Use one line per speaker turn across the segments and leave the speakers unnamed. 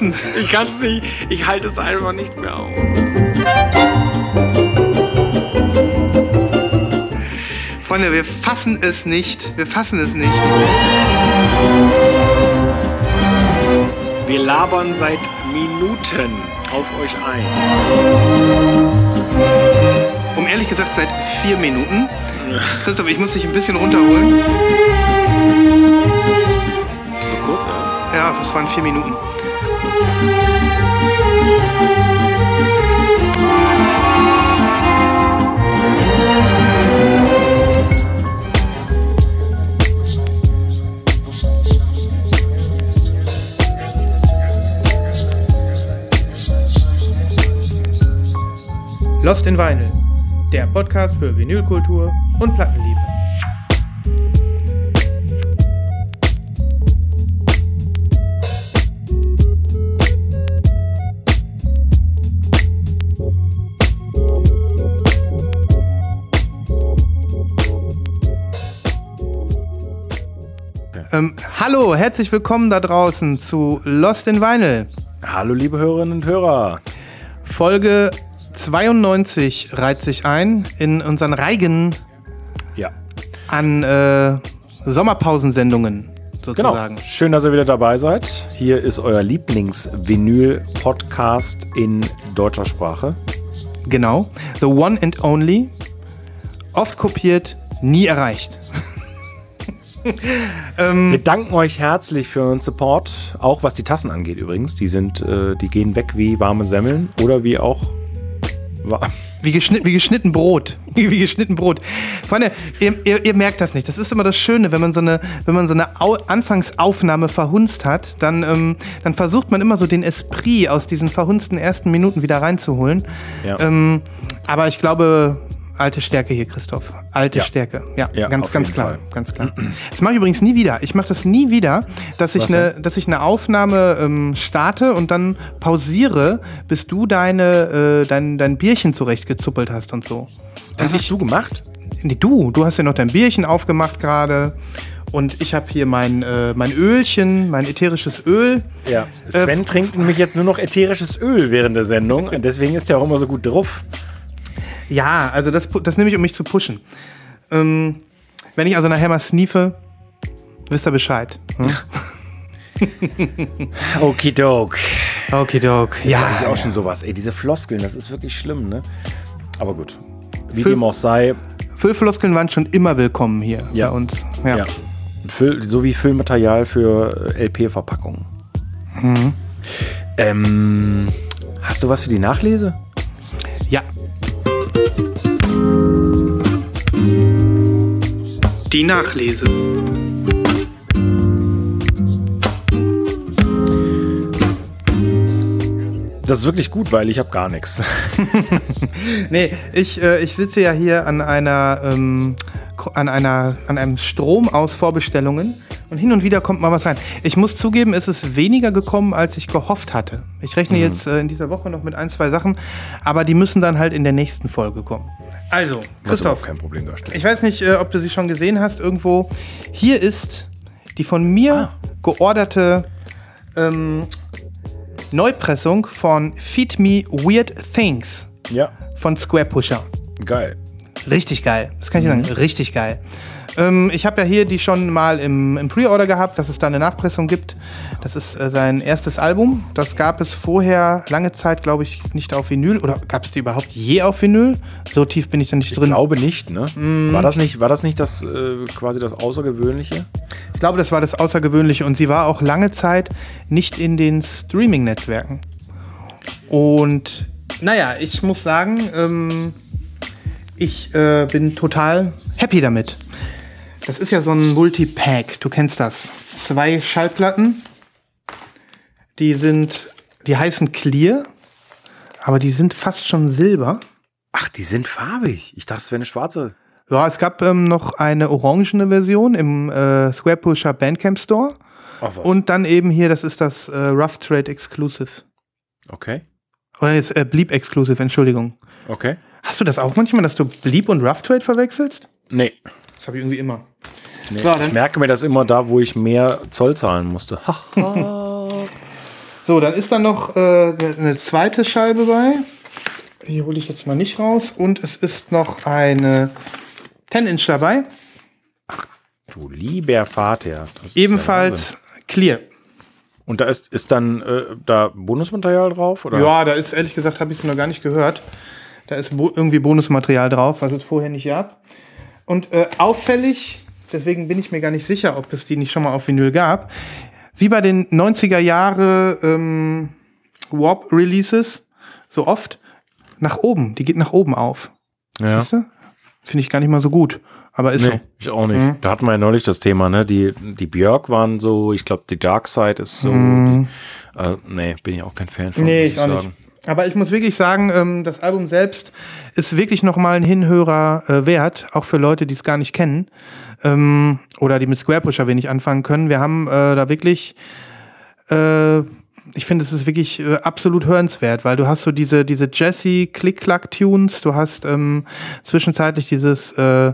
Draußen.
Ich kann es nicht. Ich halte es einfach nicht mehr auf.
Freunde, wir fassen es nicht. Wir fassen es nicht.
Wir labern seit Minuten auf euch ein.
Um ehrlich gesagt, seit vier Minuten. Christoph, ich muss dich ein bisschen runterholen.
So kurz erst.
Ja, es waren vier Minuten. Lost in Vinyl, der Podcast für Vinylkultur und Plattenliebe. Herzlich willkommen da draußen zu Lost in Vinyl.
Hallo, liebe Hörerinnen und Hörer.
Folge 92 reiht sich ein in unseren Reigen
Ja,
an äh, Sommerpausensendungen
genau.
sozusagen.
Schön, dass ihr wieder dabei seid. Hier ist euer Lieblings-Vinyl-Podcast in deutscher Sprache.
Genau. The one and only. Oft kopiert, nie erreicht.
Wir danken euch herzlich für euren Support, auch was die Tassen angeht übrigens. Die sind, äh, die gehen weg wie warme Semmeln oder wie auch
Wie, geschnitten, wie geschnitten Brot. Wie geschnitten Brot. Freunde, ihr, ihr, ihr merkt das nicht. Das ist immer das Schöne, wenn man so eine, wenn man so eine Au Anfangsaufnahme verhunzt hat, dann, ähm, dann versucht man immer so den Esprit aus diesen verhunzten ersten Minuten wieder reinzuholen.
Ja.
Ähm, aber ich glaube, alte Stärke hier, Christoph. Alte
Ja.
Stärke. Ja,
Ja,
ganz, ganz klar.
Fall.
Ganz klar. Das mache ich übrigens nie wieder. Ich mache das nie wieder, dass ich, eine, dass ich eine Aufnahme ähm, starte und dann pausiere, bis du deine, äh, dein, dein Bierchen zurechtgezuppelt hast und so.
Das
Und
hast du gemacht?
Nee, du, du hast ja noch dein Bierchen aufgemacht gerade. Und ich habe hier mein, äh, mein Ölchen, mein ätherisches Öl.
Ja. Sven trinkt nämlich jetzt nur noch ätherisches Öl während der Sendung. Deswegen ist er auch immer so gut drauf.
Ja, also das, das nehme ich, um mich zu pushen. Ähm, wenn ich also nachher mal sniefe, wisst ihr Bescheid. Hm?
Okidok.
Okidok.
Ja,
Ja,
ich auch schon sowas. Ey, diese Floskeln, das ist wirklich schlimm, ne? Aber gut. Wie
Füll-
dem auch sei,
Füllfloskeln waren schon immer willkommen hier
Ja.
bei uns. Ja.
ja. Füll, so wie Füllmaterial für LP-Verpackungen.
Mhm.
Ähm, hast du was für die Nachlese?
Die Nachlese.
Das ist wirklich gut, weil ich habe gar nichts.
Nee, ich, äh, ich sitze ja hier an einer, ähm, an einer, an einem Strom aus Vorbestellungen und hin und wieder kommt mal was rein. Ich muss zugeben, es ist weniger gekommen, als ich gehofft hatte. Ich rechne jetzt äh, in dieser Woche noch mit ein, zwei Sachen, aber die müssen dann halt in der nächsten Folge kommen. Also, Christoph,
kein Problem darstellt.
ich weiß nicht, äh, ob du sie schon gesehen hast irgendwo. Hier ist die von mir georderte ähm, Neupressung von Feed Me Weird Things
Ja,
von Square Pusher.
geil.
Richtig geil. Das kann ich sagen. Richtig geil. Ähm, ich habe ja hier die schon mal im, im Pre-Order gehabt, dass es da eine Nachpressung gibt. Das ist äh, sein erstes Album. Das gab es vorher lange Zeit, glaube ich, nicht auf Vinyl. Oder gab es die überhaupt je auf Vinyl? So tief bin ich da nicht
Ich
drin.
glaube nicht, ne?
Mhm.
War das nicht, war das nicht das äh, quasi das Außergewöhnliche?
Ich glaube, das war das Außergewöhnliche und sie war auch lange Zeit nicht in den Streaming-Netzwerken. Und naja, ich muss sagen, ähm, ich äh, bin total happy damit. Das ist ja so ein Multipack, du kennst das. Zwei Schallplatten, die sind, die heißen Clear, aber die sind fast schon silber.
Ach, die sind farbig. Ich dachte, es wäre eine schwarze.
Ja, es gab ähm, noch eine orangene Version im äh, Square Pusher Bandcamp Store.
Ach.
Und dann eben hier, das ist das äh, Rough Trade Exclusive.
Okay.
Oder jetzt äh, Bleep Exclusive, Entschuldigung.
Okay.
Hast du das auch manchmal, dass du Bleep und Rough Trade verwechselst?
Nee.
Das habe ich irgendwie immer.
nee.
So, dann-
ich merke mir das immer da, wo ich mehr Zoll zahlen musste.
So, dann ist da noch äh, eine zweite Scheibe bei. Die hole ich jetzt mal nicht raus. Und es ist noch eine 10-Inch dabei.
Du lieber Vater. Das ist
Ebenfalls clear.
Und da ist, ist dann äh, da Bonusmaterial drauf? Oder?
Ja, da ist, ehrlich gesagt, habe ich es noch gar nicht gehört. Da ist bo irgendwie Bonusmaterial drauf, was es vorher nicht gab. Und äh, auffällig, deswegen bin ich mir gar nicht sicher, ob es die nicht schon mal auf Vinyl gab, wie bei den 90er Jahre ähm, Warp-Releases, so oft, nach oben. Die geht nach oben auf.
ja.
Siehst du? Finde ich gar nicht mal so gut. Aber ist
Nee, ich auch nicht.
Mhm.
Da hatten wir ja neulich das Thema, ne? Die, die Björk waren so, ich glaube, die Dark Side ist so.
Mhm.
Die, äh, nee, bin ich auch kein Fan von.
Nee,
muss
ich auch nicht. Aber ich muss wirklich sagen, ähm, das Album selbst ist wirklich nochmal ein Hinhörer äh, wert, auch für Leute, die es gar nicht kennen ähm, oder die mit Square Pusher wenig anfangen können. Wir haben äh, da wirklich, äh, ich finde, es ist wirklich absolut hörenswert, weil du hast so diese, diese Jesse-Click-Clack-Tunes, du hast ähm, zwischenzeitlich dieses äh,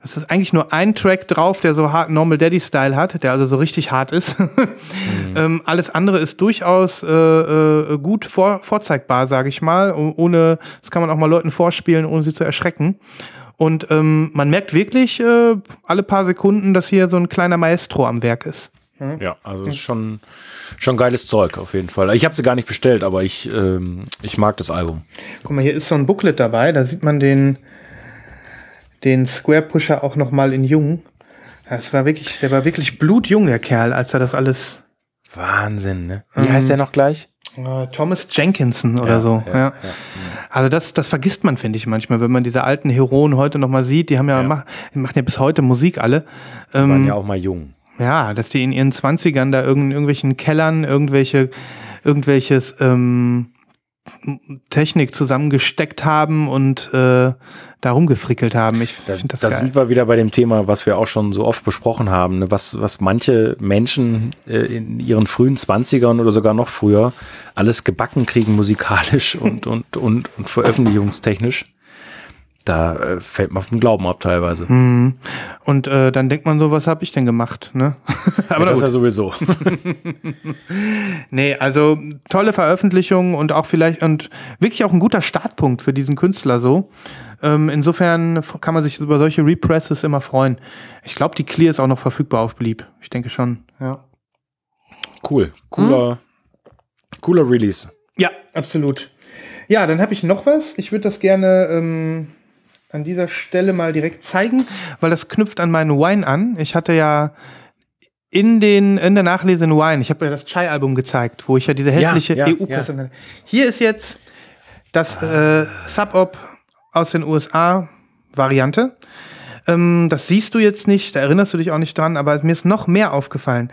es ist eigentlich nur ein Track drauf, der so hart Normal Daddy Style hat, der also so richtig hart ist. ähm, alles andere ist durchaus äh, äh, gut vor, vorzeigbar, sage ich mal. Ohne, das kann man auch mal Leuten vorspielen, ohne sie zu erschrecken. Und ähm, man merkt wirklich äh, alle paar Sekunden, dass hier so ein kleiner Maestro am Werk ist.
Ja, also ist schon, schon geiles Zeug auf jeden Fall. Ich habe sie gar nicht bestellt, aber ich, ähm, ich mag das Album.
Guck mal, hier ist so ein Booklet dabei, da sieht man den, den Square Pusher auch noch mal in jung. Das war wirklich, der war wirklich blutjung, der Kerl, als er das alles
Wahnsinn, ne?
Ähm,
Wie heißt der noch gleich?
Äh, Thomas Jenkinson oder
Ja,
so.
ja,
Ja. Also das, das vergisst man, finde ich manchmal, wenn man diese alten Heroen heute noch mal sieht. Die haben ja, Mach, die machen ja bis heute Musik alle.
Waren
Ähm,
ja auch mal jung.
ja, dass die in ihren Zwanzigern da irgend, in irgendwelchen Kellern irgendwelche, irgendwelches ähm, Technik zusammengesteckt haben und äh, da rumgefrickelt haben. Ich
Da,
finde das
da
geil.
sind wir wieder bei dem Thema, was wir auch schon so oft besprochen haben, ne? was, was manche Menschen äh, in ihren frühen Zwanzigern oder sogar noch früher alles gebacken kriegen, musikalisch und, und, und, und veröffentlichungstechnisch. Da äh, fällt man vom Glauben ab teilweise.
Mhm. Und äh, dann denkt man so, was habe ich denn gemacht? Ne?
Aber
na
das ist ja sowieso.
Nee, also tolle Veröffentlichung und auch vielleicht und wirklich auch ein guter Startpunkt für diesen Künstler so. Ähm, insofern kann man sich über solche Represses immer freuen. Ich glaube, die Clear ist auch noch verfügbar auf Bleep. Ich denke schon. Ja.
Cool. Cooler, cooler Release.
Ja, absolut. Ja, dann habe ich noch was. Ich würde das gerne ähm, an dieser Stelle mal direkt zeigen, weil das knüpft an meinen Wine an. Ich hatte ja in, den, in der Nachlese in Wine, ich habe ja das Chai-Album gezeigt, wo ich ja diese hässliche
ja,
EU-Pressung hatte. Hier ist jetzt das äh, Sub-Op aus den USA-Variante. Ähm, das siehst du jetzt nicht, da erinnerst du dich auch nicht dran, aber mir ist noch mehr aufgefallen.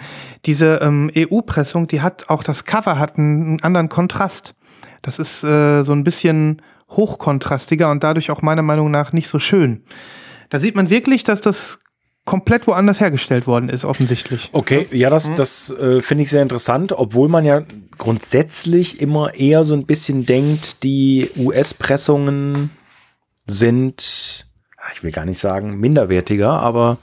Diese ähm, EU-Pressung, die hat auch das Cover hat einen, einen anderen Kontrast. Das ist äh, so ein bisschen hochkontrastiger und dadurch auch meiner Meinung nach nicht so schön. Da sieht man wirklich, dass das komplett woanders hergestellt worden ist, offensichtlich.
Okay, ja, das, das äh, finde ich sehr interessant, obwohl man ja grundsätzlich immer eher so ein bisschen denkt, die US-Pressungen sind, ah, ich will gar nicht sagen minderwertiger, aber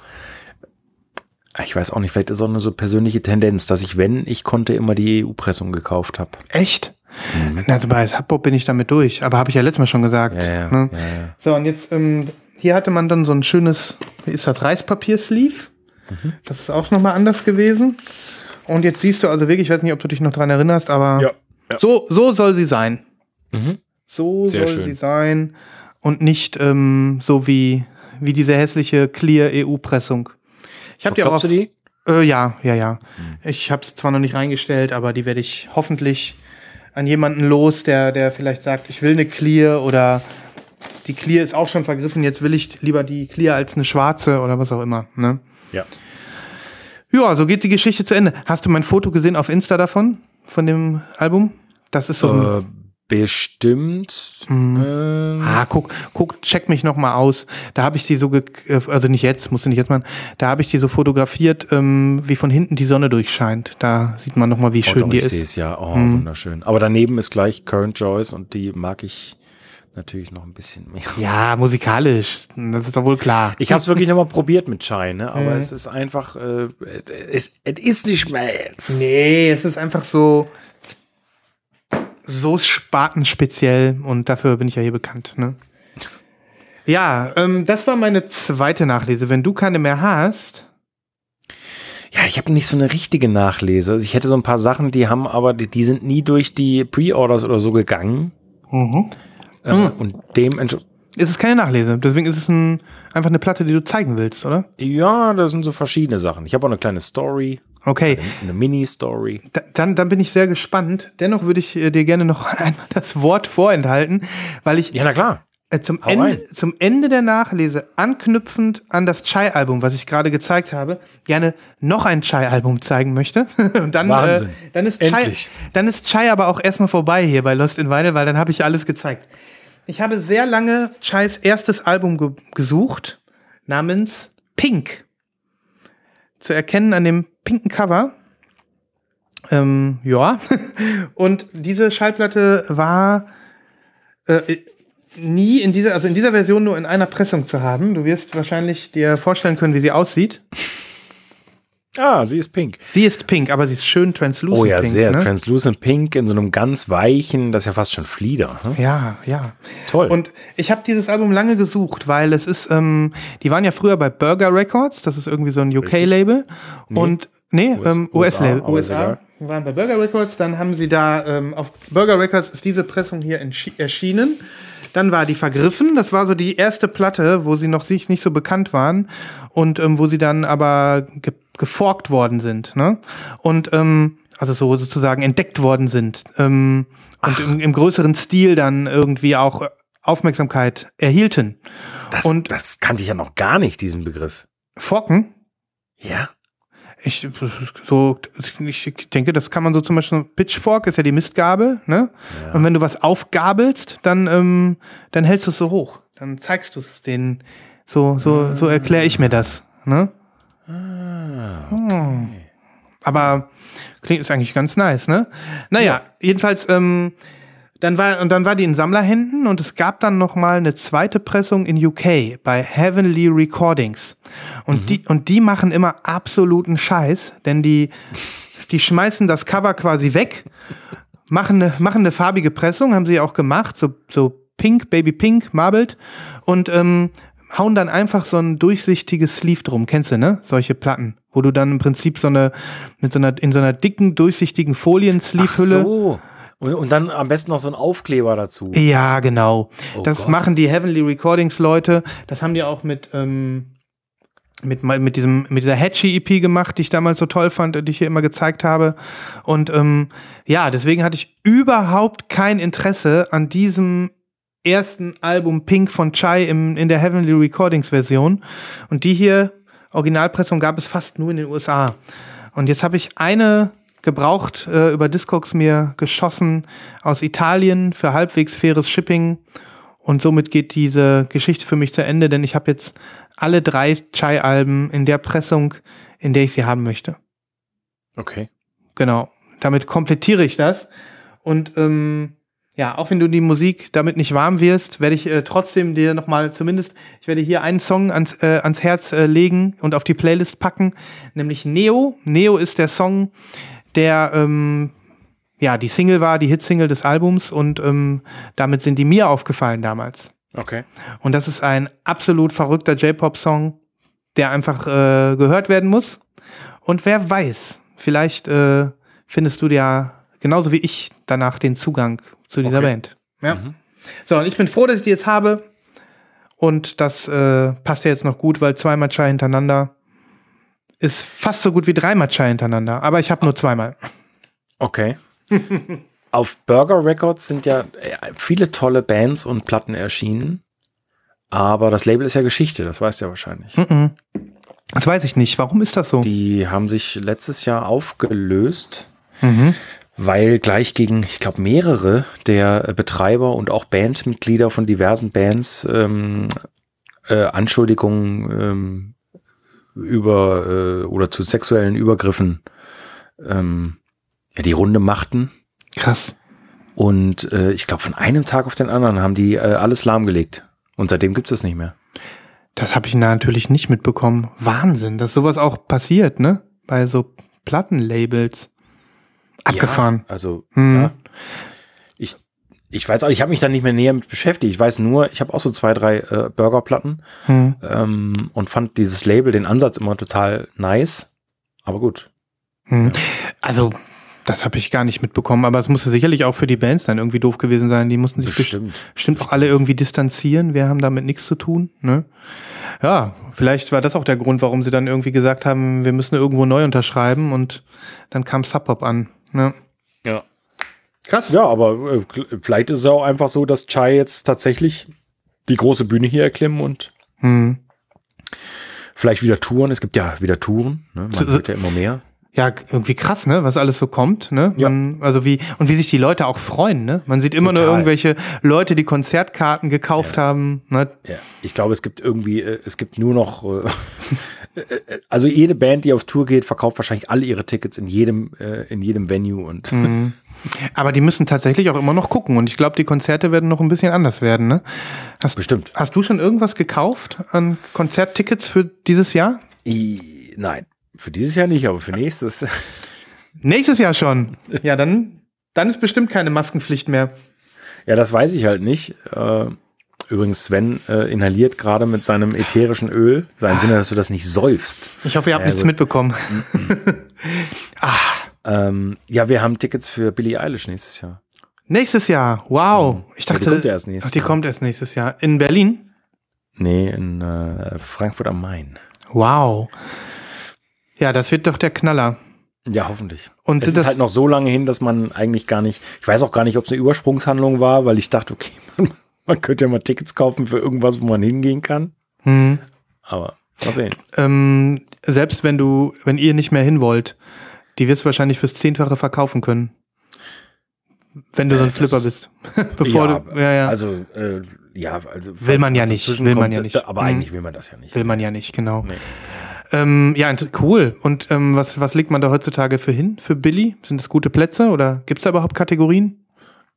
ah, ich weiß auch nicht, vielleicht ist auch eine so persönliche Tendenz, dass ich, wenn ich konnte, immer die EU-Pressung gekauft habe.
Echt? Also bei Subpop bin ich damit durch, aber habe ich ja letztes Mal schon gesagt.
Ja, ja,
ne?
ja, ja.
So, und jetzt, ähm, hier hatte man dann so ein schönes, wie ist das, Reispapier-Sleeve.
Mhm.
Das ist auch nochmal anders gewesen. Und jetzt siehst du also wirklich, ich weiß nicht, ob du dich noch dran erinnerst, aber
Ja, ja.
So, so soll sie sein.
Mhm.
So
Sehr
soll
schön.
sie sein. Und nicht ähm, so wie, wie diese hässliche Clear-EU-Pressung. Ich habe die auch auf,
du die?
Äh, ja, ja, ja.
Hm.
Ich habe es zwar noch nicht reingestellt, aber die werde ich hoffentlich an jemanden los, der, der vielleicht sagt, ich will eine Clear oder die Clear ist auch schon vergriffen, jetzt will ich lieber die Clear als eine schwarze oder was auch immer. Ne?
Ja.
Ja, so geht die Geschichte zu Ende. Hast du mein Foto gesehen auf Insta davon? Von dem Album? Das ist so ein
Äh, bestimmt.
Mhm.
Ähm,
Ah, guck, guck, check mich noch mal aus. Da habe ich die so, ge äh, also nicht jetzt, musst du nicht jetzt machen. Da habe ich die so fotografiert, ähm, wie von hinten die Sonne durchscheint. Da sieht man noch mal, wie
oh,
schön
doch,
die
ich sehe
ist.
es ja. Oh, wunderschön. Aber daneben ist gleich Current Joyce und die mag ich natürlich noch ein bisschen mehr.
Ja, musikalisch. Das ist doch wohl klar.
Ich habe es wirklich nochmal probiert mit Chai, ne? aber mhm. es ist einfach, äh, es, es ist nicht Schmelz.
Nee, es ist einfach so, so spartenspeziell und dafür bin ich ja hier bekannt. Ne? Ja, ähm, das war meine zweite Nachlese. Wenn du keine mehr hast.
Ja, ich habe nicht so eine richtige Nachlese. Also ich hätte so ein paar Sachen, die haben aber, die, die sind nie durch die Pre-Orders oder so gegangen. Mhm. Mhm. Und dementsprechend.
Ist es keine Nachlese, deswegen ist es ein, einfach eine Platte, die du zeigen willst, oder?
Ja, das sind so verschiedene Sachen. Ich habe auch eine kleine Story.
Okay.
Eine Mini-Story.
Da, dann, dann bin ich sehr gespannt. Dennoch würde ich äh, dir gerne noch einmal das Wort vorenthalten, weil ich.
Ja, na klar.
Äh, zum, Ende, zum Ende der Nachlese, anknüpfend an das Chai-Album, was ich gerade gezeigt habe, gerne noch ein Chai-Album zeigen möchte. Und dann, äh, dann, ist Chai, dann ist Chai aber auch erstmal vorbei hier bei Lost in Vinyl, weil dann habe ich alles gezeigt. Ich habe sehr lange Chais erstes Album ge gesucht, namens Pink. Zu erkennen an dem pinken Cover. Ähm, ja. Und diese Schallplatte war äh, nie in dieser, also in dieser Version nur in einer Pressung zu haben. Du wirst wahrscheinlich dir vorstellen können, wie sie aussieht.
Ah, sie ist pink.
Sie ist pink, aber sie ist schön translucent
pink. Oh ja, pink, sehr ne? translucent pink in so einem ganz weichen, das ist ja fast schon Flieder.
Ne? Ja, ja. Toll. Und ich habe dieses Album lange gesucht, weil es ist, ähm, die waren ja früher bei Burger Records, das ist irgendwie so ein UK-Label. Nee. Und nee, US-Label. Ähm, US USA. Wir waren bei Burger Records, dann haben sie da ähm, auf Burger Records ist diese Pressung hier erschienen. Dann war die Vergriffen. Das war so die erste Platte, wo sie noch sich nicht so bekannt waren und ähm, wo sie dann aber ge geforkt worden sind. Ne? Und ähm, also so sozusagen entdeckt worden sind ähm, und im, im, größeren Stil dann irgendwie auch Aufmerksamkeit erhielten.
Das,
und
das kannte ich ja noch gar nicht, diesen Begriff.
Forken?
Ja.
Ich, so, ich denke, das kann man so zum Beispiel, Pitchfork ist ja die Mistgabel, ne? Ja. Und wenn du was aufgabelst, dann, ähm, dann hältst du es so hoch. Dann zeigst du es denen. So, so, so erkläre ich mir das, ne? Ah, okay. Hm. Aber klingt ist eigentlich ganz nice, ne? Naja, ja. jedenfalls, ähm, dann war, und dann war die in Sammlerhänden und es gab dann noch mal eine zweite Pressung in UK bei Heavenly Recordings. Und mhm. die, und die machen immer absoluten Scheiß, denn die, die schmeißen das Cover quasi weg, machen eine, machen eine farbige Pressung, haben sie auch gemacht, so, so pink, baby pink, marbled und, ähm, hauen dann einfach so ein durchsichtiges Sleeve drum. Kennst du, ne? Solche Platten, wo du dann im Prinzip so eine, mit so einer, in so einer dicken, durchsichtigen Folien-Sleeve-Hülle.
So und, und dann am besten noch so ein Aufkleber dazu.
Ja, genau. Oh das Gott. machen die Heavenly Recordings Leute. Das haben die auch mit, ähm, mit, mit, diesem, mit dieser Hatchy EP gemacht, die ich damals so toll fand, die ich hier immer gezeigt habe. Und ähm, ja, deswegen hatte ich überhaupt kein Interesse an diesem ersten Album Pink von Chai im, in der Heavenly Recordings Version. Und die hier, Originalpressung, gab es fast nur in den USA. Und jetzt habe ich eine gebraucht äh, über Discogs mir geschossen aus Italien für halbwegs faires Shipping. Und somit geht diese Geschichte für mich zu Ende, denn ich habe jetzt alle drei Chai-Alben in der Pressung, in der ich sie haben möchte.
Okay.
Genau. Damit komplettiere ich das. Und ähm, ja, auch wenn du die Musik damit nicht warm wirst, werde ich äh, trotzdem dir nochmal zumindest, ich werde hier einen Song ans, äh, ans Herz äh, legen und auf die Playlist packen, nämlich Neo. Neo ist der Song, der ähm, ja die Single war, die Hitsingle des Albums und ähm, damit sind die mir aufgefallen damals.
Okay.
Und das ist ein absolut verrückter J-Pop-Song, der einfach äh, gehört werden muss. Und wer weiß, vielleicht äh, findest du ja genauso wie ich danach den Zugang zu dieser okay. Band. Ja. Mhm. So, und ich bin froh, dass ich die jetzt habe. Und das äh, passt ja jetzt noch gut, weil zweimal Chai hintereinander ist fast so gut wie dreimal Chai hintereinander, aber ich habe nur zweimal.
Okay. Auf Burger Records sind ja äh, viele tolle Bands und Platten erschienen, aber das Label ist ja Geschichte, das weißt du ja wahrscheinlich.
Das weiß ich nicht. Warum ist das so?
Die haben sich letztes Jahr aufgelöst, mhm. Weil gleich gegen, ich glaube, mehrere der Betreiber und auch Bandmitglieder von diversen Bands ähm, äh, Anschuldigungen ähm, über äh, oder zu sexuellen Übergriffen ähm, ja, die Runde machten.
Krass.
Und äh, ich glaube, von einem Tag auf den anderen haben die äh, alles lahmgelegt. Und seitdem gibt es das nicht mehr.
Das habe ich natürlich nicht mitbekommen. Wahnsinn, dass sowas auch passiert, ne? Bei so Plattenlabels. Abgefahren.
Ja, also,
Hm.
ja. Ich, ich weiß auch, ich habe mich da nicht mehr näher mit beschäftigt. Ich weiß nur, ich habe auch so zwei, drei äh, Burgerplatten
Hm.
ähm, und fand dieses Label, den Ansatz immer total nice. Aber gut.
Hm. Also, das habe ich gar nicht mitbekommen, aber es musste sicherlich auch für die Bands dann irgendwie doof gewesen sein. Die mussten sich bestimmt, bestimmt auch alle irgendwie distanzieren. Wir haben damit nichts zu tun. Ne? Ja, vielleicht war das auch der Grund, warum sie dann irgendwie gesagt haben, wir müssen irgendwo neu unterschreiben und dann kam Sub Pop an. Ne?
Ja.
Krass.
Ja, aber äh, vielleicht ist es auch einfach so, dass Chai jetzt tatsächlich die große Bühne hier erklimmen und
Hm.
vielleicht wieder Touren. Es gibt ja wieder Touren. Ne? Man wird ja immer mehr.
Ja, irgendwie krass, ne, was alles so kommt, ne?
Ja.
Man, also wie, und wie sich die Leute auch freuen, ne? Man sieht immer nur
Total.
irgendwelche Leute, die Konzertkarten gekauft haben, ne?
Ja, ich glaube, es gibt irgendwie, äh, es gibt nur noch, äh, also jede Band, die auf Tour geht, verkauft wahrscheinlich alle ihre Tickets in jedem, äh, in jedem Venue und
Mhm. Aber die müssen tatsächlich auch immer noch gucken und ich glaube, die Konzerte werden noch ein bisschen anders werden, ne? Hast,
bestimmt.
hast du schon irgendwas gekauft an Konzerttickets für dieses Jahr?
I, nein, für dieses Jahr nicht, aber für nächstes.
Nächstes Jahr schon. Ja, dann, dann ist bestimmt keine Maskenpflicht mehr.
Ja, das weiß ich halt nicht. Äh, übrigens, Sven äh, inhaliert gerade mit seinem ätherischen Öl. Sein Wunder, dass du das nicht säufst.
Ich hoffe, ihr habt
Ja,
nichts mitbekommen.
Ähm, ja, wir haben Tickets für Billie Eilish nächstes Jahr.
Nächstes Jahr. Wow. Ich
Ja, die
dachte,
kommt erst nächstes
ach, die
Jahr.
kommt erst nächstes Jahr. In Berlin?
Nee, in äh, Frankfurt am Main.
Wow. Ja, das wird doch der Knaller.
Ja, hoffentlich.
Und
es ist
das,
halt noch so lange hin, dass man eigentlich gar nicht, ich weiß auch gar nicht, ob es eine Übersprungshandlung war, weil ich dachte, okay, man, man könnte ja mal Tickets kaufen für irgendwas, wo man hingehen kann.
hm,
Aber mal sehen.
ähm, selbst wenn du, wenn ihr nicht mehr hin wollt, die wirst du wahrscheinlich fürs Zehnfache verkaufen können. Wenn du so ein
Äh,
Flipper bist. Bevor
ja,
du, ja, ja.
Also, äh, ja, also
Will man ja nicht, will man ja nicht.
Aber
Mhm.
eigentlich will man das ja nicht.
will man ja nicht, genau.
Nee.
Ähm, ja, cool. Und ähm, was, was legt man da heutzutage für hin? Für Billy? Sind das gute Plätze oder gibt es da überhaupt Kategorien?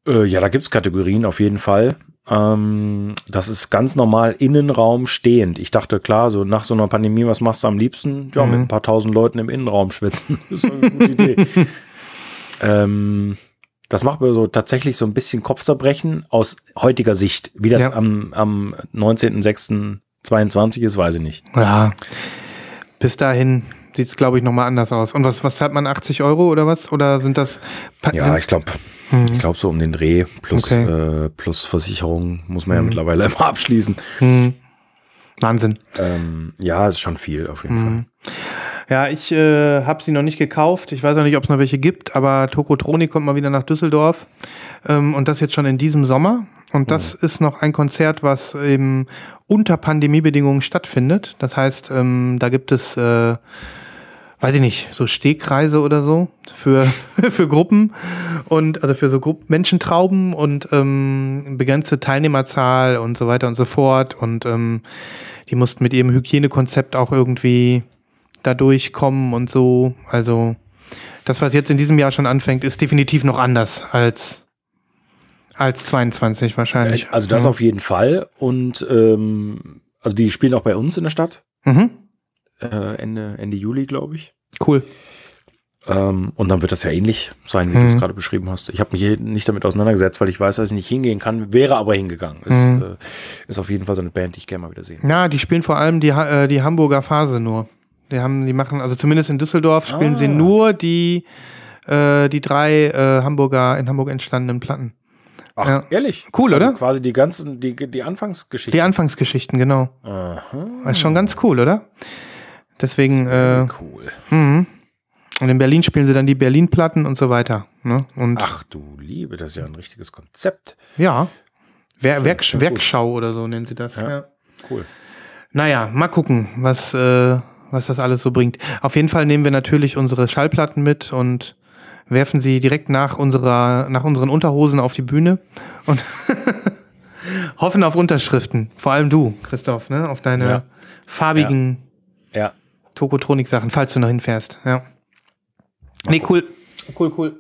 Äh, ja, da gibt's Kategorien auf jeden Fall. Ähm, das ist ganz normal Innenraum stehend. Ich dachte, klar, so nach so einer Pandemie, was machst du am liebsten? Ja,
Mhm.
mit ein paar tausend Leuten im Innenraum schwitzen. Das ist eine gute Idee. ähm, das macht mir so tatsächlich so ein bisschen Kopfzerbrechen aus heutiger Sicht. Wie das
Ja.
am, am 19.06.22 ist, weiß ich nicht.
Ja. Bis dahin sieht es, glaube ich, nochmal anders aus. Und was, was hat man? 80 Euro oder was? Oder sind das. Pa-
Ja,
sind,
ich glaube,
Hm.
ich glaube so um den Dreh plus,
Okay.
äh, plus Versicherung muss man ja mittlerweile immer abschließen.
hm. Wahnsinn.
Ähm, ja, ist schon viel auf jeden Fall.
Hm. Ja, ich äh, habe sie noch nicht gekauft. Ich weiß auch nicht, ob es noch welche gibt, aber Tokotronic kommt mal wieder nach Düsseldorf. Ähm, und das jetzt schon in diesem Sommer. Und das ist noch ein Konzert, was eben unter Pandemiebedingungen stattfindet. Das heißt, ähm, da gibt es, äh, weiß ich nicht, so Stehkreise oder so für, für Gruppen und also für so Gruppen Menschentrauben und ähm, begrenzte Teilnehmerzahl und so weiter und so fort. Und ähm, die mussten mit ihrem Hygienekonzept auch irgendwie da durchkommen und so. Also das, was jetzt in diesem Jahr schon anfängt, ist definitiv noch anders als, als 22 wahrscheinlich.
Also das auf jeden Fall. Und ähm, also die spielen auch bei uns in der Stadt.
Mhm.
Äh, Ende, Ende Juli, glaube ich.
Cool.
Ähm, und dann wird das ja ähnlich sein, wie du
Mhm.
es gerade beschrieben hast. Ich habe mich hier nicht damit auseinandergesetzt, weil ich weiß, dass ich nicht hingehen kann, wäre aber hingegangen. Ist,
Mhm.
äh, ist auf jeden Fall so eine Band, die ich gerne mal wieder sehe.
Ja, die spielen vor allem die, äh, die Hamburger Phase nur. Die haben, die machen, also zumindest in Düsseldorf spielen
Ah.
sie nur die, äh, die drei äh, Hamburger, in Hamburg entstandenen Platten.
Ach,
Ja.
ehrlich?
Cool,
also
oder?
Quasi die ganzen, die, die Anfangsgeschichte.
Die Anfangsgeschichten, genau.
Aha.
Das ist schon ganz cool, oder? Deswegen, äh,
cool.
mhm. und in Berlin spielen sie dann die Berlin-Platten und so weiter. Ne? Und
Ach du Liebe, das ist ja ein richtiges Konzept.
ja, Wer, Werk,
gut.
Werkschau oder so nennen sie das.
Ja.
Ja.
Cool.
Naja, mal gucken, was, äh, was das alles so bringt. Auf jeden Fall nehmen wir natürlich unsere Schallplatten mit und werfen sie direkt nach unserer, nach unseren Unterhosen auf die Bühne und hoffen auf Unterschriften. Vor allem du, Christoph, ne? Auf deine
Ja.
farbigen
Ja.
Tokotronik-Sachen, falls du noch hinfährst. Ja. Nee, cool. Cool, cool.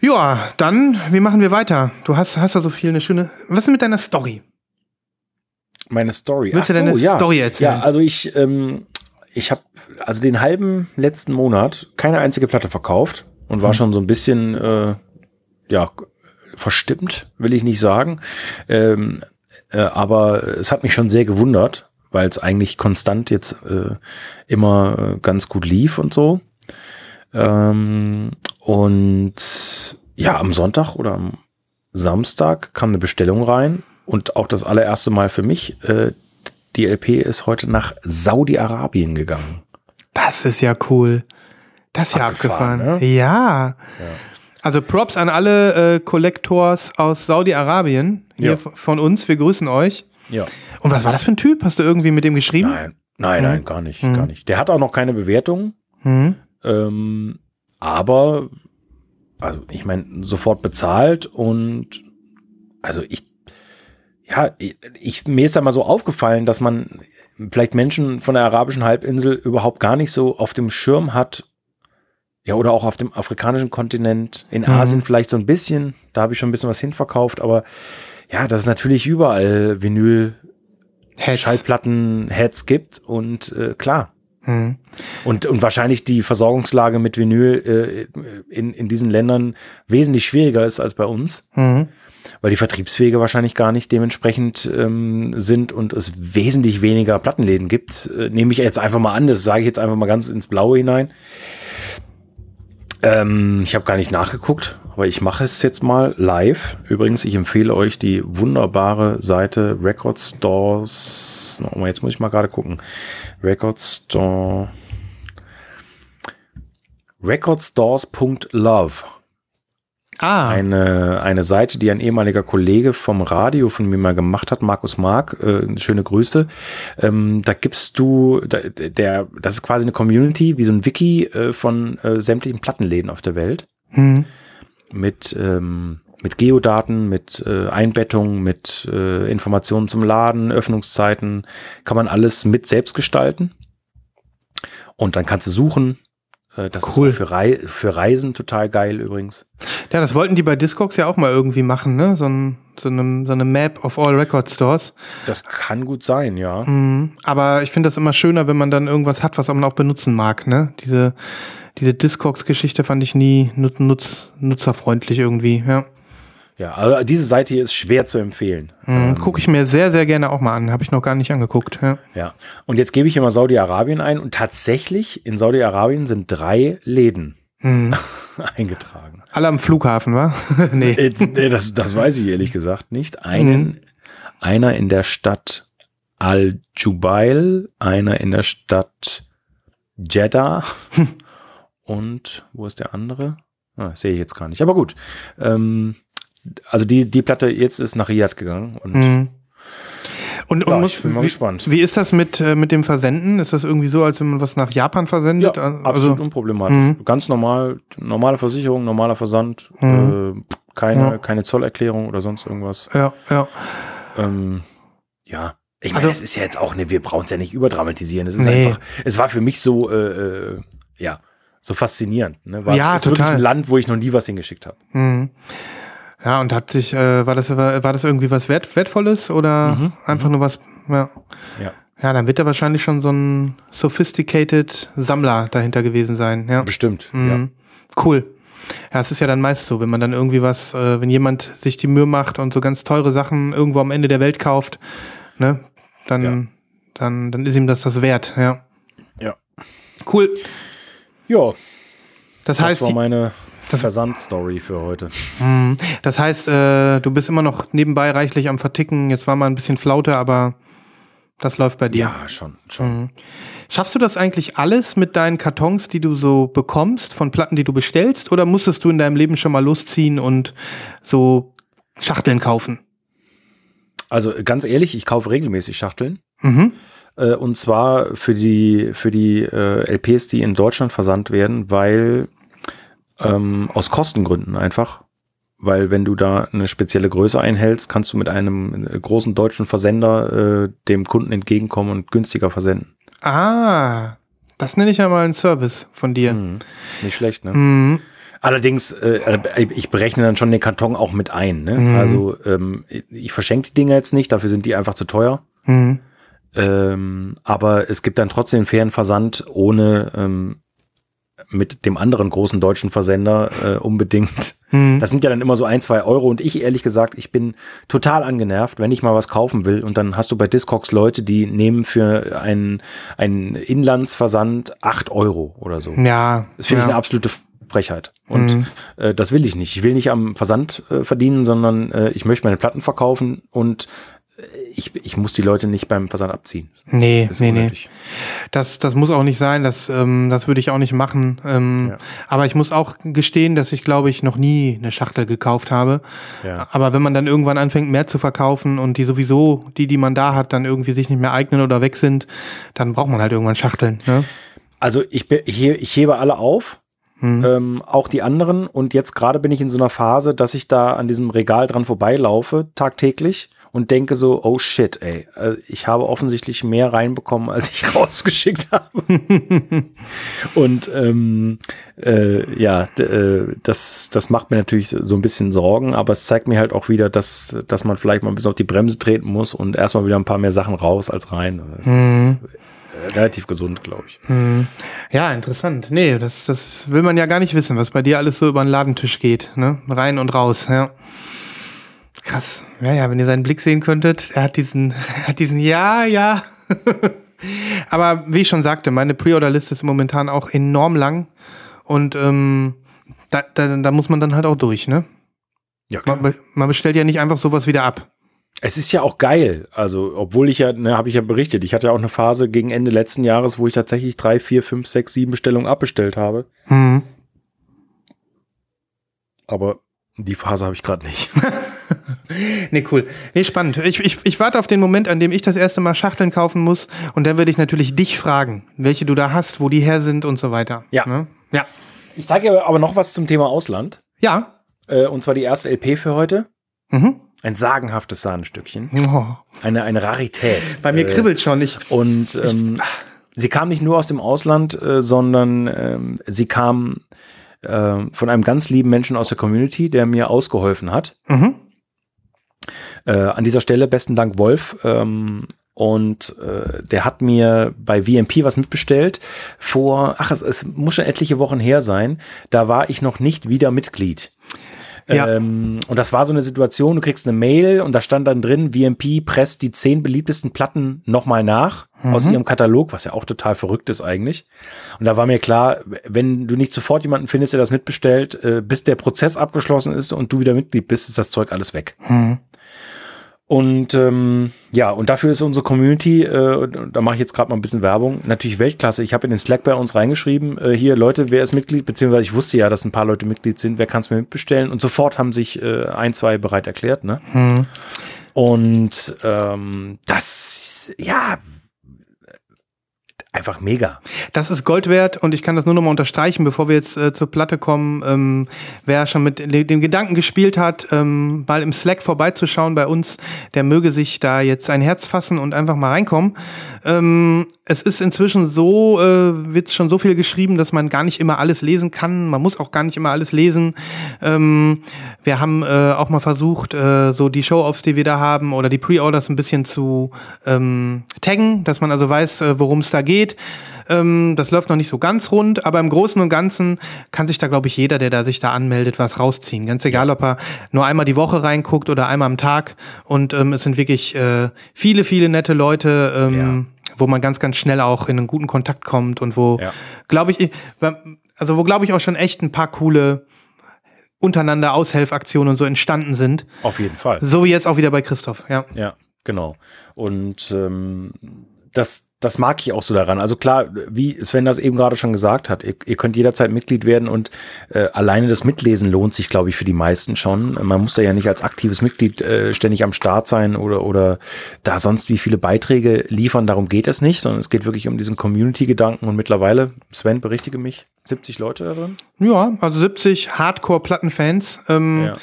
Ja, dann, wie machen wir weiter? Du hast, hast da so viel eine schöne. Was ist mit deiner Story?
Meine Story.
Willst du
Ach so,
deine
ja.
Story erzählen?
Ja, also ich, ähm, ich habe also den halben letzten Monat keine einzige Platte verkauft und war
Hm.
schon so ein bisschen, äh, ja, verstimmt, will ich nicht sagen. Ähm, äh, aber es hat mich schon sehr gewundert, weil es eigentlich konstant jetzt äh, immer äh, ganz gut lief und so. Ähm, und ja, am Sonntag oder am Samstag kam eine Bestellung rein und auch das allererste Mal für mich. Äh, die LP ist heute nach Saudi-Arabien gegangen.
Das ist ja cool. Das ist ja
Abgefahren, ne?
Ja. Also Props an alle äh, Collectors aus Saudi-Arabien. Hier
Ja.
von uns. Wir grüßen euch.
Ja.
Und was war das für ein Typ? Hast du irgendwie mit dem geschrieben?
Nein, nein,
Mhm.
nein, gar nicht,
Mhm.
gar nicht. Der hat auch noch keine Bewertung,
Hm.
ähm, aber also ich meine sofort bezahlt und also ich ja, ich, ich mir ist da mal so aufgefallen, dass man vielleicht Menschen von der arabischen Halbinsel überhaupt gar nicht so auf dem Schirm hat. Ja, oder auch auf dem afrikanischen Kontinent, in
Mhm.
Asien vielleicht so ein bisschen. Da habe ich schon ein bisschen was hinverkauft, aber ja, dass es natürlich überall Vinyl
Heads.
Schallplatten Heads gibt und äh, klar.
Hm.
Und, und wahrscheinlich die Versorgungslage mit Vinyl äh, in, in diesen Ländern wesentlich schwieriger ist als bei uns,
Hm.
weil die Vertriebswege wahrscheinlich gar nicht dementsprechend ähm, sind und es wesentlich weniger Plattenläden gibt. Äh, nehme ich jetzt einfach mal an, das sage ich jetzt einfach mal ganz ins Blaue hinein. Ähm, ich habe gar nicht nachgeguckt, aber ich mache es jetzt mal live. Übrigens, ich empfehle euch die wunderbare Seite Record Stores. Nochmal, jetzt muss ich mal gerade gucken. Record Store. Recordstores.love.
Ah.
Eine, eine Seite, die ein ehemaliger Kollege vom Radio von mir mal gemacht hat, Markus Mark, äh, schöne Grüße. Ähm, da gibst du, da, der, das ist quasi eine Community, wie so ein Wiki äh, von äh, sämtlichen Plattenläden auf der Welt
Hm.
Mit, ähm, mit Geodaten, mit äh, Einbettung, mit äh, Informationen zum Laden, Öffnungszeiten, kann man alles mit selbst gestalten. Und dann kannst du suchen. Äh, das
Cool.
ist für, Rei für Reisen total geil übrigens.
Ja, das wollten die bei Discogs ja auch mal irgendwie machen, ne? So, ein, so, eine, so eine Map of all Record Stores.
Das kann gut sein, ja.
Mhm. Aber ich finde das immer schöner, wenn man dann irgendwas hat, was man auch benutzen mag, ne? Diese, diese Discogs-Geschichte fand ich nie nut nutz nutzerfreundlich irgendwie, ja.
Ja, also diese Seite hier ist schwer zu empfehlen.
Mhm. Gucke ich mir sehr, sehr gerne auch mal an. Habe ich noch gar nicht angeguckt, ja.
Ja. Und jetzt gebe ich hier mal Saudi-Arabien ein und tatsächlich in Saudi-Arabien sind drei Läden
Mhm.
eingetragen.
Alle am Flughafen, wa? nee.
Äh, nee, das, das weiß ich ehrlich gesagt nicht. Einen, einer in der Stadt Al-Jubail, einer in der Stadt Jeddah und wo ist der andere? Ah, sehe ich jetzt gar nicht. Aber gut. Ähm, also die, die Platte jetzt ist nach Riyadh gegangen und
Mhm. Und, und
Ja,
muss,
ich bin mal
wie,
gespannt.
wie ist das mit, äh, mit dem Versenden? Ist das irgendwie so, als wenn man was nach Japan
ja,
versendet?
absolut
also,
unproblematisch.
Mhm.
Ganz normal, normale Versicherung, normaler Versand,
Mhm.
äh, keine,
Ja.
keine Zollerklärung oder sonst irgendwas.
ja, ja.
Ähm, ja. Ich meine,
Also-
es ist ja jetzt auch, ne, wir brauchen es ja nicht überdramatisieren. Es ist
Nee.
einfach, es war für mich so, äh, äh, ja, so faszinierend. Ne? War,
Ja,
ist wirklich
total.
ein Land, wo ich noch nie was hingeschickt habe.
Mhm. Ja, und hat sich, äh, war das, war, war das irgendwie was Wert, Wertvolles oder
Mhm,
einfach nur was, ja.
Ja.
Ja, dann wird da wahrscheinlich schon so ein sophisticated Sammler dahinter gewesen sein, ja.
Bestimmt. Ja.
Mhm. Cool. Ja, es ist ja dann meist so, wenn man dann irgendwie was, äh, wenn jemand sich die Mühe macht und so ganz teure Sachen irgendwo am Ende der Welt kauft, ne, dann,
Ja.
dann, dann ist ihm das das wert, ja.
Ja.
Cool.
Ja,
Das
das
heißt,
war
die-
meine Versandstory für heute.
Mhm. das heißt, äh, du bist immer noch nebenbei reichlich am Verticken. Jetzt war mal ein bisschen Flaute, aber das läuft bei dir.
Ja, schon, schon.
Mhm. Schaffst du das eigentlich alles mit deinen Kartons, die du so bekommst, von Platten, die du bestellst, oder musstest du in deinem Leben schon mal losziehen und so Schachteln kaufen?
Also ganz ehrlich, ich kaufe regelmäßig Schachteln.
Mhm.
Äh, und zwar für die, für die äh, LPs, die in Deutschland versandt werden, weil ähm, aus Kostengründen einfach. Weil wenn du da eine spezielle Größe einhältst, kannst du mit einem äh, großen deutschen Versender äh, dem Kunden entgegenkommen und günstiger versenden.
Ah, das nenne ich ja mal einen Service von dir.
Mhm. Nicht schlecht, ne?
Mhm.
Allerdings, äh, ich berechne dann schon den Karton auch mit ein. Ne?
Mhm.
Also ähm, ich verschenke die Dinger jetzt nicht, dafür sind die einfach zu teuer.
Mhm.
Ähm, aber es gibt dann trotzdem fairen Versand, ohne ähm, mit dem anderen großen deutschen Versender äh, unbedingt.
Mhm.
Das sind ja dann immer so ein, zwei Euro. Und ich ehrlich gesagt, ich bin total angenervt, wenn ich mal was kaufen will. Und dann hast du bei Discogs Leute, die nehmen für einen, einen Inlandsversand acht Euro oder so.
Ja.
Das finde
ja.
ich eine absolute Frechheit. Und
Mhm.
äh, das will ich nicht. Ich will nicht am Versand äh, verdienen, sondern äh, ich möchte meine Platten verkaufen und ich, ich muss die Leute nicht beim Versand abziehen.
Nee, nee, nee.
unnötig.
Das, das muss auch nicht sein, das, ähm, das würde ich auch nicht machen. Ähm,
Ja.
Aber ich muss auch gestehen, dass ich, glaube ich, noch nie eine Schachtel gekauft habe.
Ja.
Aber wenn man dann irgendwann anfängt, mehr zu verkaufen und die sowieso, die, die man da hat, dann irgendwie sich nicht mehr eignen oder weg sind, dann braucht man halt irgendwann Schachteln. Ne?
Also ich, ich, he- ich hebe alle auf,
Hm.
ähm, auch die anderen. Und jetzt gerade bin ich in so einer Phase, dass ich da an diesem Regal dran vorbeilaufe, tagtäglich. Und denke so, oh shit, ey, äh, ich habe offensichtlich mehr reinbekommen, als ich rausgeschickt habe. Und ähm, äh, ja, äh, das, das macht mir natürlich so ein bisschen Sorgen, aber es zeigt mir halt auch wieder, dass, dass man vielleicht mal ein bisschen auf die Bremse treten muss und erstmal wieder ein paar mehr Sachen raus als rein. Das
Mhm.
ist äh, relativ gesund, glaube ich.
Ja, interessant. Nee, das, das will man ja gar nicht wissen, was bei dir alles so über den Ladentisch geht. Ne? Rein und raus, ja. Krass. Ja, ja, wenn ihr seinen Blick sehen könntet, er hat diesen, er hat diesen, ja, ja. Aber wie ich schon sagte, meine Pre-Order-Liste ist momentan auch enorm lang. Und ähm, da, da, da muss man dann halt auch durch, ne?
Ja,
Man, be- man bestellt ja nicht einfach sowas wieder ab.
Es ist ja auch geil. Also, obwohl ich ja, ne, habe ich ja berichtet, ich hatte ja auch eine Phase gegen Ende letzten Jahres, wo ich tatsächlich drei, vier, fünf, sechs, sieben Bestellungen abbestellt habe.
Hm.
Aber die Phase habe ich gerade nicht.
Nee, cool. Nee, spannend. Ich, ich, ich warte auf den Moment, an dem ich das erste Mal Schachteln kaufen muss. Und dann werde ich natürlich dich fragen, welche du da hast, wo die her sind und so weiter.
Ja.
Ne? Ja.
Ich zeige dir aber noch was zum Thema Ausland.
Ja.
Äh, und zwar die erste LP für heute.
Mhm.
Ein sagenhaftes Sahnestückchen.
Oh.
Eine, eine Rarität.
Bei mir
Äh,
kribbelt schon. Ich,
Und ähm, sie kam nicht nur aus dem Ausland, äh, sondern ähm, sie kam äh, von einem ganz lieben Menschen aus der Community, der mir ausgeholfen hat.
mhm.
Äh, an dieser Stelle besten Dank Wolf. Ähm, und äh, der hat mir bei VMP was mitbestellt vor, ach, es, es muss schon etliche Wochen her sein. Da war ich noch nicht wieder Mitglied.
Ja.
Ähm, und das war so eine Situation, du kriegst eine Mail und da stand dann drin, VMP presst die zehn beliebtesten Platten nochmal nach aus ihrem Katalog, was ja auch total verrückt ist eigentlich. Und da war mir klar, wenn du nicht sofort jemanden findest, der das mitbestellt, äh, bis der Prozess abgeschlossen ist und du wieder Mitglied bist, ist das Zeug alles weg.
Mhm.
Und ähm, ja, und dafür ist unsere Community, äh, da mache ich jetzt gerade mal ein bisschen Werbung, natürlich Weltklasse. Ich habe in den Slack bei uns reingeschrieben, äh, hier Leute, wer ist Mitglied, beziehungsweise ich wusste ja, dass ein paar Leute Mitglied sind, wer kann es mir mitbestellen? Und sofort haben sich äh, ein, zwei bereit erklärt. Ne?
Mhm.
Und ähm, das, ja, einfach mega.
Das ist Gold wert und ich kann das nur noch mal unterstreichen, bevor wir jetzt äh, zur Platte kommen. Ähm, wer schon mit dem Gedanken gespielt hat, ähm, mal im Slack vorbeizuschauen bei uns, der möge sich da jetzt ein Herz fassen und einfach mal reinkommen. Ähm, es ist inzwischen so, äh, wird schon so viel geschrieben, dass man gar nicht immer alles lesen kann. Man muss auch gar nicht immer alles lesen. Ähm, wir haben äh, auch mal versucht, äh, so die Show-Offs, die wir da haben oder die Pre-Orders ein bisschen zu ähm, taggen, dass man also weiß, äh, worum es da geht. Ähm, das läuft noch nicht so ganz rund, aber im Großen und Ganzen kann sich da, glaube ich, jeder, der da sich da anmeldet, was rausziehen. Ganz egal, ob er nur einmal die Woche reinguckt oder einmal am Tag. Und ähm, es sind wirklich äh, viele, viele nette Leute, ähm, wo man ganz, ganz schnell auch in einen guten Kontakt kommt und wo,
Ja.
glaube ich, also wo, glaube ich, auch schon echt ein paar coole untereinander Aushelfaktionen und so entstanden sind.
Auf jeden Fall.
So wie jetzt auch wieder bei Christoph, ja.
Ja, genau. Und ähm, das, das mag ich auch so daran. Also klar, wie Sven das eben gerade schon gesagt hat, ihr, ihr könnt jederzeit Mitglied werden und äh, alleine das Mitlesen lohnt sich, glaube ich, für die meisten schon. Man muss da ja nicht als aktives Mitglied äh, ständig am Start sein oder, oder da sonst wie viele Beiträge liefern. Darum geht es nicht, sondern es geht wirklich um diesen Community-Gedanken und mittlerweile, Sven, berichtige mich, 70 Leute darin?
Ja, also 70 Hardcore-Plattenfans. Ähm,
Ja.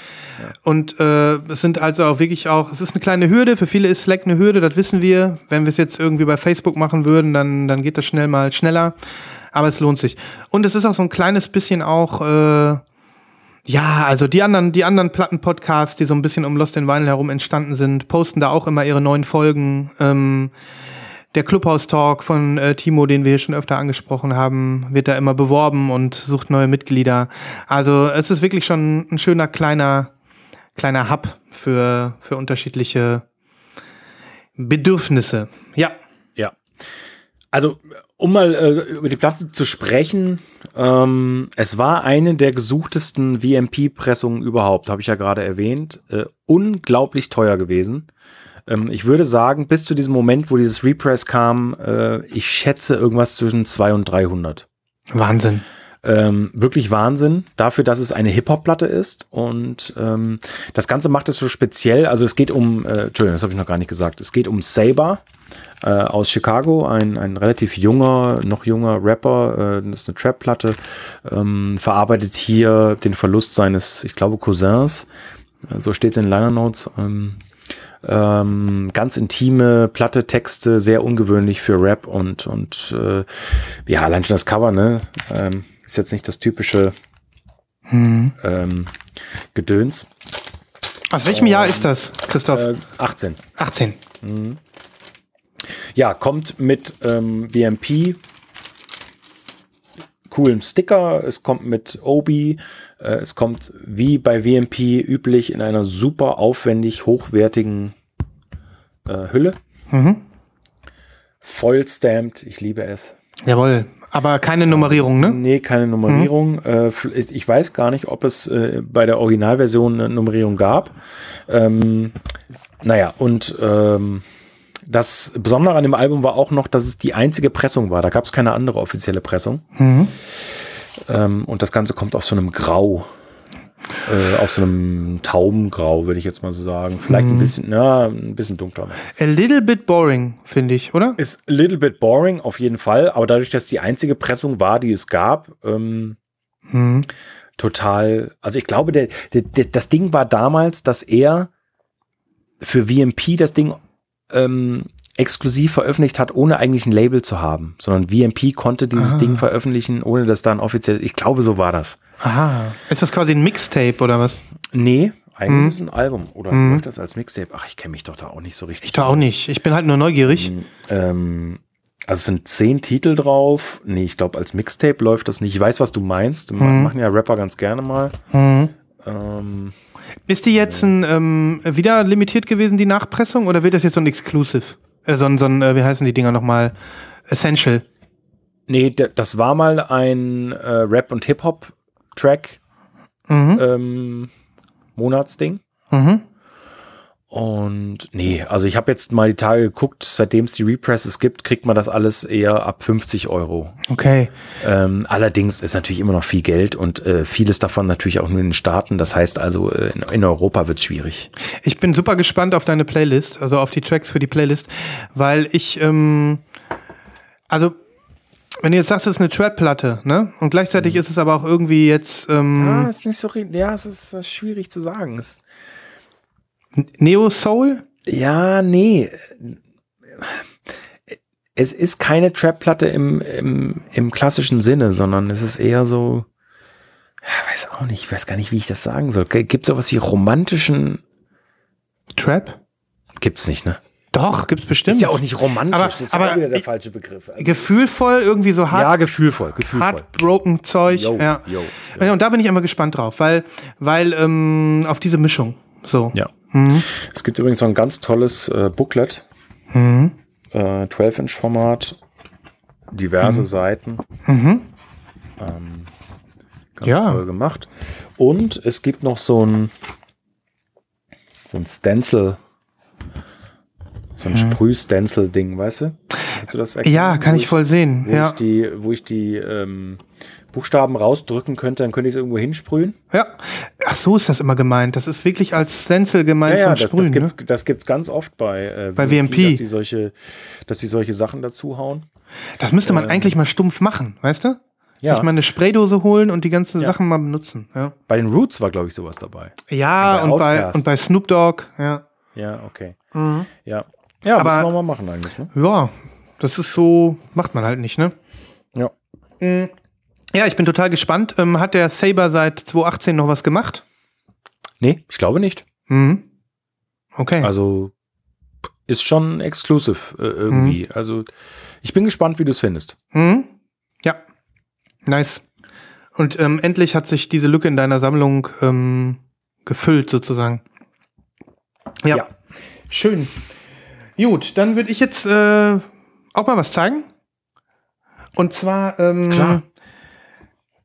Und äh, es sind also auch wirklich auch, es ist eine kleine Hürde, für viele ist Slack eine Hürde, das wissen wir. Wenn wir es jetzt irgendwie bei Facebook machen würden, dann, dann geht das schnell mal schneller. Aber es lohnt sich. Und es ist auch so ein kleines bisschen auch, äh, Ja, also die anderen, die anderen Platten-Podcasts, die so ein bisschen um Lost in Vinyl herum entstanden sind, posten da auch immer ihre neuen Folgen. Ähm, der Clubhouse-Talk von äh, Timo, den wir hier schon öfter angesprochen haben, wird da immer beworben und sucht neue Mitglieder. Also es ist wirklich schon ein schöner kleiner, kleiner Hub für, für unterschiedliche Bedürfnisse. Ja.
Ja. Also, um mal äh, über die Platte zu sprechen, ähm, es war eine der gesuchtesten VMP-Pressungen überhaupt, habe ich ja gerade erwähnt. Äh, unglaublich teuer gewesen. Ähm, ich würde sagen, bis zu diesem Moment, wo dieses Repress kam, äh, ich schätze irgendwas zwischen 200 und 300.
Wahnsinn.
Ähm, wirklich Wahnsinn dafür, dass es eine Hip-Hop-Platte ist. Und ähm, das Ganze macht es so speziell. Also es geht um, äh, Entschuldigung, das habe ich noch gar nicht gesagt. Es geht um Saber äh, aus Chicago, ein, ein relativ junger, noch junger Rapper. Äh, das ist eine Trap-Platte. Ähm, verarbeitet hier den Verlust seines, ich glaube, Cousins. Äh, so steht es in Liner Notes. Ähm, ähm, ganz intime, platte Texte, sehr ungewöhnlich für Rap und, und äh, ja, allein schon das Cover, ne? Ähm, ist jetzt nicht das typische
Hm.
ähm, Gedöns.
Aus welchem Jahr ist das, Christoph?
Äh, 18.
18.
Ja, kommt mit ähm, VMP, coolen Sticker, es kommt mit Obi, es kommt wie bei VMP üblich in einer super aufwendig hochwertigen äh, Hülle.
Mhm.
Foil stamped, ich liebe es.
Jawohl. Aber keine Nummerierung, ne?
Nee, keine Nummerierung. Äh, f- ich weiß gar nicht, ob es äh, bei der Originalversion eine Nummerierung gab. Ähm, naja, und ähm, das Besondere an dem Album war auch noch, dass es die einzige Pressung war. Da gab es keine andere offizielle Pressung.
Mhm.
Ähm, und das Ganze kommt auf so einem Grau. Äh, auf so einem Taubengrau, würde ich jetzt mal so sagen. Vielleicht ein bisschen, ja, ein bisschen dunkler.
A little bit boring, finde ich, oder?
Ist a little bit boring, auf jeden Fall. Aber dadurch, dass die einzige Pressung war, die es gab, ähm,
Mhm.
total. Also ich glaube, der, der, der, das Ding war damals, dass er für VMP das Ding ähm, exklusiv veröffentlicht hat, ohne eigentlich ein Label zu haben, sondern VMP konnte dieses
Ah.
Ding veröffentlichen, ohne dass da ein offizielles. Ich glaube, so war das.
Aha. Ist das quasi ein Mixtape oder was?
Nee, eigentlich
Mhm.
ist es ein Album. Oder
Mhm.
läuft das als Mixtape? Ach, ich kenne mich doch da auch nicht so richtig.
Ich doch auch nicht. Ich bin halt nur neugierig.
Ähm, also es sind zehn Titel drauf. Nee, ich glaube, als Mixtape läuft das nicht. Ich weiß, was du meinst.
Mhm.
Machen ja Rapper ganz gerne mal.
Mhm.
Ähm,
Ist die jetzt ein, ähm, wieder limitiert gewesen, die Nachpressung, oder wird das jetzt so ein Exclusive? Äh, so ein, so ein äh, wie heißen die Dinger nochmal? Essential.
nee, das war mal ein äh, Rap- und Hip-Hop-Track
Mhm.
ähm, Monatsding.
Mhm.
Und nee, also ich habe jetzt mal die Tage geguckt, seitdem es die Represses gibt, kriegt man das alles eher ab 50 Euro.
Okay.
Ähm, allerdings ist natürlich immer noch viel Geld und äh, vieles davon natürlich auch nur in den Staaten. Das heißt also, äh, in, in Europa wird es schwierig.
Ich bin super gespannt auf deine Playlist, also auf die Tracks für die Playlist, weil ich, ähm, also, wenn du jetzt sagst, es ist eine Trap-Platte, ne? Und gleichzeitig ist es aber auch irgendwie jetzt ähm,
ist nicht so Ja, es ist äh, schwierig zu sagen. Es,
Neo-Soul?
ja, nee. Es ist keine Trap-Platte im, im, im klassischen Sinne, sondern es ist eher so. Ja, weiß auch nicht, ich weiß gar nicht, wie ich das sagen soll. Gibt es sowas wie romantischen.
Trap?
Gibt's nicht, ne?
Doch, gibt's bestimmt.
Ist ja auch nicht romantisch,
Aber-
das ist
aber
wieder der
ich-
falsche Begriff. Also,
Gefühlvoll, irgendwie so hart,
ja, gefühlvoll, gefühlvoll.
heartbroken Zeug.
Yo,
ja.
yo,
Ja, Und da bin ich immer gespannt drauf, weil, weil ähm, auf diese Mischung. So.
Ja.
Mhm.
Es gibt übrigens noch ein ganz tolles äh, Booklet,
Mhm.
äh, 12-Inch-Format, diverse Seiten.
Mhm.
Ähm, ganz
Ja.
toll gemacht. Und es gibt noch so ein, so ein Stencil, so ein Sprüh-Stencil-Ding, weißt du? Kannst du das erkennen?
Mhm. Ja, kann ich voll sehen.
Wo
Ja.
ich die, wo ich die ähm, Buchstaben rausdrücken könnte, dann könnte ich es irgendwo hinsprühen.
ja. Ach so ist das immer gemeint. Das ist wirklich als Stencil gemeint
Ja, ja,
zum
das,
Sprühen.
das, gibt's,
ne?
das gibt's ganz oft bei, äh,
Bei VMP.
dass die solche, dass die solche Sachen dazu hauen.
Das müsste man eigentlich mal stumpf machen, weißt du?
ähm, Ja.
Sich mal eine Spraydose holen und die ganzen
Ja.
Sachen mal benutzen. Ja,
Bei den Roots war, glaube ich, sowas dabei.
ja
Und bei
und, bei, und bei Snoop Dogg, ja.
Ja, okay.
Mhm.
Ja. Ja,
Aber-
müssen wir mal machen eigentlich, ne?
Ja, das ist so, macht man halt nicht, ne?
Ja.
Mhm. Ja, ich bin total gespannt. Ähm, hat der Saber seit 2018 noch was gemacht?
Nee, ich glaube nicht.
Mhm. Okay.
Also ist schon exclusive äh, irgendwie.
Mhm.
Also ich bin gespannt, wie du es findest.
Mhm. Ja. Nice. Und ähm, endlich hat sich diese Lücke in deiner Sammlung ähm, gefüllt, sozusagen. Ja.
Ja.
Schön. Gut, dann würde ich jetzt äh, auch mal was zeigen. Und zwar ähm,
Klar.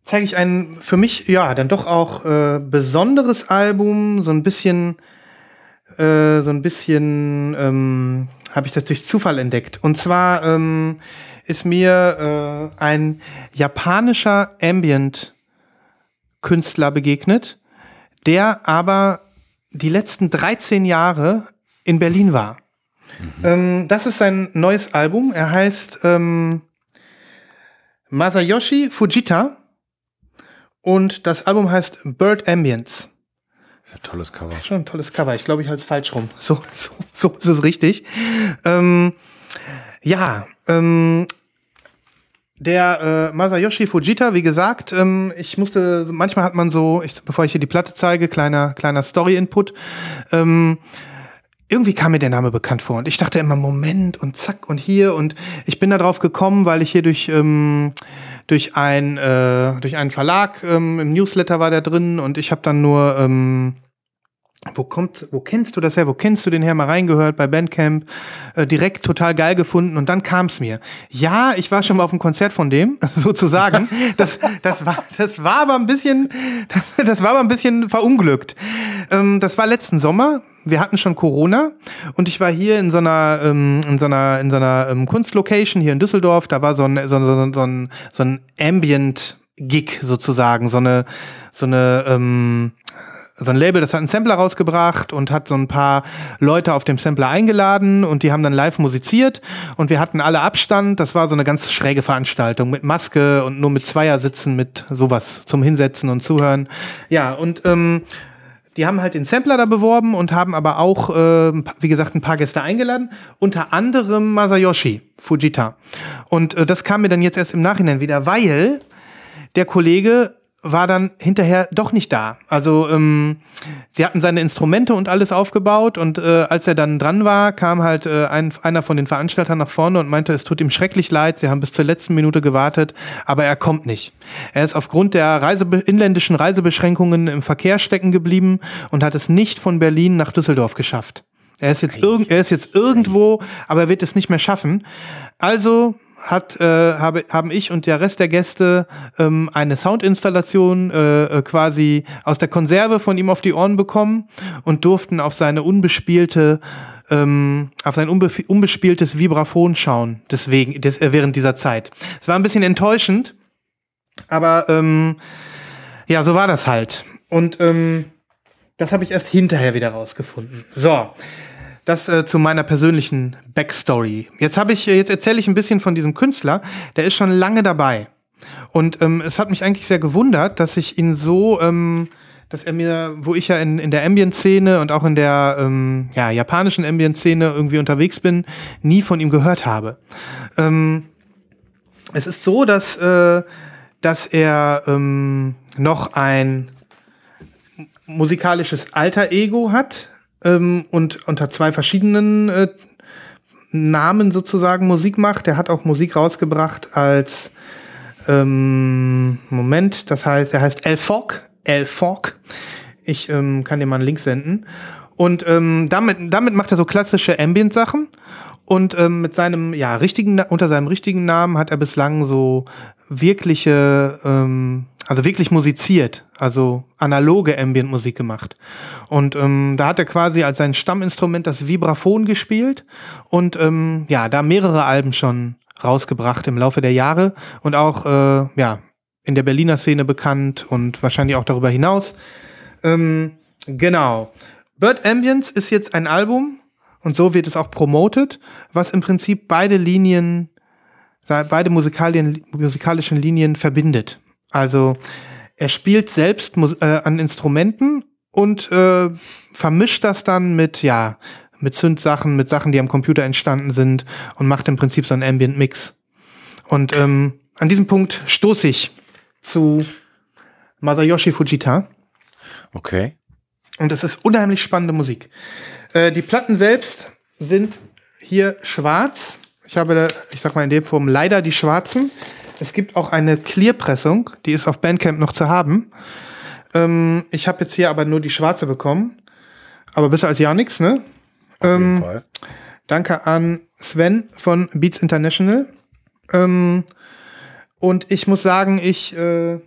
Zeige ich ein für mich ja dann doch auch äh, besonderes Album, so ein bisschen äh, so ein bisschen ähm, habe ich das durch Zufall entdeckt. Und zwar ähm, ist mir äh, ein japanischer Ambient-Künstler begegnet, der aber die letzten 13 Jahre in Berlin war. Ähm, das ist sein neues Album. Er heißt ähm, Masayoshi Fujita und das Album heißt Bird Ambience.
Das ist ein tolles Cover.
Schon ein tolles Cover. Ich glaube, ich halte es falsch rum. So, so, so ist es richtig. Ähm, ja, ähm, der äh, Masayoshi Fujita, wie gesagt, ähm, ich musste, manchmal hat man so, ich, bevor ich hier die Platte zeige, kleiner, kleiner Story-Input, ähm, irgendwie kam mir der Name bekannt vor und ich dachte immer, Moment und zack und hier und ich bin da drauf gekommen, weil ich hier durch, ähm, durch, ein, äh, durch einen Verlag ähm, im Newsletter war der drin und ich habe dann nur, ähm, wo kommt, wo kennst du das her? Wo kennst du den her? Mal reingehört bei Bandcamp, äh, direkt total geil gefunden und dann kam es mir. Ja, ich war schon mal auf einem Konzert von dem, sozusagen. Das, das war, das war aber ein bisschen, das, das war aber ein bisschen verunglückt. Ähm, das war letzten Sommer. Wir hatten schon Corona und ich war hier in so einer, ähm, in so einer, in so einer ähm, Kunstlocation hier in Düsseldorf. Da war so ein, so, so, so ein, so ein Ambient-Gig sozusagen, so eine, so eine, ähm, so ein Label, das hat einen Sampler rausgebracht und hat so ein paar Leute auf dem Sampler eingeladen und die haben dann live musiziert und wir hatten alle Abstand. Das war so eine ganz schräge Veranstaltung mit Maske und nur mit Zweiersitzen, mit sowas zum Hinsetzen und Zuhören. Ja, und ähm, die haben halt den Sampler da beworben und haben aber auch, äh, wie gesagt, ein paar Gäste eingeladen, unter anderem Masayoshi Fujita. Und äh, das kam mir dann jetzt erst im Nachhinein wieder, weil der Kollege war dann hinterher doch nicht da. Also ähm, sie hatten seine Instrumente und alles aufgebaut und äh, als er dann dran war, kam halt äh, ein, einer von den Veranstaltern nach vorne und meinte, es tut ihm schrecklich leid, sie haben bis zur letzten Minute gewartet, aber er kommt nicht. Er ist aufgrund der Reise inländischen Reisebeschränkungen im Verkehr stecken geblieben und hat es nicht von Berlin nach Düsseldorf geschafft. Er ist jetzt, irg er ist jetzt irgendwo, aber er wird es nicht mehr schaffen. Also hat, äh, habe, haben ich und der Rest der Gäste ähm, eine Soundinstallation äh, äh, quasi aus der Konserve von ihm auf die Ohren bekommen und durften auf seine unbespielte ähm, auf sein unbe unbespieltes Vibraphon schauen, deswegen, des, äh, während dieser Zeit. Es war ein bisschen enttäuschend, aber ähm, ja, so war das halt. Und ähm, das habe ich erst hinterher wieder rausgefunden. So, das äh, zu meiner persönlichen Backstory. Jetzt habe ich, jetzt erzähle ich ein bisschen von diesem Künstler. Der ist schon lange dabei. Und ähm, es hat mich eigentlich sehr gewundert, dass ich ihn so, ähm, dass er mir, wo ich ja in, in der Ambient-Szene und auch in der ähm, ja, japanischen Ambient-Szene irgendwie unterwegs bin, nie von ihm gehört habe. Ähm, es ist so, dass, äh, dass er ähm, noch ein musikalisches Alter-Ego hat, ähm, und unter zwei verschiedenen äh, Namen sozusagen Musik macht. Er hat auch Musik rausgebracht als ähm, Moment, das heißt, er heißt El Fork. El Fork. Ich ähm, kann dir mal einen Link senden. Und ähm, damit, damit macht er so klassische Ambient-Sachen. Und ähm, mit seinem, ja, richtigen, unter seinem richtigen Namen hat er bislang so wirkliche, ähm, also wirklich musiziert, also analoge Ambient-Musik gemacht. Und ähm, da hat er quasi als sein Stamminstrument das Vibraphon gespielt und ähm, ja, da mehrere Alben schon rausgebracht im Laufe der Jahre und auch äh, ja in der Berliner Szene bekannt und wahrscheinlich auch darüber hinaus. Ähm, genau. Bird Ambience ist jetzt ein Album und so wird es auch promotet, was im Prinzip beide Linien, beide musikalien, musikalischen Linien verbindet. Also er spielt selbst äh, an Instrumenten und äh, vermischt das dann mit, ja, mit Synth-Sachen, mit Sachen, die am Computer entstanden sind und macht im Prinzip so einen Ambient-Mix. Und ähm, an diesem Punkt stoße ich zu Masayoshi Fujita.
Okay.
Und das ist unheimlich spannende Musik. Äh, die Platten selbst sind hier schwarz. Ich habe, ich sag mal in dem Form leider die schwarzen. Es gibt auch eine Clear-Pressung, die ist auf Bandcamp noch zu haben. Ähm, ich habe jetzt hier aber nur die schwarze bekommen. Aber besser als ja nix, ne?
Auf jeden
Ähm,
Fall.
Danke an Sven von Beats International. Ähm, und ich muss sagen, ich äh,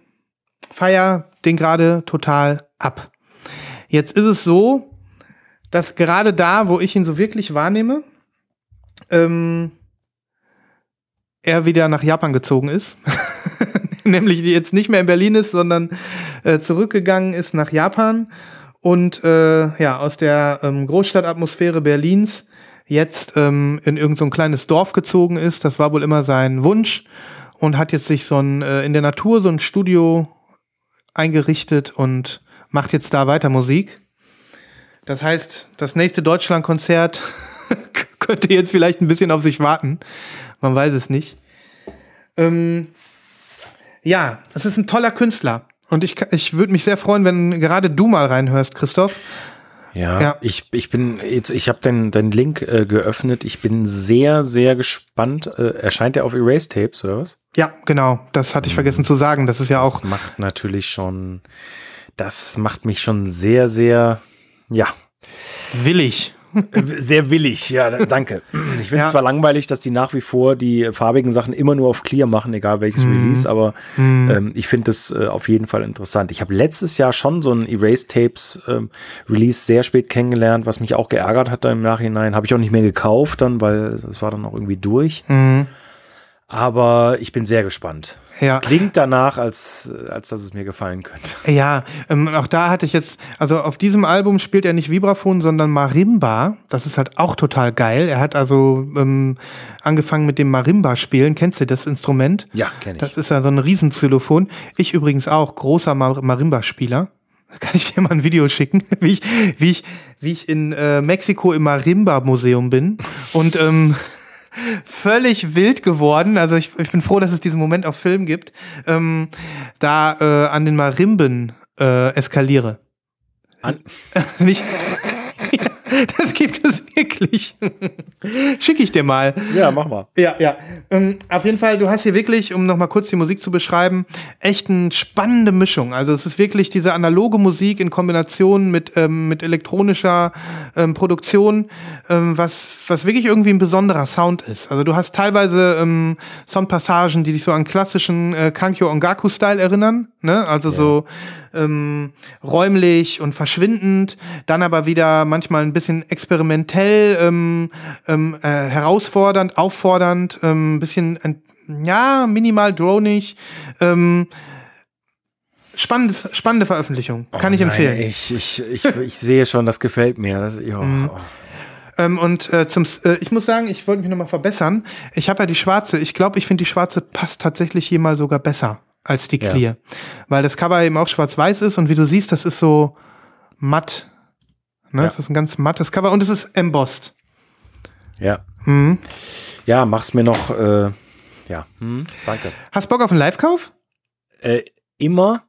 feier den gerade total ab. Jetzt ist es so, dass gerade da, wo ich ihn so wirklich wahrnehme, ähm, er wieder nach Japan gezogen ist. Nämlich die jetzt nicht mehr in Berlin ist, sondern äh, zurückgegangen ist nach Japan und äh, ja, aus der ähm, Großstadtatmosphäre Berlins jetzt ähm, in irgendein so kleines Dorf gezogen ist. Das war wohl immer sein Wunsch und hat jetzt sich so ein äh, in der Natur so ein Studio eingerichtet und macht jetzt da weiter Musik. Das heißt, das nächste Deutschlandkonzert könnte jetzt vielleicht ein bisschen auf sich warten. Man weiß es nicht. Ähm, ja, es ist ein toller Künstler. Und ich, ich würde mich sehr freuen, wenn gerade du mal reinhörst, Christoph.
Ja,
Ja.
ich, ich bin jetzt, ich habe den, den Link äh, geöffnet. Ich bin sehr, sehr gespannt. Äh, erscheint der auf Erase Tapes oder was?
Ja, genau. Das hatte ich vergessen zu sagen. Das ist ja auch.
Das macht natürlich schon, das macht mich schon sehr, sehr, ja,
willig.
Sehr willig. Ja, da- danke. Ich finde es
Ja.
zwar langweilig, dass die nach wie vor die farbigen Sachen immer nur auf Clear machen, egal welches Release, aber ähm, ich finde das äh, auf jeden Fall interessant. Ich habe letztes Jahr schon so ein Erase Tapes ähm, Release sehr spät kennengelernt, was mich auch geärgert hat da im Nachhinein. Habe ich auch nicht mehr gekauft dann, weil das war dann auch irgendwie durch.
Mhm.
Aber ich bin sehr gespannt.
Ja.
Klingt danach, als, als dass es mir gefallen könnte.
Ja, ähm, auch da hatte ich jetzt, also auf diesem Album spielt er nicht Vibraphon, sondern Marimba. Das ist halt auch total geil. Er hat also ähm, angefangen mit dem Marimba-Spielen. Kennst du das Instrument?
Ja, kenne ich.
Das ist ja so ein Riesenxylophon. Ich übrigens auch, großer Mar Marimba-Spieler. Da kann ich dir mal ein Video schicken, wie ich, wie ich, wie ich in äh, Mexiko im Marimba-Museum bin und ähm, völlig wild geworden. Also ich, ich bin froh, dass es diesen Moment auf Film gibt. Ähm, da äh, an den Marimben äh, eskaliere.
An-
Nicht, das gibt es wirklich. Schick ich dir mal.
Ja, mach mal.
Ja, ja. Ähm, auf jeden Fall, du hast hier wirklich, um nochmal kurz die Musik zu beschreiben, echt eine spannende Mischung. Also es ist wirklich diese analoge Musik in Kombination mit, ähm, mit elektronischer ähm, Produktion, ähm, was, was wirklich irgendwie ein besonderer Sound ist. Also du hast teilweise ähm, Soundpassagen, die dich so an klassischen äh, Kankyo Ongaku-Style erinnern. Ne? Also so ähm, räumlich und verschwindend, dann aber wieder manchmal ein bisschen experimentell, ähm, ähm, äh, herausfordernd, auffordernd, ähm, ein bisschen, ein, ja, minimal dronig. Ähm, spannendes, spannende Veröffentlichung, kann ich
Oh Nein,
empfehlen.
Ich, ich, ich, ich sehe schon, das gefällt mir. Das, ja,
Mhm. Ähm, und äh, zum, äh, ich muss sagen, ich wollte mich nochmal verbessern. Ich habe ja die schwarze. Ich glaube, ich finde die schwarze passt tatsächlich hier mal sogar besser als die
Ja.
Clear. Weil das Cover eben auch schwarz-weiß ist und wie du siehst, das ist so matt. Ne?
Ja.
Das ist ein ganz mattes Cover und es ist embossed.
ja.
Mhm.
ja, mach's mir noch. Äh, ja, hm, danke.
Hast Bock auf einen Live-Kauf?
Äh, immer,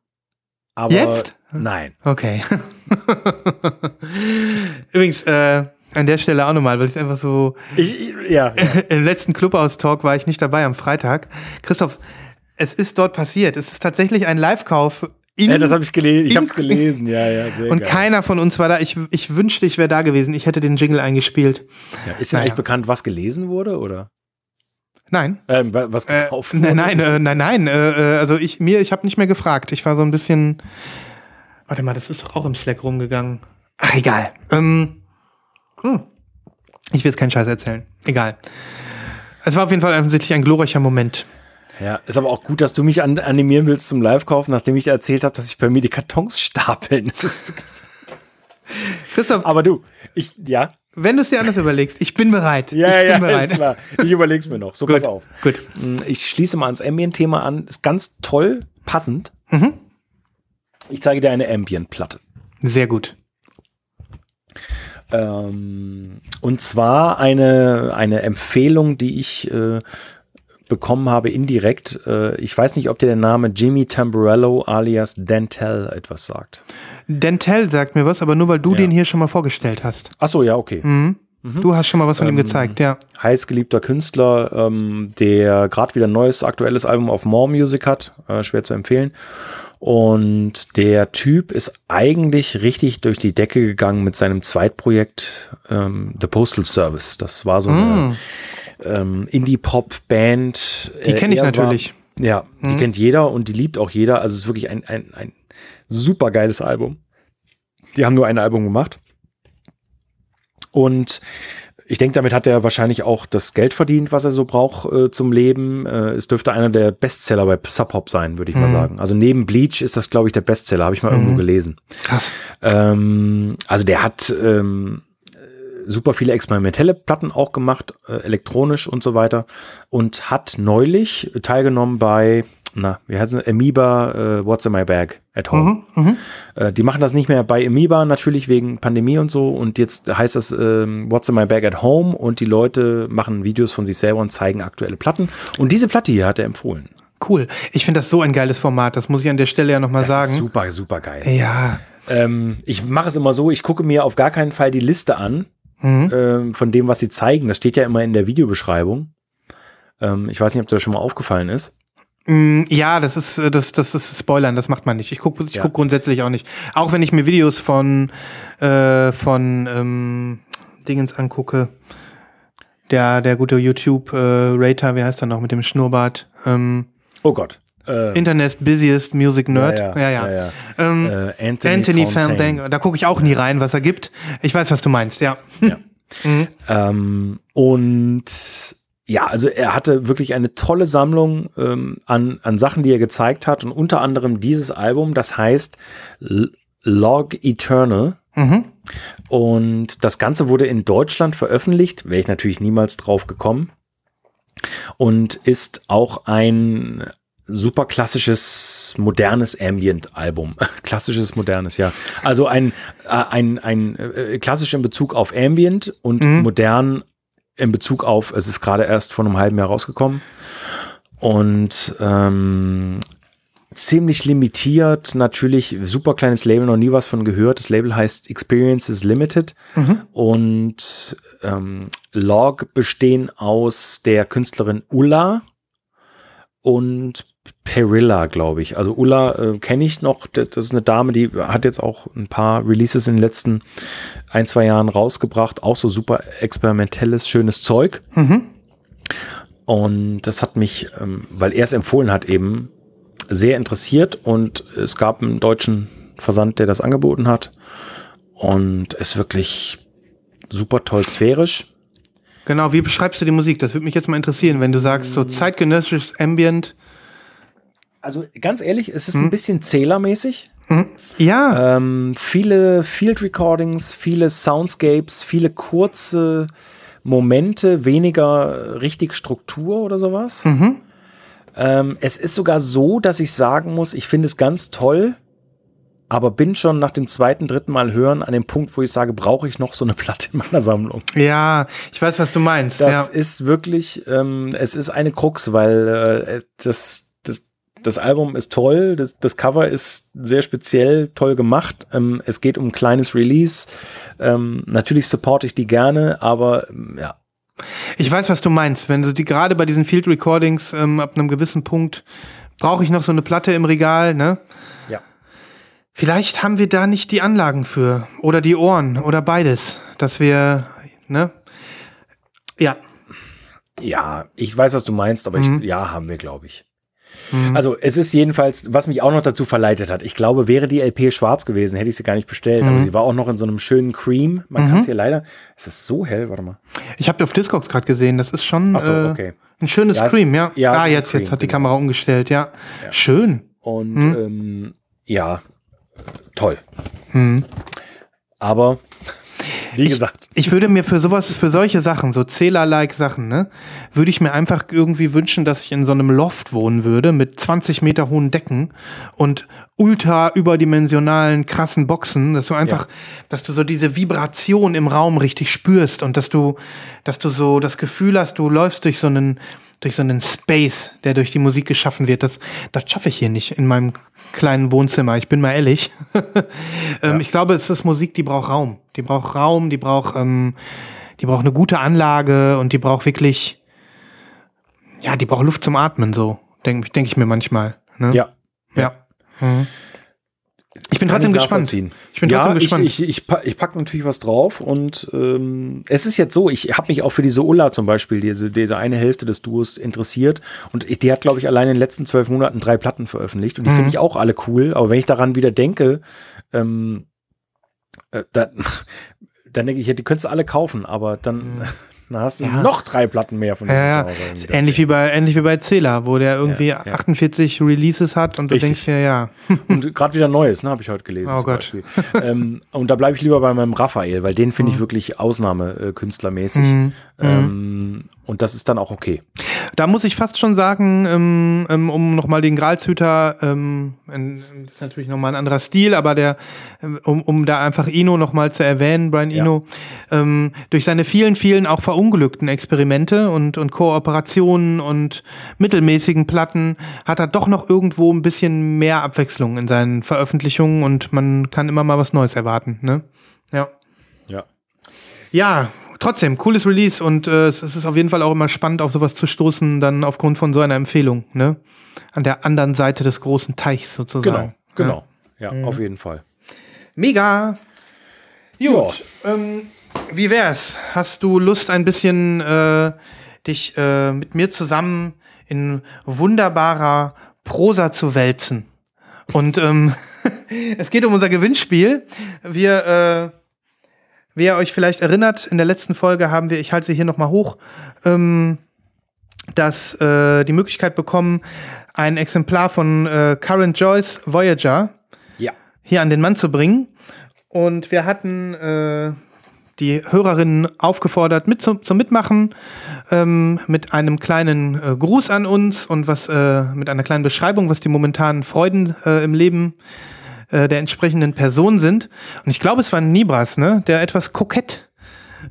aber
Jetzt?
nein.
Okay. Übrigens, äh, an der Stelle auch nochmal, weil ich einfach so
Ich, ja, ja.
Im letzten Clubhouse-Talk war ich nicht dabei am Freitag. Christoph, es ist dort passiert. Es ist tatsächlich ein Live-Kauf.
ja das habe ich gelesen. Ich habe es gelesen. Ja, ja, sehr
Und
geil.
keiner von uns war da. Ich, ich wünschte, ich wäre da gewesen. Ich hätte den Jingle eingespielt.
Ja, ist
Naja.
eigentlich bekannt, was gelesen wurde oder
Nein.
ähm, wa- was
Äh,
gekauft wurde?
nein, nein, äh, nein, nein. Äh, äh, also ich mir, ich habe nicht mehr gefragt. Ich war so ein bisschen. Warte mal, das ist doch auch im Slack rumgegangen. Ach, egal. Ähm, hm. Ich will jetzt keinen Scheiß erzählen. Egal. Es war auf jeden Fall offensichtlich ein glorreicher Moment.
Ja, ist aber auch gut, dass du mich an, animieren willst zum Live-Kauf, nachdem ich dir erzählt habe, dass ich bei mir die Kartons stapeln.
Christoph,
aber du, ich, ja,
wenn du es dir anders überlegst, ich bin bereit.
ja,
ich bin
ja,
bereit.
ist klar. Ich überleg's mir noch. So,
Gut,
pass auf.
gut.
Mm, Ich schließe mal ans Ambient-Thema an. Ist ganz toll, passend.
Mhm.
Ich zeige dir eine Ambient-Platte.
Sehr gut.
Ähm, und zwar eine, eine Empfehlung, die ich äh, bekommen habe, indirekt. Äh, ich weiß nicht, ob dir der Name Jimmy Tamburello alias Dentel etwas sagt.
Dentel sagt mir was, aber nur weil du
Ja.
den hier schon mal vorgestellt hast.
Ach so, ja, okay.
Du hast schon mal was von ihm gezeigt, ja.
heißgeliebter Künstler, ähm, der gerade wieder ein neues aktuelles Album auf More Music hat, äh, schwer zu empfehlen. Und der Typ ist eigentlich richtig durch die Decke gegangen mit seinem Zweitprojekt ähm, The Postal Service. Das war so eine ähm, Indie-Pop-Band.
Die kenn ich
er
natürlich.
War, ja, die kennt jeder und die liebt auch jeder. Also es ist wirklich ein, ein, ein super geiles Album. Die haben nur ein Album gemacht. Und ich denke, damit hat er wahrscheinlich auch das Geld verdient, was er so braucht äh, zum Leben. Äh, es dürfte einer der Bestseller bei Sub Hop sein, würde ich mal sagen. Also neben Bleach ist das, glaube ich, der Bestseller, habe ich mal irgendwo gelesen.
Krass.
Ähm, also der hat ähm, äh, super viele experimentelle Platten auch gemacht, äh, elektronisch und so weiter. Und hat neulich teilgenommen bei, na, wie heißt es, Amoeba, äh, What's in My Bag at Home. Äh, die machen das nicht mehr bei Amoeba, natürlich wegen Pandemie und so. Und jetzt heißt das ähm, What's in My Bag at Home und die Leute machen Videos von sich selber und zeigen aktuelle Platten. Und diese Platte hier hat er empfohlen.
Cool. Ich finde das so ein geiles Format, das muss ich an der Stelle ja nochmal sagen.
ist super, super geil.
Ja.
Ähm, ich mache es immer so, ich gucke mir auf gar keinen Fall die Liste an ähm, von dem, was sie zeigen. Das steht ja immer in der Videobeschreibung. Ähm, ich weiß nicht, ob dir das schon mal aufgefallen ist.
Mm, Ja, das ist, äh, das, das ist Spoilern, das macht man nicht. Ich gucke ich
Ja.
guck grundsätzlich auch nicht. Auch wenn ich mir Videos von, äh, von ähm, Dingens angucke. Der, der gute YouTube-Rater, wie heißt er noch mit dem Schnurrbart? Ähm,
Oh Gott. Äh,
Internet's Busiest Music Nerd.
Ja,
Ja,
ja,
ja. Ähm,
äh, Anthony,
Anthony. Fandango. Da gucke ich auch nie rein, was er gibt. Ich weiß, was du meinst, ja.
Ähm, und ja, also er hatte wirklich eine tolle Sammlung ähm, an, an Sachen, die er gezeigt hat und unter anderem dieses Album, das heißt L Log Eternal. Und das Ganze wurde in Deutschland veröffentlicht, wäre ich natürlich niemals drauf gekommen. Und ist auch ein super klassisches, modernes Ambient-Album. Klassisches, modernes, ja. Also ein, äh, ein, ein äh, klassisch in Bezug auf Ambient und modern in Bezug auf, es ist gerade erst vor einem halben Jahr rausgekommen. Und ähm, ziemlich limitiert, natürlich super kleines Label, noch nie was von gehört. Das Label heißt Experiences Limited und ähm, Log bestehen aus der Künstlerin Ulla und Perilla, glaube ich. Also Ulla äh, kenne ich noch. Das ist eine Dame, die hat jetzt auch ein paar Releases in den letzten ein, zwei Jahren rausgebracht. Auch so super experimentelles, schönes Zeug. Und das hat mich, ähm, weil er es empfohlen hat, eben sehr interessiert. Und es gab einen deutschen Versand, der das angeboten hat. Und ist wirklich super toll sphärisch.
Genau, wie beschreibst du die Musik? Das würde mich jetzt mal interessieren, wenn du sagst, so zeitgenössisches Ambient.
Also ganz ehrlich, es ist ein bisschen zählermäßig.
Ja,
Ähm, viele Field Recordings, viele Soundscapes, viele kurze Momente, weniger richtig Struktur oder sowas. Ähm, es ist sogar so, dass ich sagen muss, ich finde es ganz toll, aber bin schon nach dem zweiten, dritten Mal hören an dem Punkt, wo ich sage, brauche ich noch so eine Platte in meiner Sammlung.
ja, ich weiß, was du meinst.
Das
ja.
ist wirklich, ähm, es ist eine Krux, weil äh, das, das, das Album ist toll, das, das Cover ist sehr speziell toll gemacht. Ähm, es geht um ein kleines Release. Ähm, natürlich supporte ich die gerne, aber ähm, ja,
Ich weiß, was du meinst. Wenn du die gerade bei diesen Field Recordings ähm, ab einem gewissen Punkt brauche ich noch so eine Platte im Regal, ne?
Ja.
Vielleicht haben wir da nicht die Anlagen für oder die Ohren oder beides, dass wir, ne? Ja,
Ja, ich weiß, was du meinst, aber
Mhm.
ich, ja, haben wir, glaube ich. Also es ist jedenfalls, was mich auch noch dazu verleitet hat. Ich glaube, wäre die LP schwarz gewesen, hätte ich sie gar nicht bestellt.
Mhm.
Aber sie war auch noch in so einem schönen Cream. Man kann es hier leider. Es ist so hell, warte mal.
ich habe auf Discogs gerade gesehen. Das ist schon
Ach so,
äh,
okay.
ein schönes
Ja,
Scream, ja.
ja,
ah, jetzt, jetzt
Cream,
hat die
genau.
Kamera umgestellt, ja. Schön.
Und
Mhm.
ähm, ja, toll.
Mhm.
Aber wie gesagt,
Ich würde mir für sowas, für solche Sachen, so Zähler-like Sachen, ne, würde ich mir einfach irgendwie wünschen, dass ich in so einem Loft wohnen würde mit 20 Meter hohen Decken und ultra überdimensionalen krassen Boxen, dass du einfach, dass du so diese Vibration im Raum richtig spürst und dass du, dass du so das Gefühl hast, du läufst durch so einen durch so einen Space, der durch die Musik geschaffen wird. Das, das schaffe ich hier nicht in meinem kleinen Wohnzimmer. Ich bin mal ehrlich. ähm, ja. Ich glaube, es ist Musik, die braucht Raum. Die braucht Raum, die braucht, ähm, die braucht eine gute Anlage und die braucht wirklich, ja, die braucht Luft zum Atmen, so, denke denk ich mir manchmal. Ne?
Ja.
Ja. ja. Mhm. Ich bin trotzdem gespannt.
Ich bin ja, trotzdem gespannt. Ich, ich, ich, pack, ich pack natürlich was drauf und ähm, es ist jetzt so, ich habe mich auch für diese Ulla zum Beispiel, diese, diese eine Hälfte des Duos interessiert und die hat, glaube ich, allein in den letzten zwölf Monaten drei Platten veröffentlicht und die mhm. finde ich auch alle cool, aber wenn ich daran wieder denke, ähm, äh, dann, dann denke ich, ja, die könntest du alle kaufen, aber dann, mhm. Dann hast du ja. noch drei Platten mehr von
ja, ja. ähnlich wie bei ähnlich wie bei Zähler, wo der irgendwie ja, ja. 48 Releases hat und Richtig. du denkst ja, ja.
und gerade wieder Neues, ne, habe ich heute gelesen.
Oh Gott.
ähm, und da bleibe ich lieber bei meinem Raphael, weil den finde ich mhm. wirklich Ausnahmekünstlermäßig. Mhm. Ähm, und das ist dann auch okay.
Da muss ich fast schon sagen, ähm, ähm um nochmal den Gralshüter, ähm, das ist natürlich nochmal ein anderer Stil, aber der, ähm, um, um da einfach Ino nochmal zu erwähnen, Brian Ino, ja. ähm, durch seine vielen, vielen auch verunglückten Experimente und, und Kooperationen und mittelmäßigen Platten hat er doch noch irgendwo ein bisschen mehr Abwechslung in seinen Veröffentlichungen und man kann immer mal was Neues erwarten. Ne? Ja.
Ja.
Ja, trotzdem, cooles Release und äh, es ist auf jeden Fall auch immer spannend, auf sowas zu stoßen, dann aufgrund von so einer Empfehlung, ne? An der anderen Seite des großen Teichs sozusagen.
Genau, genau. Ja, ja mhm. auf jeden Fall.
Mega. Gut. Ähm, wie wär's? Hast du Lust, ein bisschen äh, dich äh, mit mir zusammen in wunderbarer Prosa zu wälzen? Und ähm, es geht um unser Gewinnspiel. Wir äh, wie ihr euch vielleicht erinnert, in der letzten Folge haben wir, ich halte sie hier nochmal hoch, ähm, dass äh, die Möglichkeit bekommen, ein Exemplar von äh, Current Joyce Voyager
ja.
hier an den Mann zu bringen. Und wir hatten äh, die Hörerinnen aufgefordert, mit zum, zum Mitmachen, ähm, mit einem kleinen äh, Gruß an uns und was äh, mit einer kleinen Beschreibung, was die momentanen Freuden äh, im Leben äh, äh, der entsprechenden Person sind. Und ich glaube, es war Nibras, ne, der etwas kokett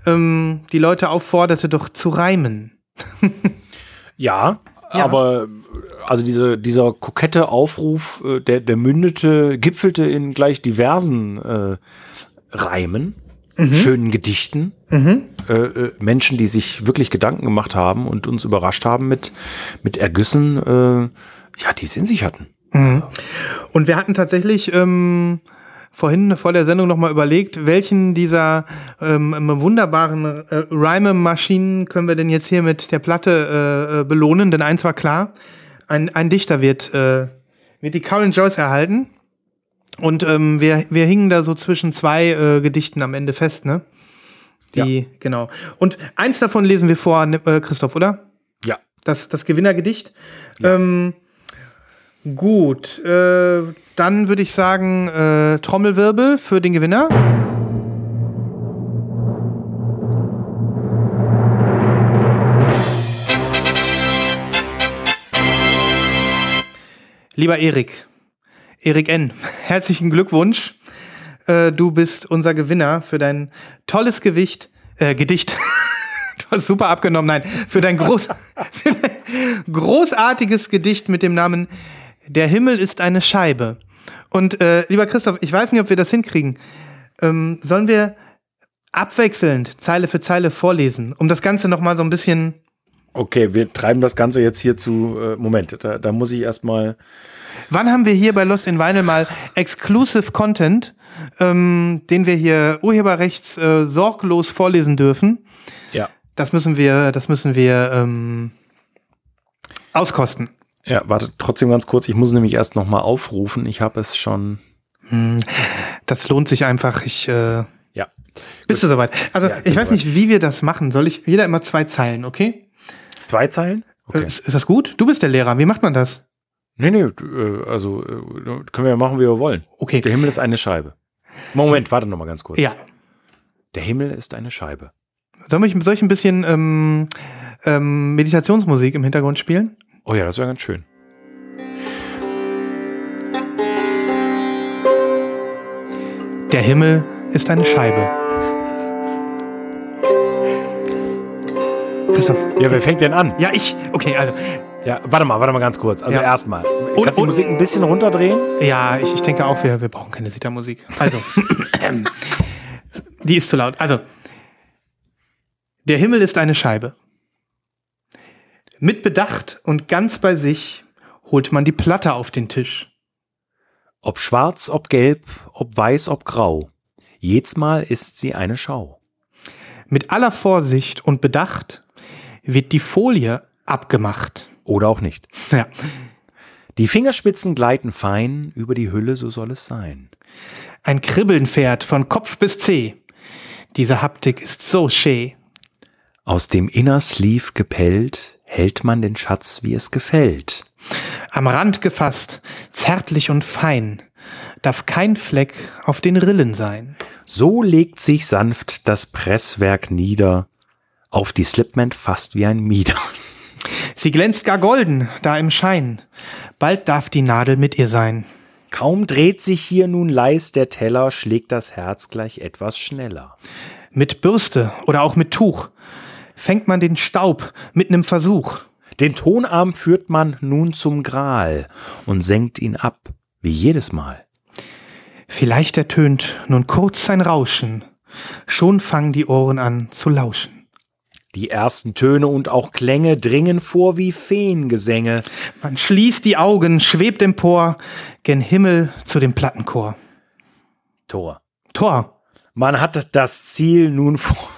ähm, die Leute aufforderte, doch zu reimen.
ja, ja, aber also diese, dieser kokette Aufruf, äh, der, der mündete, gipfelte in gleich diversen äh, Reimen, mhm. schönen Gedichten, mhm. äh, äh, Menschen, die sich wirklich Gedanken gemacht haben und uns überrascht haben mit, mit Ergüssen, ja, die es in sich hatten.
Mhm. Und wir hatten tatsächlich ähm, vorhin vor der Sendung nochmal überlegt, welchen dieser ähm, wunderbaren äh, Rhyme-Maschinen können wir denn jetzt hier mit der Platte äh, äh, belohnen? Denn eins war klar, ein, ein Dichter wird, äh, wird die Karen Joyce erhalten. Und ähm, wir, wir hingen da so zwischen zwei äh, Gedichten am Ende fest, ne? Die, ja. genau. Und eins davon lesen wir vor, äh, Christoph, oder?
Ja.
Das, das Gewinnergedicht. Ja. Ähm, Gut, äh, dann würde ich sagen, äh, Trommelwirbel für den Gewinner. Lieber Erik, Erik N., herzlichen Glückwunsch. Äh, du bist unser Gewinner für dein tolles Gewicht, äh, Gedicht. du hast super abgenommen, nein, für dein, groß, für dein großartiges Gedicht mit dem Namen der Himmel ist eine Scheibe. Und äh, lieber Christoph, ich weiß nicht, ob wir das hinkriegen. Ähm, sollen wir abwechselnd Zeile für Zeile vorlesen, um das Ganze noch mal so ein bisschen.
Okay, wir treiben das Ganze jetzt hier zu. Äh, Moment, da, da muss ich erstmal.
Wann haben wir hier bei Lost in Vinyl mal Exclusive Content, ähm, den wir hier urheberrechts äh, sorglos vorlesen dürfen?
Ja.
Das müssen wir, das müssen wir ähm, auskosten.
Ja, warte trotzdem ganz kurz. Ich muss nämlich erst noch mal aufrufen. Ich habe es schon.
Hm, das lohnt sich einfach. Ich. Äh,
ja.
Bist Gut. du soweit? Also ja, ich weiß nicht, wie wir das machen. Soll ich jeder immer zwei Zeilen, okay?
Zwei Zeilen?
Okay. Äh, ist, ist das gut? Du bist der Lehrer. Wie macht man das?
Nee, nee, äh, also äh, können wir ja machen, wie wir wollen.
Okay.
Der Himmel ist eine Scheibe. Moment, warte noch mal ganz kurz.
Ja.
Der Himmel ist eine Scheibe.
Soll ich, soll ich ein bisschen ähm, ähm, Meditationsmusik im Hintergrund spielen?
Oh ja, das wäre ganz schön.
Der Himmel ist eine Scheibe. Christoph,
Ja, wer fängt denn an?
Ja, ich. Okay, also.
Ja, warte mal, warte mal ganz kurz. Also
Ja.
erstmal.
Und-
Kannst du die
und-
Musik ein bisschen runterdrehen?
Ja, ich, ich denke auch, wir, wir brauchen keine Sittermusik. Also. die ist zu laut. Also. Der Himmel ist eine Scheibe. Mit Bedacht und ganz bei sich holt man die Platte auf den Tisch.
Ob schwarz, ob gelb, ob weiß, ob grau. Jedes Mal ist sie eine Schau.
Mit aller Vorsicht und Bedacht wird die Folie abgemacht.
Oder auch nicht.
Ja.
Die Fingerspitzen gleiten fein über die Hülle, so soll es sein.
Ein Kribbeln fährt von Kopf bis Zeh. Diese Haptik ist so schee.
Aus dem Inner Sleeve gepellt, hält man den Schatz, wie es gefällt.
Am Rand gefasst, zärtlich und fein, darf kein Fleck auf den Rillen sein.
So legt sich sanft das Presswerk nieder, auf die Slipment fast wie ein Mieder.
Sie glänzt gar golden, da im Schein. Bald darf die Nadel mit ihr sein.
Kaum dreht sich hier nun leis der Teller, schlägt das Herz gleich etwas schneller.
Mit Bürste oder auch mit Tuch fängt man den Staub mit nem Versuch.
Den Tonarm führt man nun zum Gral und senkt ihn ab, wie jedes Mal.
Vielleicht ertönt nun kurz sein Rauschen. Schon fangen die Ohren an zu lauschen.
Die ersten Töne und auch Klänge dringen vor wie Feengesänge.
Man schließt die Augen, schwebt empor, gen Himmel zu dem Plattenchor.
Tor.
Tor,
Man hat das Ziel nun vor.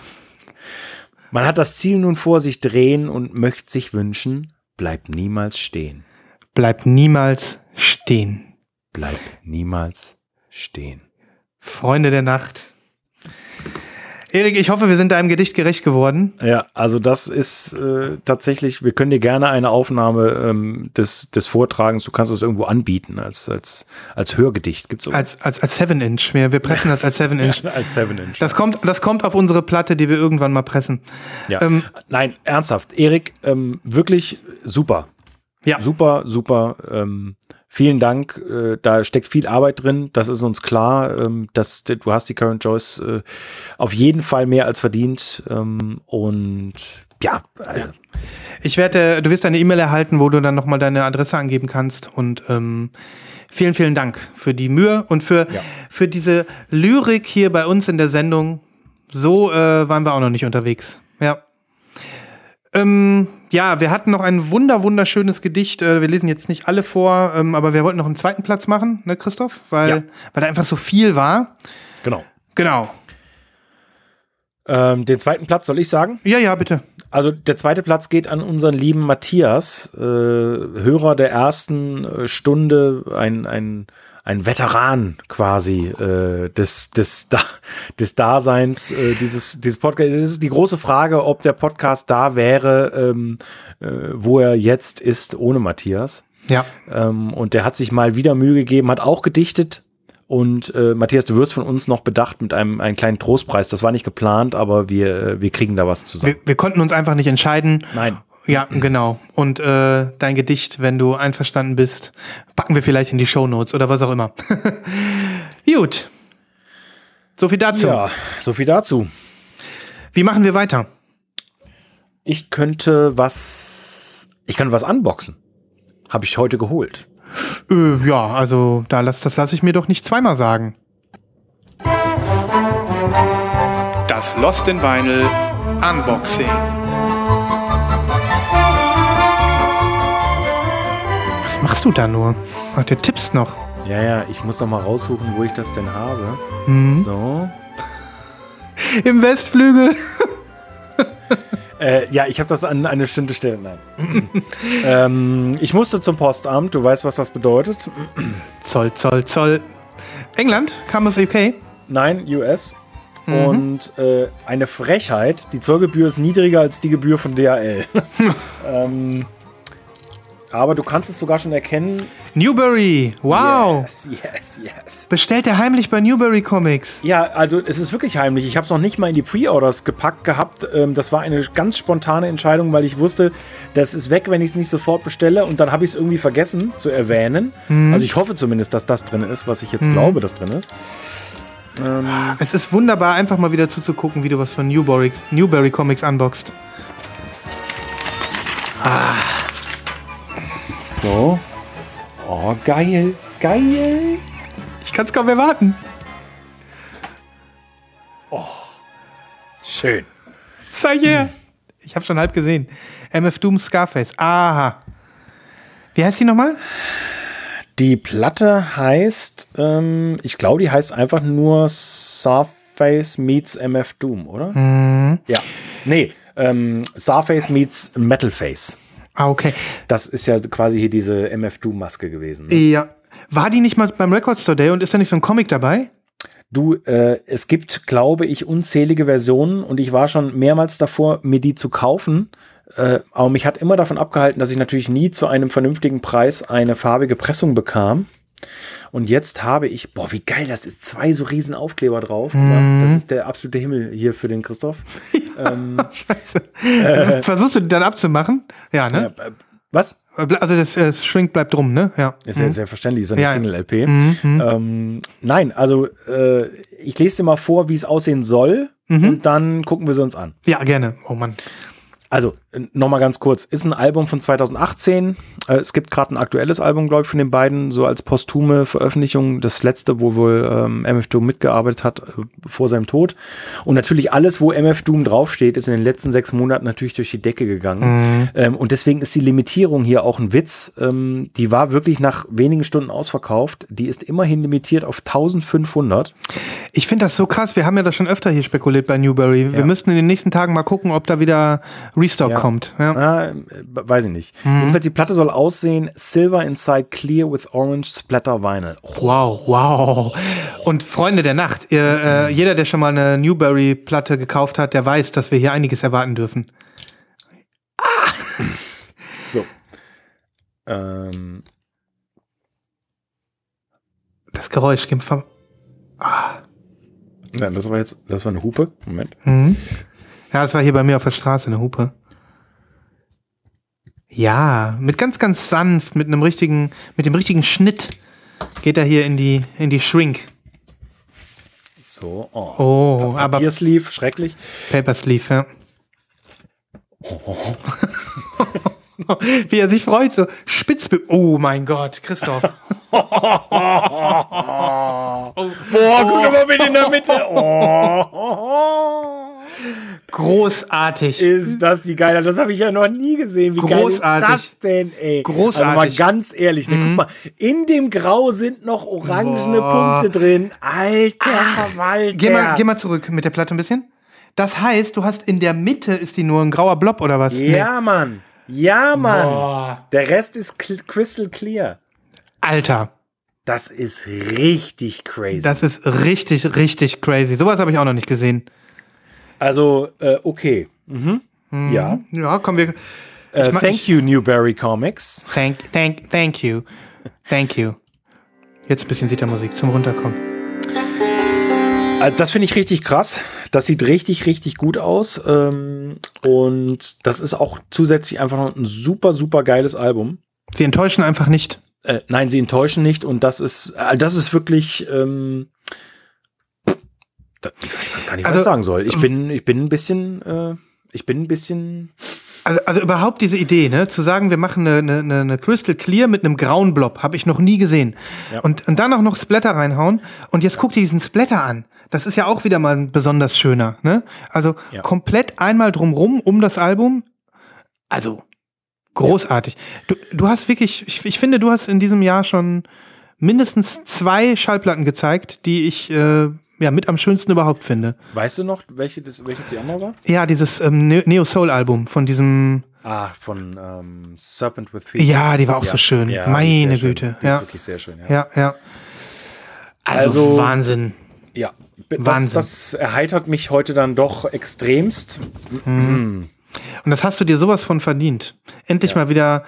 Man hat das Ziel nun vor sich drehen und möchte sich wünschen, bleib niemals stehen.
bleib niemals stehen.
Bleib niemals stehen.
Freunde der Nacht. Erik, ich hoffe, wir sind deinem Gedicht gerecht geworden.
Ja, also das ist äh, tatsächlich, wir können dir gerne eine Aufnahme ähm, des, des Vortragens, du kannst es irgendwo anbieten als, als, als Hörgedicht. Gibt's auch.
Als, als, als Seven Inch. Wir, wir pressen das als Seven Inch.
als Seven Inch.
Das kommt, das kommt auf unsere Platte, die wir irgendwann mal pressen.
Ja.
Ähm,
Nein, ernsthaft. Erik, ähm, wirklich super.
Ja.
Super, super. Ähm, vielen Dank. Äh, da steckt viel Arbeit drin. Das ist uns klar. Ähm, dass, du hast die Current Joyce äh, auf jeden Fall mehr als verdient. Ähm, und ja, äh,
Ich werde, du wirst eine E-Mail erhalten, wo du dann nochmal deine Adresse angeben kannst. Und ähm, vielen, vielen Dank für die Mühe und für,
Ja.
für diese Lyrik hier bei uns in der Sendung. So äh, waren wir auch noch nicht unterwegs. Ja. Ähm, ja, wir hatten noch ein wunder, wunderschönes Gedicht. Äh, wir lesen jetzt nicht alle vor, ähm, aber wir wollten noch einen zweiten Platz machen, ne, Christoph? Weil,
Ja.
weil da einfach so viel war.
genau.
Genau.
Ähm, den zweiten Platz soll ich sagen.
Ja, ja, bitte.
Also der zweite Platz geht an unseren lieben Matthias, äh, Hörer der ersten äh, Stunde, ein, ein, ein Veteran quasi äh, des, des, da des Daseins äh, dieses, dieses Podcasts. Es ist die große Frage, ob der Podcast da wäre, ähm, äh, wo er jetzt ist, ohne Matthias.
Ja.
Ähm, und der hat sich mal wieder Mühe gegeben, hat auch gedichtet. Und äh, Matthias, du wirst von uns noch bedacht mit einem, einem kleinen Trostpreis. Das war nicht geplant, aber wir, äh, wir kriegen da was zusammen.
Wir, wir konnten uns einfach nicht entscheiden.
Nein.
Ja, genau. Und äh, dein Gedicht, wenn du einverstanden bist, packen wir vielleicht in die Shownotes oder was auch immer. Gut. So viel dazu.
Ja, so viel dazu.
Wie machen wir weiter?
Ich könnte was. Ich könnte was unboxen. Habe ich heute geholt.
Äh, ja, also da lass, das lasse ich mir doch nicht zweimal sagen. Das Lost in Vinyl Unboxing. Was machst du da nur? Ach, der tippst noch.
Ja, ja, ich muss noch mal raussuchen, wo ich das denn habe. So.
Im Westflügel.
Äh, ja, ich habe das an eine bestimmte Stelle. Nein. ähm, ich musste zum Postamt. Du weißt, was das bedeutet.
Zoll, Zoll, Zoll. England? Kam aus UK?
Nein, US. Und äh, eine Frechheit. Die Zollgebühr ist niedriger als die Gebühr von DHL. ähm, aber du kannst es sogar schon erkennen.
Newbury. Wow.
Yes, yes, yes.
Bestellt er heimlich bei Newbury Comics.
Ja, also es ist wirklich heimlich. Ich habe es noch nicht mal in die Pre-Orders gepackt gehabt. Ähm, das war eine ganz spontane Entscheidung, weil ich wusste, das ist weg, wenn ich es nicht sofort bestelle. Und dann habe ich es irgendwie vergessen zu erwähnen. Also ich hoffe zumindest, dass das drin ist, was ich jetzt glaube, dass drin ist. Ähm,
Es ist wunderbar, einfach mal wieder zuzugucken, wie du was von Newbury, Newbury Comics unboxst.
So. Oh, geil. Geil.
Ich kann es kaum erwarten.
Schön.
Zeig her. Ich habe schon halb gesehen. MF Doom Scarface. Aha. Wie heißt die nochmal?
Die Platte heißt, ähm, ich glaube, die heißt einfach nur Surface meets MF Doom, oder? Ja. Nee, ähm, Surface meets Metalface.
Ah, okay.
Das ist ja quasi hier diese MF Doom-Maske gewesen. Ne?
Ja. War die nicht mal beim Record Store Day und ist da nicht so ein Comic dabei?
Du, äh, es gibt, glaube ich, unzählige Versionen und ich war schon mehrmals davor, mir die zu kaufen. Äh, aber mich hat immer davon abgehalten, dass ich natürlich nie zu einem vernünftigen Preis eine farbige Pressung bekam. Und jetzt habe ich, boah, wie geil das ist, zwei so riesen Aufkleber drauf. Das ist der absolute Himmel hier für den Christoph.
Scheiße. Versuchst du die dann abzumachen? Ja, ne?
Äh, was?
Also das, äh, das Shrink bleibt drum, ne? Ja.
Ist ja selbstverständlich, ist ja eine
Ja.
Single-LP. Ähm, nein, also äh, ich lese dir mal vor, wie es aussehen soll und dann gucken wir sie uns an.
Ja, gerne. Oh Mann.
Also, nochmal ganz kurz. Ist ein Album von 2018. Äh, es gibt gerade ein aktuelles Album, glaube ich, von den beiden, so als posthume Veröffentlichung. Das letzte, wo wohl ähm, MF Doom mitgearbeitet hat, äh, vor seinem Tod. Und natürlich alles, wo MF Doom draufsteht, ist in den letzten sechs Monaten natürlich durch die Decke gegangen. Ähm, und deswegen ist die Limitierung hier auch ein Witz. Ähm, die war wirklich nach wenigen Stunden ausverkauft. Die ist immerhin limitiert auf 1500.
Ich finde das so krass. Wir haben ja das schon öfter hier spekuliert bei Newberry. Wir
Ja.
müssten in den nächsten Tagen mal gucken, ob da wieder Restock
Ja.
Kommt. Ja.
Ah, äh, weiß ich nicht. Jedenfalls, die Platte soll aussehen Silver Inside Clear with Orange Splatter Vinyl.
Wow, wow. Und Freunde der Nacht, ihr, äh, jeder, der schon mal eine Newberry-Platte gekauft hat, der weiß, dass wir hier einiges erwarten dürfen.
So. Ähm,
Das Geräusch, gib vom.
ja, das war jetzt, das war eine Hupe. Moment.
Ja, das war hier bei mir auf der Straße eine Hupe. Ja, mit ganz, ganz sanft, mit einem richtigen, mit dem richtigen Schnitt geht er hier in die, in die Shrink.
So, oh.
Oh, aber
Papiersleeve, schrecklich.
Paper Sleeve, ja. Wie er sich freut, so spitzbe. Oh mein Gott, Christoph.
Boah, guck mal bitte in der Mitte. Oh.
Großartig.
Ist das die geile? Das habe ich ja noch nie gesehen. Wie
Großartig.
geil ist das denn, ey?
Großartig.
Also mal ganz ehrlich, ne, guck mal, in dem Grau sind noch orangene
Boah.
Punkte drin. Alter Verwalter.
Geh mal, geh mal zurück mit der Platte ein bisschen. Das heißt, du hast in der Mitte ist die nur ein grauer Blob oder was?
Ja, Mann. Ja, Mann.
Boah.
Der Rest ist crystal clear.
Alter,
Das ist richtig crazy.
das ist richtig, richtig crazy. Sowas habe ich auch noch nicht gesehen.
Also, äh, okay. Ja.
Ja, kommen wir.
Äh,
ma-
thank you, Newberry Comics.
Thank, thank, thank you. Thank you. Jetzt ein bisschen Sita-Musik zum Runterkommen.
Äh, Das finde ich richtig krass. Das sieht richtig, richtig gut aus. Ähm, und das ist auch zusätzlich einfach noch ein super, super geiles Album.
Sie enttäuschen einfach nicht.
Äh, nein, sie enttäuschen nicht. Und das ist, äh, das ist wirklich. Ähm, ich weiß gar nicht, was
Also,
ich sagen soll. Ich bin, ich bin ein bisschen, äh, ich bin ein bisschen.
Also, also überhaupt diese Idee, ne, zu sagen, wir machen eine, eine, eine Crystal Clear mit einem grauen Blob, habe ich noch nie gesehen. Und, und dann auch noch Splatter reinhauen. Und jetzt guck dir diesen Splatter an. Das ist ja auch wieder mal ein besonders schöner. Ne? Also
Ja.
komplett einmal drumrum um das Album. Also großartig. Du, du hast wirklich, ich, ich finde, du hast in diesem Jahr schon mindestens zwei Schallplatten gezeigt, die ich äh, ja mit am schönsten überhaupt finde.
Weißt du noch, welche das, welches die andere war?
Ja, dieses ähm, Ne- Neo Soul Album von diesem
Ah, von ähm, Serpent with Feet.
Ja, die war auch so schön.
Ja,
Meine
schön.
Güte.
Die
Ja.
ist wirklich sehr schön, ja.
Ja, ja. Also,
Also-
Wahnsinn.
Ja, das,
Wahnsinn.
das erheitert mich heute dann doch extremst.
Und das hast du dir sowas von verdient. Endlich mal wieder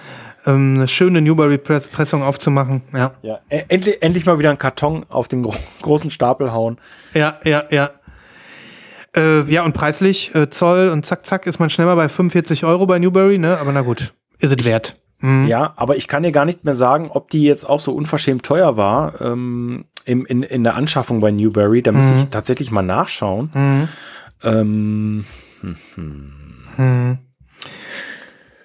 ähm, eine schöne Newberry-Pressung aufzumachen. Ja,
Ja, e- endlich, endlich mal wieder einen Karton auf den gro großen Stapel hauen.
ja, ja, ja. Äh, ja, und preislich, äh, Zoll und zack, zack, ist man schnell mal bei 45 Euro bei Newberry, ne? Aber na gut, ist es wert.
Ja, aber ich kann dir gar nicht mehr sagen, ob die jetzt auch so unverschämt teuer war ähm, im, in, in der Anschaffung bei Newberry. Da muss ich tatsächlich mal nachschauen. Ähm, hm, hm.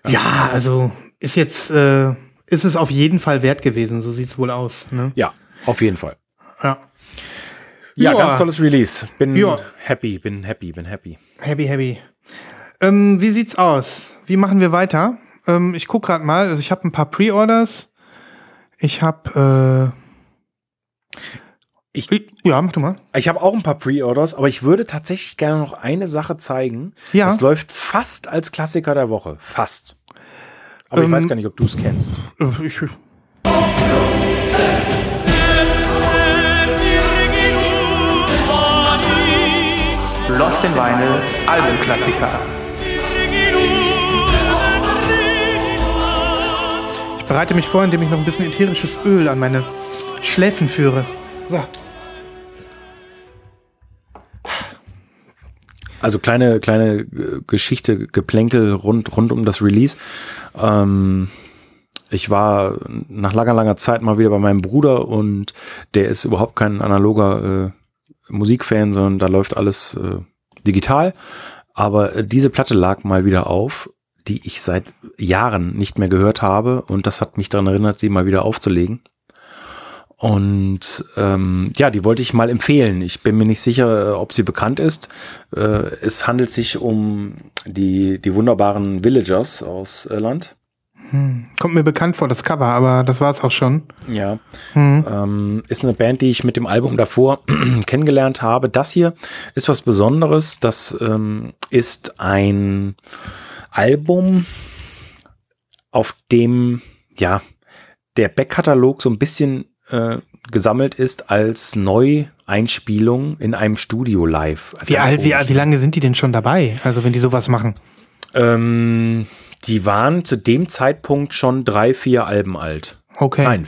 Ja, also ist jetzt, äh, ist es auf jeden Fall wert gewesen, so sieht's wohl aus. Ne?
Ja, auf jeden Fall.
Ja.
Ja,
Ja.
ganz tolles Release. Bin
Ja.
happy, bin happy, bin happy.
Happy, happy. Ähm, wie sieht's aus? Wie machen wir weiter? Ähm, ich guck gerade mal. Also ich habe ein paar Pre-Orders. Ich habe. Äh,
Ich-
ja, mach du mal.
Ich habe auch ein paar Pre-Orders, aber ich würde tatsächlich gerne noch eine Sache zeigen.
Ja.
Das läuft fast als Klassiker der Woche. Fast. Aber
Ähm,
ich weiß gar nicht, ob du es kennst.
Äh, Ich, Lost in Vinyl Albumklassiker. Ich bereite mich vor, indem ich noch ein bisschen ätherisches Öl an meine Schläfen führe. So.
Also kleine, kleine äh, Geschichte, Geplänkel rund, rund um das Release. Ähm, ich war nach langer, langer Zeit mal wieder bei meinem Bruder und der ist überhaupt kein analoger äh, Musikfan, sondern da läuft alles äh, digital. Aber äh, diese Platte lag mal wieder auf, die ich seit Jahren nicht mehr gehört habe und das hat mich daran erinnert, sie mal wieder aufzulegen. Und ähm, ja, die wollte ich mal empfehlen. Ich bin mir nicht sicher, äh, ob sie bekannt ist. Äh, es handelt sich um die, die wunderbaren Villagers aus Irland.
Kommt mir bekannt vor, das Cover, aber das war's auch schon.
Ja. Ähm, ist eine Band, die ich mit dem Album davor kennengelernt habe. Das hier ist was Besonderes. Das ähm, ist ein Album, auf dem ja der Backkatalog so ein bisschen äh, gesammelt ist als Neueinspielung in einem Studio live. Also
Wie, alt, wie, wie lange sind die denn schon dabei? Also wenn die sowas machen.
Ähm, die waren zu dem Zeitpunkt schon drei, vier Alben alt.
Okay.
Nein,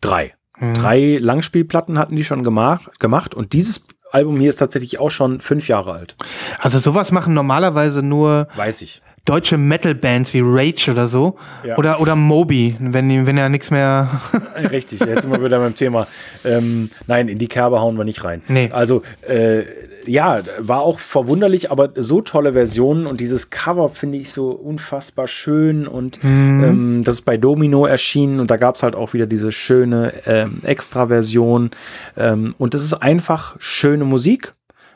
drei. Drei Langspielplatten hatten die schon gemacht, gemacht und dieses Album hier ist tatsächlich auch schon fünf Jahre alt.
Also sowas machen normalerweise nur
Weiß ich.
Deutsche Metal-Bands wie Rage oder so.
Ja.
Oder, oder Moby, wenn, wenn er nichts mehr.
Richtig, jetzt sind wir wieder beim Thema. Ähm, nein, in die Kerbe hauen wir nicht rein.
Nee.
Also, äh, ja, war auch verwunderlich, aber so tolle Versionen und dieses Cover finde ich so unfassbar schön und ähm, das ist bei Domino erschienen und da gab es halt auch wieder diese schöne ähm, Extra-Version ähm, und das ist einfach schöne Musik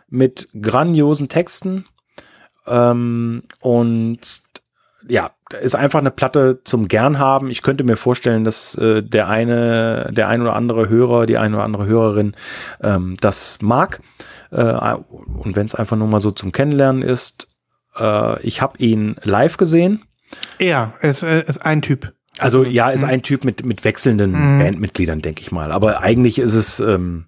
mit grandiosen Texten ähm, und ja, ist einfach eine Platte zum gern haben. Ich könnte mir vorstellen, dass äh, der eine, der ein oder andere Hörer, die eine oder andere Hörerin ähm, das mag. Äh, und wenn es einfach nur mal so zum Kennenlernen ist, äh, ich habe ihn live gesehen.
Er ist, ist ein Typ.
Also ja, ist ein Typ mit, mit wechselnden Bandmitgliedern, denke ich mal. Aber eigentlich ist es, ähm,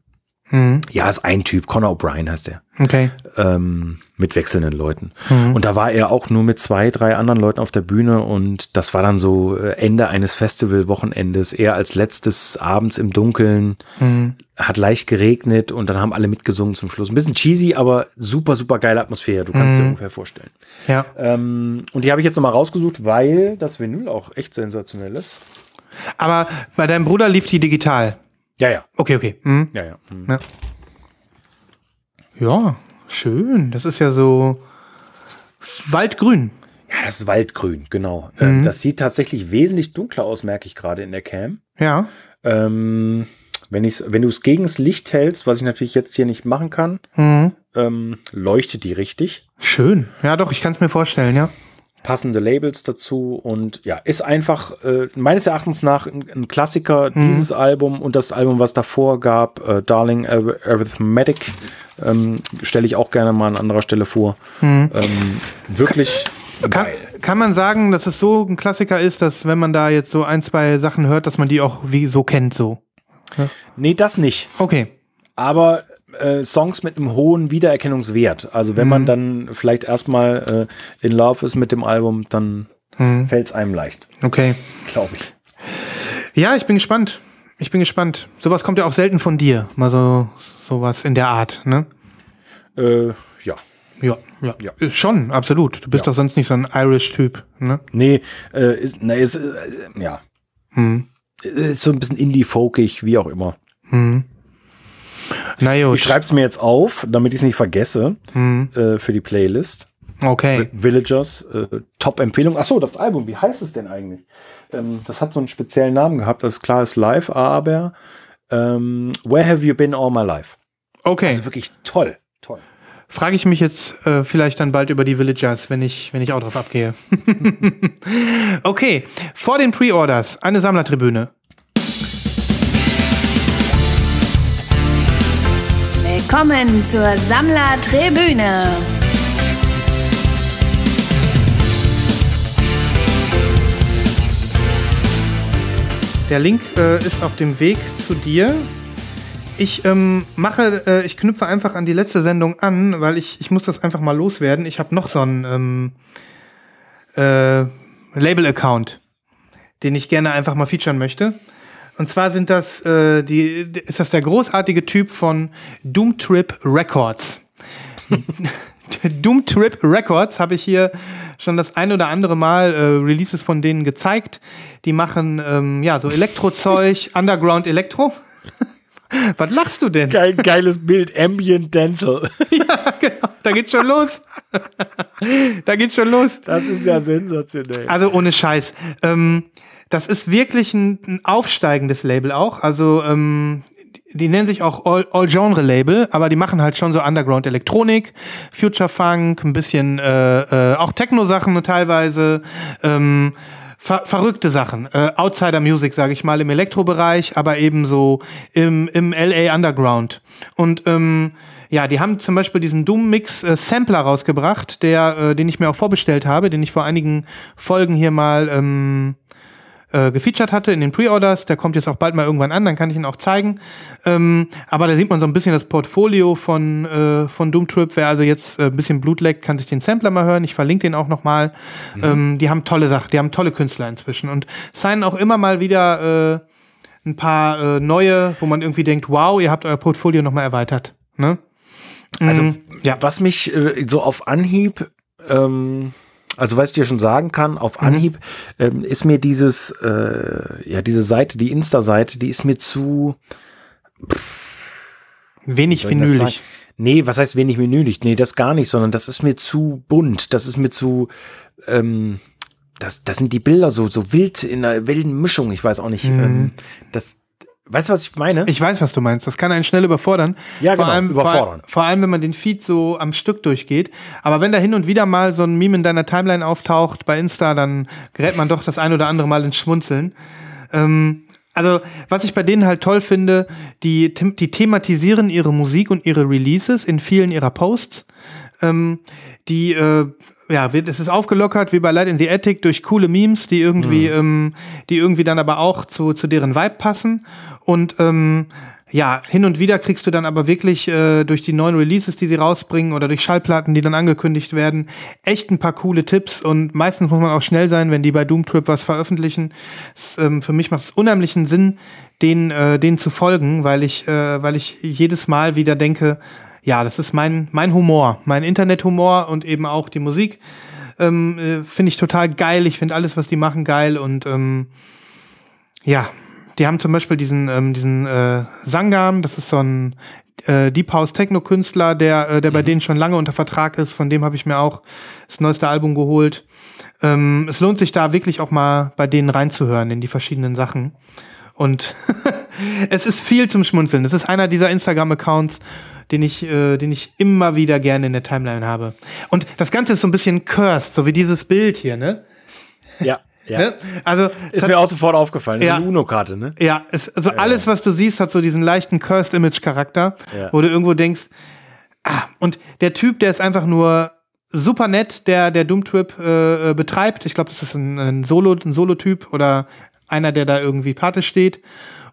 Mhm.
ja, ist ein Typ. Conor O'Brien heißt er.
Okay.
ähm, mit wechselnden Leuten.
Mhm.
Und da war er auch nur mit zwei, drei anderen Leuten auf der Bühne und das war dann so äh, Ende eines Festivalwochenendes. Er als letztes abends im Dunkeln,
Mhm.
hat leicht geregnet und dann haben alle mitgesungen zum Schluss. Ein bisschen cheesy, aber super, super geile Atmosphäre. Du kannst dir ungefähr vorstellen.
Ja.
Ähm, und die habe ich jetzt nochmal rausgesucht, weil das Vinyl auch echt sensationell ist.
Aber bei deinem Bruder lief die digital.
Ja, ja.
Okay, okay. Mhm.
Ja, ja. Hm.
Ja. ja, schön. Das ist ja so waldgrün.
Ja, das ist Waldgrün, genau. Ähm, das sieht tatsächlich wesentlich dunkler aus, merke ich gerade in der Cam.
Ja.
Ähm, wenn, ich's, wenn du es gegen das Licht hältst, was ich natürlich jetzt hier nicht machen kann,
Mhm.
ähm, leuchtet die richtig.
Schön. Ja, doch, ich kann es mir vorstellen, ja.
Passende Labels dazu und ja, ist einfach äh, meines Erachtens nach ein, ein Klassiker, dieses Album und das Album, was davor gab, äh, Darling Ar- Arithmetic, ähm, stelle ich auch gerne mal an anderer Stelle vor. Ähm, wirklich
Kann, kann man sagen, dass es so ein Klassiker ist, dass wenn man da jetzt so ein, zwei Sachen hört, dass man die auch wie so kennt, so?
Nee, das nicht.
Okay.
aber äh, Songs mit einem hohen Wiedererkennungswert. Also wenn man dann vielleicht erstmal äh, in Love ist mit dem Album, dann fällt es einem leicht,
Okay.
glaube ich.
Ja, ich bin gespannt. Ich bin gespannt. Sowas kommt ja auch selten von dir. Mal so sowas in der Art, ne?
Äh, ja.
Ja, ja.
Ja.
Ist Schon, absolut. Du bist
Ja.
doch sonst nicht so ein Irish-Typ, ne?
Nee, äh, ist, nee, ist, äh, ja. Ist so ein bisschen indie-folkig, wie auch immer.
Na gut.
Ich schreibe es mir jetzt auf, damit ich es nicht vergesse, äh, für die Playlist.
Okay.
Villagers, äh, Top-Empfehlung. Achso, das Album, wie heißt es denn eigentlich? Ähm, das hat so einen speziellen Namen gehabt, das ist klar, ist live, aber ähm, Where Have You Been All My Life?
Okay.
Also wirklich toll, toll.
Frage ich mich jetzt äh, vielleicht dann bald über die Villagers, wenn ich, wenn ich auch drauf abgehe. okay, vor den Pre-Orders eine Sammlertribüne.
Willkommen zur Sammlertribüne.
Der Link äh, ist auf dem Weg zu dir. Ich ähm, mache, äh, ich knüpfe einfach an die letzte Sendung an, weil ich, ich muss das einfach mal loswerden. Ich habe noch so einen ähm, äh, Label-Account, den ich gerne einfach mal featuren möchte. Und zwar sind das äh, die, ist das der großartige Typ von Doom Trip Records. Doom Trip Records habe ich hier schon das ein oder andere Mal äh, Releases von denen gezeigt. Die machen ähm, ja so Elektrozeug, Underground Elektro. Was lachst du denn?
Geil, geiles Bild, Ambient Dental.
ja, genau. Da geht's schon los. da geht's schon los.
Das ist ja sensationell.
Also ohne Scheiß. Ähm, das ist wirklich ein, ein aufsteigendes Label auch. Also ähm, die nennen sich auch All-Genre-Label, aber die machen halt schon so Underground-Elektronik, Future-Funk, ein bisschen äh, äh, auch Techno-Sachen teilweise. Ähm, ver verrückte Sachen. Äh, Outsider Music, sage ich mal, im Elektrobereich, aber ebenso im, im LA Underground. Und ähm, ja, die haben zum Beispiel diesen Doom-Mix äh, Sampler rausgebracht, der, äh, den ich mir auch vorbestellt habe, den ich vor einigen Folgen hier mal ähm, äh, gefeatured hatte in den Pre-Orders. Der kommt jetzt auch bald mal irgendwann an, dann kann ich ihn auch zeigen. Ähm, aber da sieht man so ein bisschen das Portfolio von, äh, von Doom Trip. Wer also jetzt äh, ein bisschen Blut leckt, kann sich den Sampler mal hören. Ich verlinke den auch nochmal. Mhm. Ähm, die haben tolle Sachen, die haben tolle Künstler inzwischen und signen auch immer mal wieder äh, ein paar äh, neue, wo man irgendwie denkt, wow, ihr habt euer Portfolio nochmal erweitert. Ne?
Also, mhm. ja. was mich äh, so auf Anhieb ähm also was ich dir schon sagen kann, auf mhm. Anhieb mhm. ähm, ist mir dieses, äh, ja, diese Seite, die Insta-Seite, die ist mir zu
wenig vinylig.
Nee, was heißt wenig vinylig? Nee, das gar nicht, sondern das ist mir zu bunt. Das ist mir zu, ähm, das, das sind die Bilder so, so wild in einer wilden Mischung. Ich weiß auch nicht. Mhm. Ähm, das, Weißt du, was ich meine?
Ich weiß, was du meinst. Das kann einen schnell überfordern.
Ja,
vor
genau,
allem,
überfordern.
Vor, vor, allem, wenn man den Feed so am Stück durchgeht. Aber wenn da hin und wieder mal so ein Meme in deiner Timeline auftaucht bei Insta, dann gerät man doch das ein oder andere Mal ins Schmunzeln. Ähm, also, was ich bei denen halt toll finde, die, die thematisieren ihre Musik und ihre Releases in vielen ihrer Posts. Ähm, die äh, ja, es ist aufgelockert wie bei Light in the Attic durch coole Memes, die irgendwie, mhm. ähm, die irgendwie dann aber auch zu, zu deren Vibe passen. Und ähm, ja, hin und wieder kriegst du dann aber wirklich äh, durch die neuen Releases, die sie rausbringen oder durch Schallplatten, die dann angekündigt werden, echt ein paar coole Tipps und meistens muss man auch schnell sein, wenn die bei Doom Trip was veröffentlichen. Es, ähm, für mich macht es unheimlichen Sinn, denen, äh, denen zu folgen, weil ich, äh, weil ich jedes Mal wieder denke, ja, das ist mein, mein Humor, mein Internethumor und eben auch die Musik. Ähm, äh, finde ich total geil. Ich finde alles, was die machen, geil und ähm, ja, die haben zum Beispiel diesen, ähm, diesen äh, Sangam, das ist so ein äh, Deep House Techno-Künstler, der, äh, der mhm. bei denen schon lange unter Vertrag ist. Von dem habe ich mir auch das neueste Album geholt. Ähm, es lohnt sich da wirklich auch mal bei denen reinzuhören in die verschiedenen Sachen. Und es ist viel zum Schmunzeln. Es ist einer dieser Instagram-Accounts, den ich, äh, den ich immer wieder gerne in der Timeline habe. Und das Ganze ist so ein bisschen cursed, so wie dieses Bild hier, ne?
Ja. Ja.
Ne? Also
ist hat, mir auch sofort aufgefallen. Das
ja,
ist eine UNO-Karte, ne?
Ja, es, also ja, alles, was du siehst, hat so diesen leichten Cursed-Image-Charakter,
ja.
wo du irgendwo denkst, ah, und der Typ, der ist einfach nur super nett, der der Doom Trip äh, äh betreibt. Ich glaube, das ist ein, ein Solo, ein Solo-Typ oder einer, der da irgendwie Pate steht.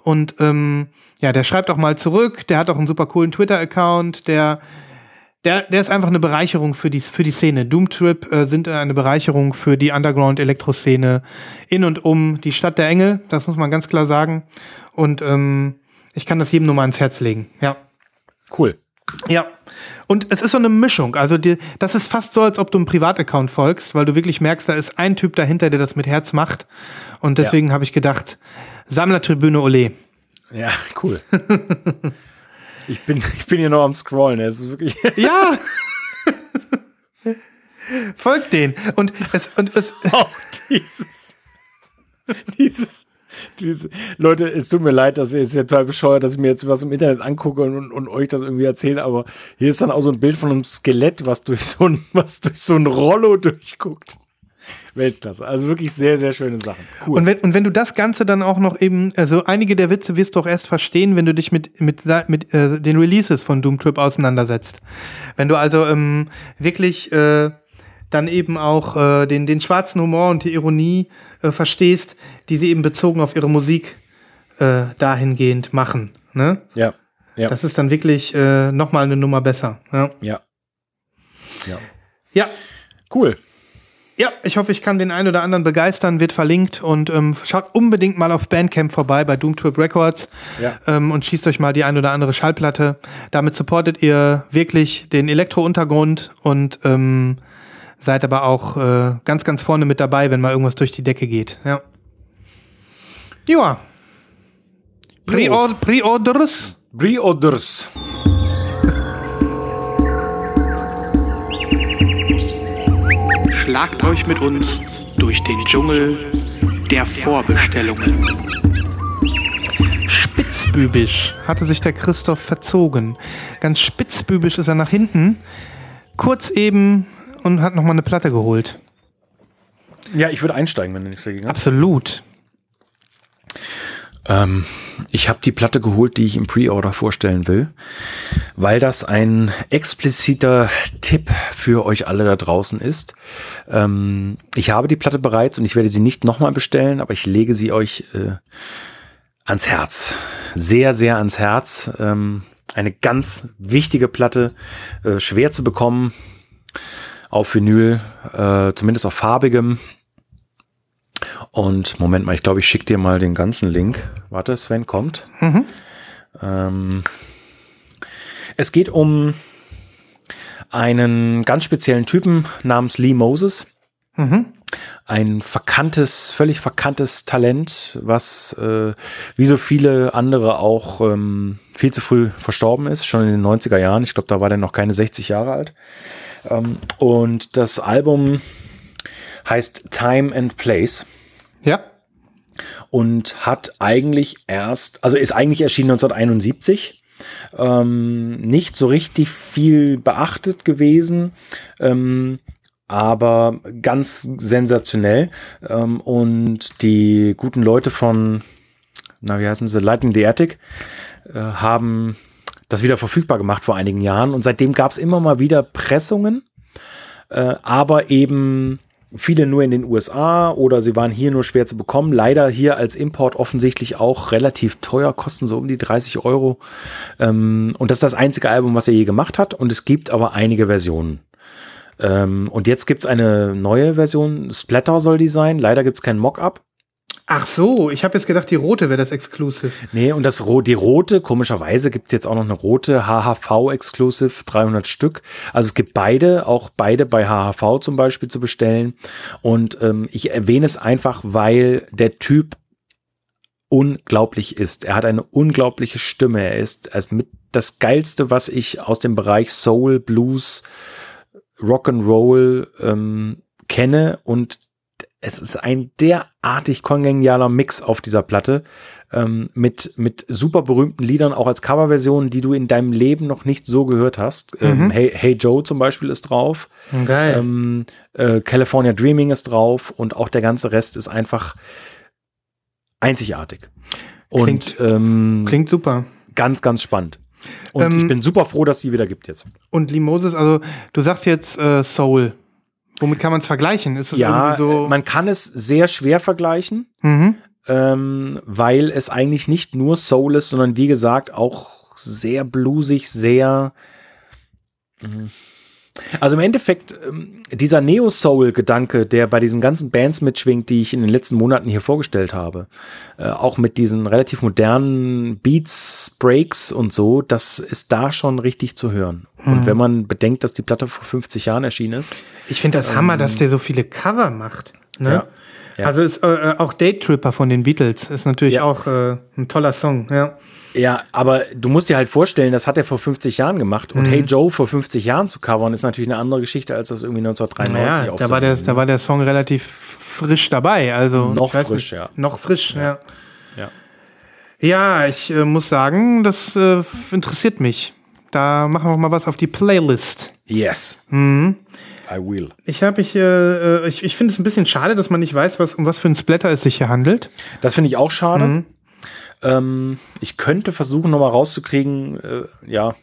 Und ähm, ja, der schreibt auch mal zurück, der hat auch einen super coolen Twitter-Account, der der, der ist einfach eine Bereicherung für die, für die Szene. Doomtrip äh, sind eine Bereicherung für die Underground-Elektro-Szene in und um die Stadt der Engel, das muss man ganz klar sagen. Und ähm, ich kann das jedem nur mal ans Herz legen. Ja.
Cool.
Ja. Und es ist so eine Mischung. Also die, das ist fast so, als ob du einem Privataccount folgst, weil du wirklich merkst, da ist ein Typ dahinter, der das mit Herz macht. Und deswegen ja. habe ich gedacht, Sammlertribüne Ole.
Ja, cool. Ich bin, ich bin hier noch am Scrollen. Es ist wirklich.
Ja! Folgt den. Und es, und es,
Auch dieses, dieses, diese, Leute, es tut mir leid, dass ihr jetzt total bescheuert, dass ich mir jetzt was im Internet angucke und, und euch das irgendwie erzähle, aber hier ist dann auch so ein Bild von einem Skelett, was durch so ein, was durch so ein Rollo durchguckt. Weltklasse. Also wirklich sehr, sehr schöne Sachen. Cool.
Und wenn, und wenn du das Ganze dann auch noch eben, also einige der Witze wirst du auch erst verstehen, wenn du dich mit, mit, mit äh, den Releases von Doom Trip auseinandersetzt. Wenn du also ähm, wirklich äh, dann eben auch äh, den, den schwarzen Humor und die Ironie äh, verstehst, die sie eben bezogen auf ihre Musik äh, dahingehend machen. Ne?
ja, ja,
Das ist dann wirklich äh, nochmal eine Nummer besser. Ja.
ja. Ja.
ja,
Cool.
Ja, ich hoffe, ich kann den einen oder anderen begeistern, wird verlinkt und ähm, schaut unbedingt mal auf Bandcamp vorbei bei Doom Trip Records
Ja.
ähm, und schießt euch mal die ein oder andere Schallplatte. Damit supportet ihr wirklich den Elektro-Untergrund und ähm, seid aber auch äh, ganz, ganz vorne mit dabei, wenn mal irgendwas durch die Decke geht. Ja. Ja. Pre-Or- Pre-Orders?
Pre-Orders.
Schlagt euch mit uns durch den Dschungel der Vorbestellungen. Spitzbübisch hatte sich der Christoph verzogen. Ganz spitzbübisch ist er nach hinten, kurz eben und hat nochmal eine Platte geholt.
Ja, ich würde einsteigen, wenn du nichts dagegen hast.
Absolut.
Ähm, ich habe die Platte geholt, die ich im Pre-Order vorstellen will, weil das ein expliziter Tipp für euch alle da draußen ist. Ähm, ich habe die Platte bereits und ich werde sie nicht nochmal bestellen, aber ich lege sie euch äh, ans Herz. Sehr, sehr ans Herz. Ähm, eine ganz wichtige Platte, äh, schwer zu bekommen auf Vinyl, äh, zumindest auf farbigem. Und Moment mal, ich glaube, ich schicke dir mal den ganzen Link. Warte, Sven kommt. Ähm, es geht um einen ganz speziellen Typen namens Lee Moses. Ein verkanntes, völlig verkanntes Talent, was äh, wie so viele andere auch ähm, viel zu früh verstorben ist, schon in den 90er Jahren. Ich glaube, da war der noch keine 60 Jahre alt. Ähm, und das Album heißt Time and Place
Ja.
und hat eigentlich erst, also ist eigentlich erschienen 1971. Ähm, nicht so richtig viel beachtet gewesen, ähm, aber ganz sensationell. Ähm, und die guten Leute von, na, wie heißen sie, Lightning the Attic, äh, haben das wieder verfügbar gemacht vor einigen Jahren. Und seitdem gab es immer mal wieder Pressungen, äh, aber eben viele nur in den USA oder sie waren hier nur schwer zu bekommen. Leider hier als Import offensichtlich auch relativ teuer, kosten so um die 30 Euro. Ähm, und das ist das einzige Album, was er je gemacht hat. Und es gibt aber einige Versionen. Ähm, und jetzt gibt es eine neue Version. Splatter soll die sein. Leider gibt es kein Mockup.
Ach so, ich habe jetzt gedacht, die rote wäre das Exclusive.
Nee, und das die rote, komischerweise gibt es jetzt auch noch eine rote HHV Exclusive, 300 Stück. Also es gibt beide, auch beide bei HHV zum Beispiel zu bestellen. Und ähm, ich erwähne es einfach, weil der Typ unglaublich ist. Er hat eine unglaubliche Stimme. Er ist, ist mit das Geilste, was ich aus dem Bereich Soul, Blues, Rock'n'Roll ähm, kenne. Und es ist ein derartig kongenialer Mix auf dieser Platte ähm, mit, mit super berühmten Liedern, auch als Coverversionen, die du in deinem Leben noch nicht so gehört hast. Ähm, hey, hey Joe zum Beispiel ist drauf.
Geil.
Ähm, äh, California Dreaming ist drauf und auch der ganze Rest ist einfach einzigartig. Und
Klingt-
ähm,
Klingt super.
ganz, ganz spannend. Und
Ähm,
ich bin super froh, dass die wieder gibt jetzt.
Und Lee Moses, also du sagst jetzt äh, Soul. Womit kann man es vergleichen? Ist es
Ja,
irgendwie so?
äh, man kann es sehr schwer vergleichen.
mhm.
ähm, weil es eigentlich nicht nur Soul ist, sondern wie gesagt auch sehr bluesig, sehr. Mhm. Also im Endeffekt, ähm, dieser Neo-Soul-Gedanke, der bei diesen ganzen Bands mitschwingt, die ich in den letzten Monaten hier vorgestellt habe, äh, auch mit diesen relativ modernen Beats, Breaks und so, das ist da schon richtig zu hören. Und wenn man bedenkt, dass die Platte vor 50 Jahren erschienen ist,
Ich finde das Hammer, dass der so viele Cover macht. Ne?
Ähm, Ja. Ja.
Also ist äh, auch Date Tripper von den Beatles ist natürlich
Ja.
auch äh, ein toller Song, ja.
Ja, aber du musst dir halt vorstellen, das hat er vor 50 Jahren gemacht. Und Hey Joe vor 50 Jahren zu covern, ist natürlich eine andere Geschichte, als das irgendwie 1993
Naja, da war, der, da war der Song relativ frisch dabei. Also
Noch frisch,
nicht,
ja.
Noch frisch, ja.
Ja.
Ja, ich äh, muss sagen, das äh, interessiert mich. Da machen wir mal was auf die Playlist.
Yes.
Mhm.
I will.
Ich habe ich, äh, äh, ich, ich finde es ein bisschen schade, dass man nicht weiß, was, um was für ein Splatter es sich hier handelt.
Das finde ich auch schade.
Mhm.
Ähm, ich könnte versuchen, nochmal rauszukriegen, äh, ja,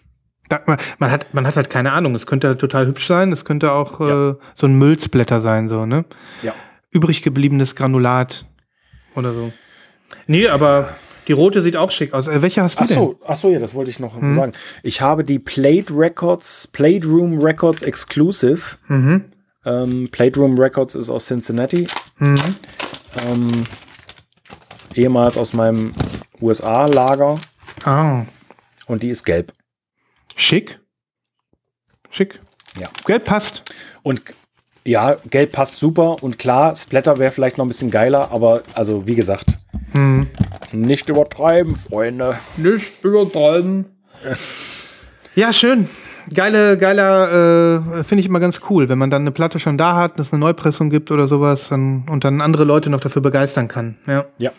Da, man, man hat, man hat halt keine Ahnung. Es könnte halt total hübsch sein. Es könnte auch
Ja.
äh, so ein Müllsplatter sein, so, ne?
ja.
Übrig gebliebenes Granulat oder so. Nee, aber die rote sieht auch schick aus. Äh, welche hast du
Ach
denn?
so, ach so, ja, das wollte ich noch
Mhm.
sagen. Ich habe die Plate Records, Plate Room Records Exclusive.
Mhm.
Ähm, Plate Room Records ist aus Cincinnati.
Mhm.
Ähm, ehemals aus meinem USA-Lager.
Ah,
Und die ist gelb.
schick. Schick.
Ja.
Gelb passt.
Und ja, gelb passt super. Und klar, Splatter wäre vielleicht noch ein bisschen geiler, aber also wie gesagt,
Mhm.
nicht übertreiben, Freunde.
Nicht übertreiben. Ja, schön. Geile, geiler, äh, finde ich immer ganz cool, wenn man dann eine Platte schon da hat, es eine Neupressung gibt oder sowas dann, und dann andere Leute noch dafür begeistern kann. Ja.
Ja.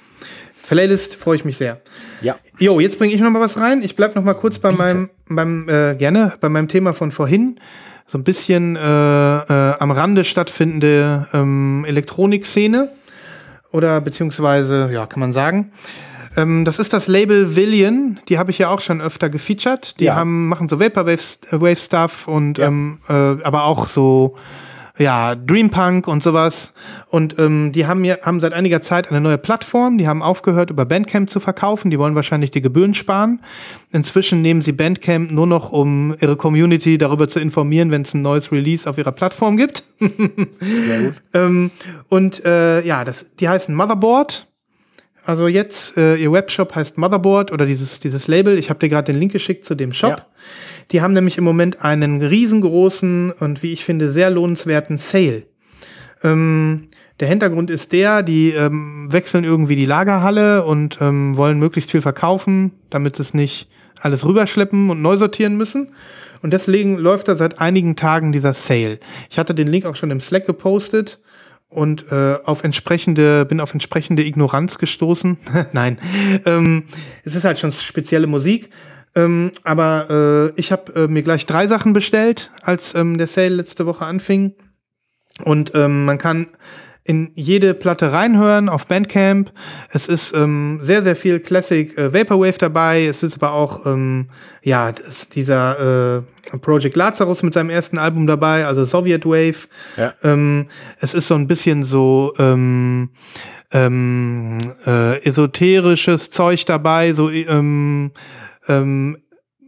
Playlist freue ich mich sehr.
Ja.
Jo, jetzt bringe ich noch mal was rein. Ich bleib noch mal kurz bei meinem, beim, äh, gerne, bei meinem Thema von vorhin. So ein bisschen äh, äh, am Rande stattfindende ähm, Elektronikszene. Oder beziehungsweise, ja, kann man sagen. Ähm, das ist das Label Villian. Die habe ich ja auch schon öfter gefeatured. Die
Ja.
haben, machen so Vaporwave-Stuff und
Ja.
ähm, äh, aber auch so ja, Dreampunk und sowas. Und ähm, die haben, ja, haben seit einiger Zeit eine neue Plattform. Die haben aufgehört, über Bandcamp zu verkaufen. Die wollen wahrscheinlich die Gebühren sparen. Inzwischen nehmen sie Bandcamp nur noch, um ihre Community darüber zu informieren, wenn es ein neues Release auf ihrer Plattform gibt.
Sehr gut.
ähm, und äh, ja, das, die heißen Motherboard. Also jetzt, äh, ihr Webshop heißt Motherboard oder dieses, dieses Label. Ich habe dir gerade den Link geschickt zu dem Shop.
Ja.
Die haben nämlich im Moment einen riesengroßen und wie ich finde sehr lohnenswerten Sale. Ähm, der Hintergrund ist der, die ähm, wechseln irgendwie die Lagerhalle und ähm, wollen möglichst viel verkaufen, damit sie es nicht alles rüberschleppen und neu sortieren müssen. Und deswegen läuft da seit einigen Tagen dieser Sale. Ich hatte den Link auch schon im Slack gepostet und äh, auf entsprechende, bin auf entsprechende Ignoranz gestoßen. Nein, ähm, es ist halt schon spezielle Musik. Ähm, aber äh, ich habe äh, mir gleich drei Sachen bestellt, als ähm, der Sale letzte Woche anfing. Und ähm, man kann in jede Platte reinhören auf Bandcamp. Es ist ähm, sehr, sehr viel Classic äh, Vaporwave dabei. Es ist aber auch ähm, ja dieser äh, Project Lazarus mit seinem ersten Album dabei, also Soviet Wave.
Ja.
Ähm, es ist so ein bisschen so ähm, ähm, äh, esoterisches Zeug dabei, so ähm, ähm,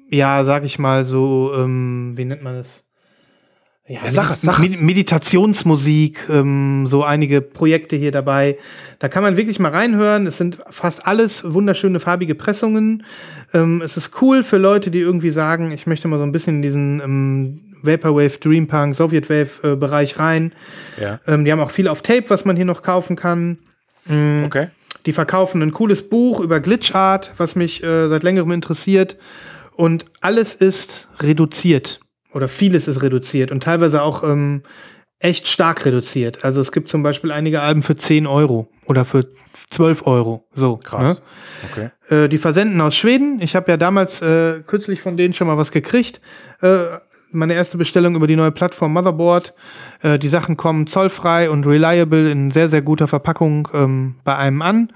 ja, sag ich mal so, ähm, wie nennt man das? Ja,
Ja, sag es, sag
Med-. Meditationsmusik, ähm, so einige Projekte hier dabei. Da kann man wirklich mal reinhören. Es sind fast alles wunderschöne farbige Pressungen. Ähm, es ist cool für Leute, die irgendwie sagen, ich möchte mal so ein bisschen in diesen ähm, Vaporwave, Dreampunk, Sowjetwave äh, Bereich rein.
Ja.
Ähm, die haben auch viel auf Tape, was man hier noch kaufen kann.
Okay.
Die verkaufen ein cooles Buch über Glitchart, was mich äh, seit längerem interessiert. Und alles ist reduziert. Oder vieles ist reduziert und teilweise auch ähm, echt stark reduziert. Also es gibt zum Beispiel einige Alben für 10 Euro oder für 12 Euro. So.
Krass.
Ne?
Okay.
Äh, die versenden aus Schweden. Ich habe ja damals äh, kürzlich von denen schon mal was gekriegt. Äh, meine erste Bestellung über die neue Plattform Motherboard. Äh, die Sachen kommen zollfrei und reliable in sehr, sehr guter Verpackung ähm, bei einem an.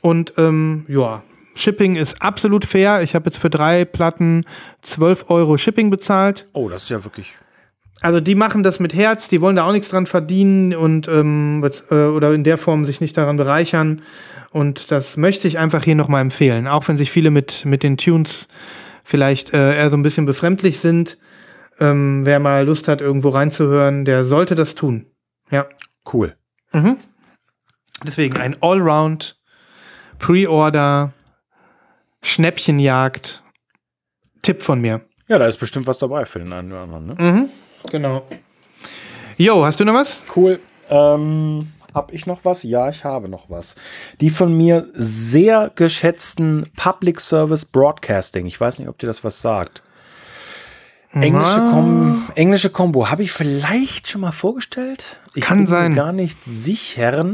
Und ähm, ja, Shipping ist absolut fair. Ich habe jetzt für drei Platten 12 Euro Shipping bezahlt.
Oh, das ist ja wirklich.
Also die machen das mit Herz, die wollen da auch nichts dran verdienen und ähm, äh, oder in der Form sich nicht daran bereichern. Und das möchte ich einfach hier nochmal empfehlen. Auch wenn sich viele mit, mit den Tunes vielleicht äh, eher so ein bisschen befremdlich sind. Ähm, wer mal Lust hat, irgendwo reinzuhören, der sollte das tun. Ja.
Cool.
Mhm. Deswegen ein Allround Pre-Order Schnäppchenjagd Tipp von mir.
Ja, da ist bestimmt was dabei für den einen oder anderen. Ne?
Mhm. Genau. Jo, hast du noch was?
Cool. Ähm, Hab ich noch was? Ja, ich habe noch was. Die von mir sehr geschätzten Public Service Broadcasting. Ich weiß nicht, ob dir das was sagt. Englische, Kom englische Combo. Habe ich vielleicht schon mal vorgestellt? Ich
Kann
bin
sein.
Mir gar nicht sicher.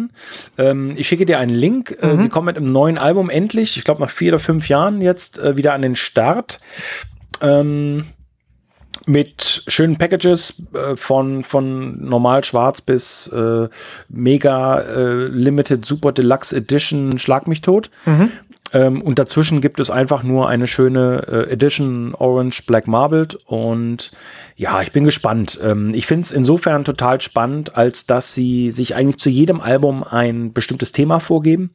Ähm, ich schicke dir einen Link.
Mhm.
Äh, sie kommen mit einem neuen Album endlich. Ich glaube, nach vier oder fünf Jahren jetzt äh, wieder an den Start. Ähm, mit schönen Packages äh, von, von normal schwarz bis äh, mega äh, limited super deluxe edition schlag mich tot. Ähm, und dazwischen gibt es einfach nur eine schöne äh, Edition Orange Black Marbled und ja, ich bin gespannt. Ähm, ich finde es insofern total spannend, als dass sie sich eigentlich zu jedem Album ein bestimmtes Thema vorgeben.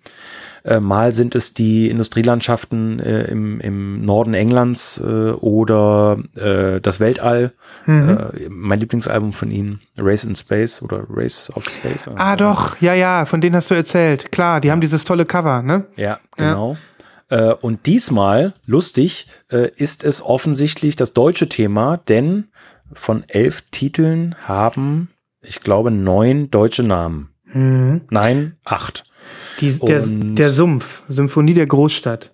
Äh, mal sind es die Industrielandschaften äh, im, im Norden Englands äh, oder äh, das Weltall. Äh, mein Lieblingsalbum von ihnen, Race in Space oder Race of Space.
Ah, doch, ja, ja, von denen hast du erzählt. Klar, die haben dieses tolle Cover, ne?
Ja, genau. Äh, und diesmal, lustig, äh, ist es offensichtlich das deutsche Thema, denn von elf Titeln haben, ich glaube, neun deutsche Namen. Nein, acht.
Die, der, der Sumpf, Symphonie der Großstadt,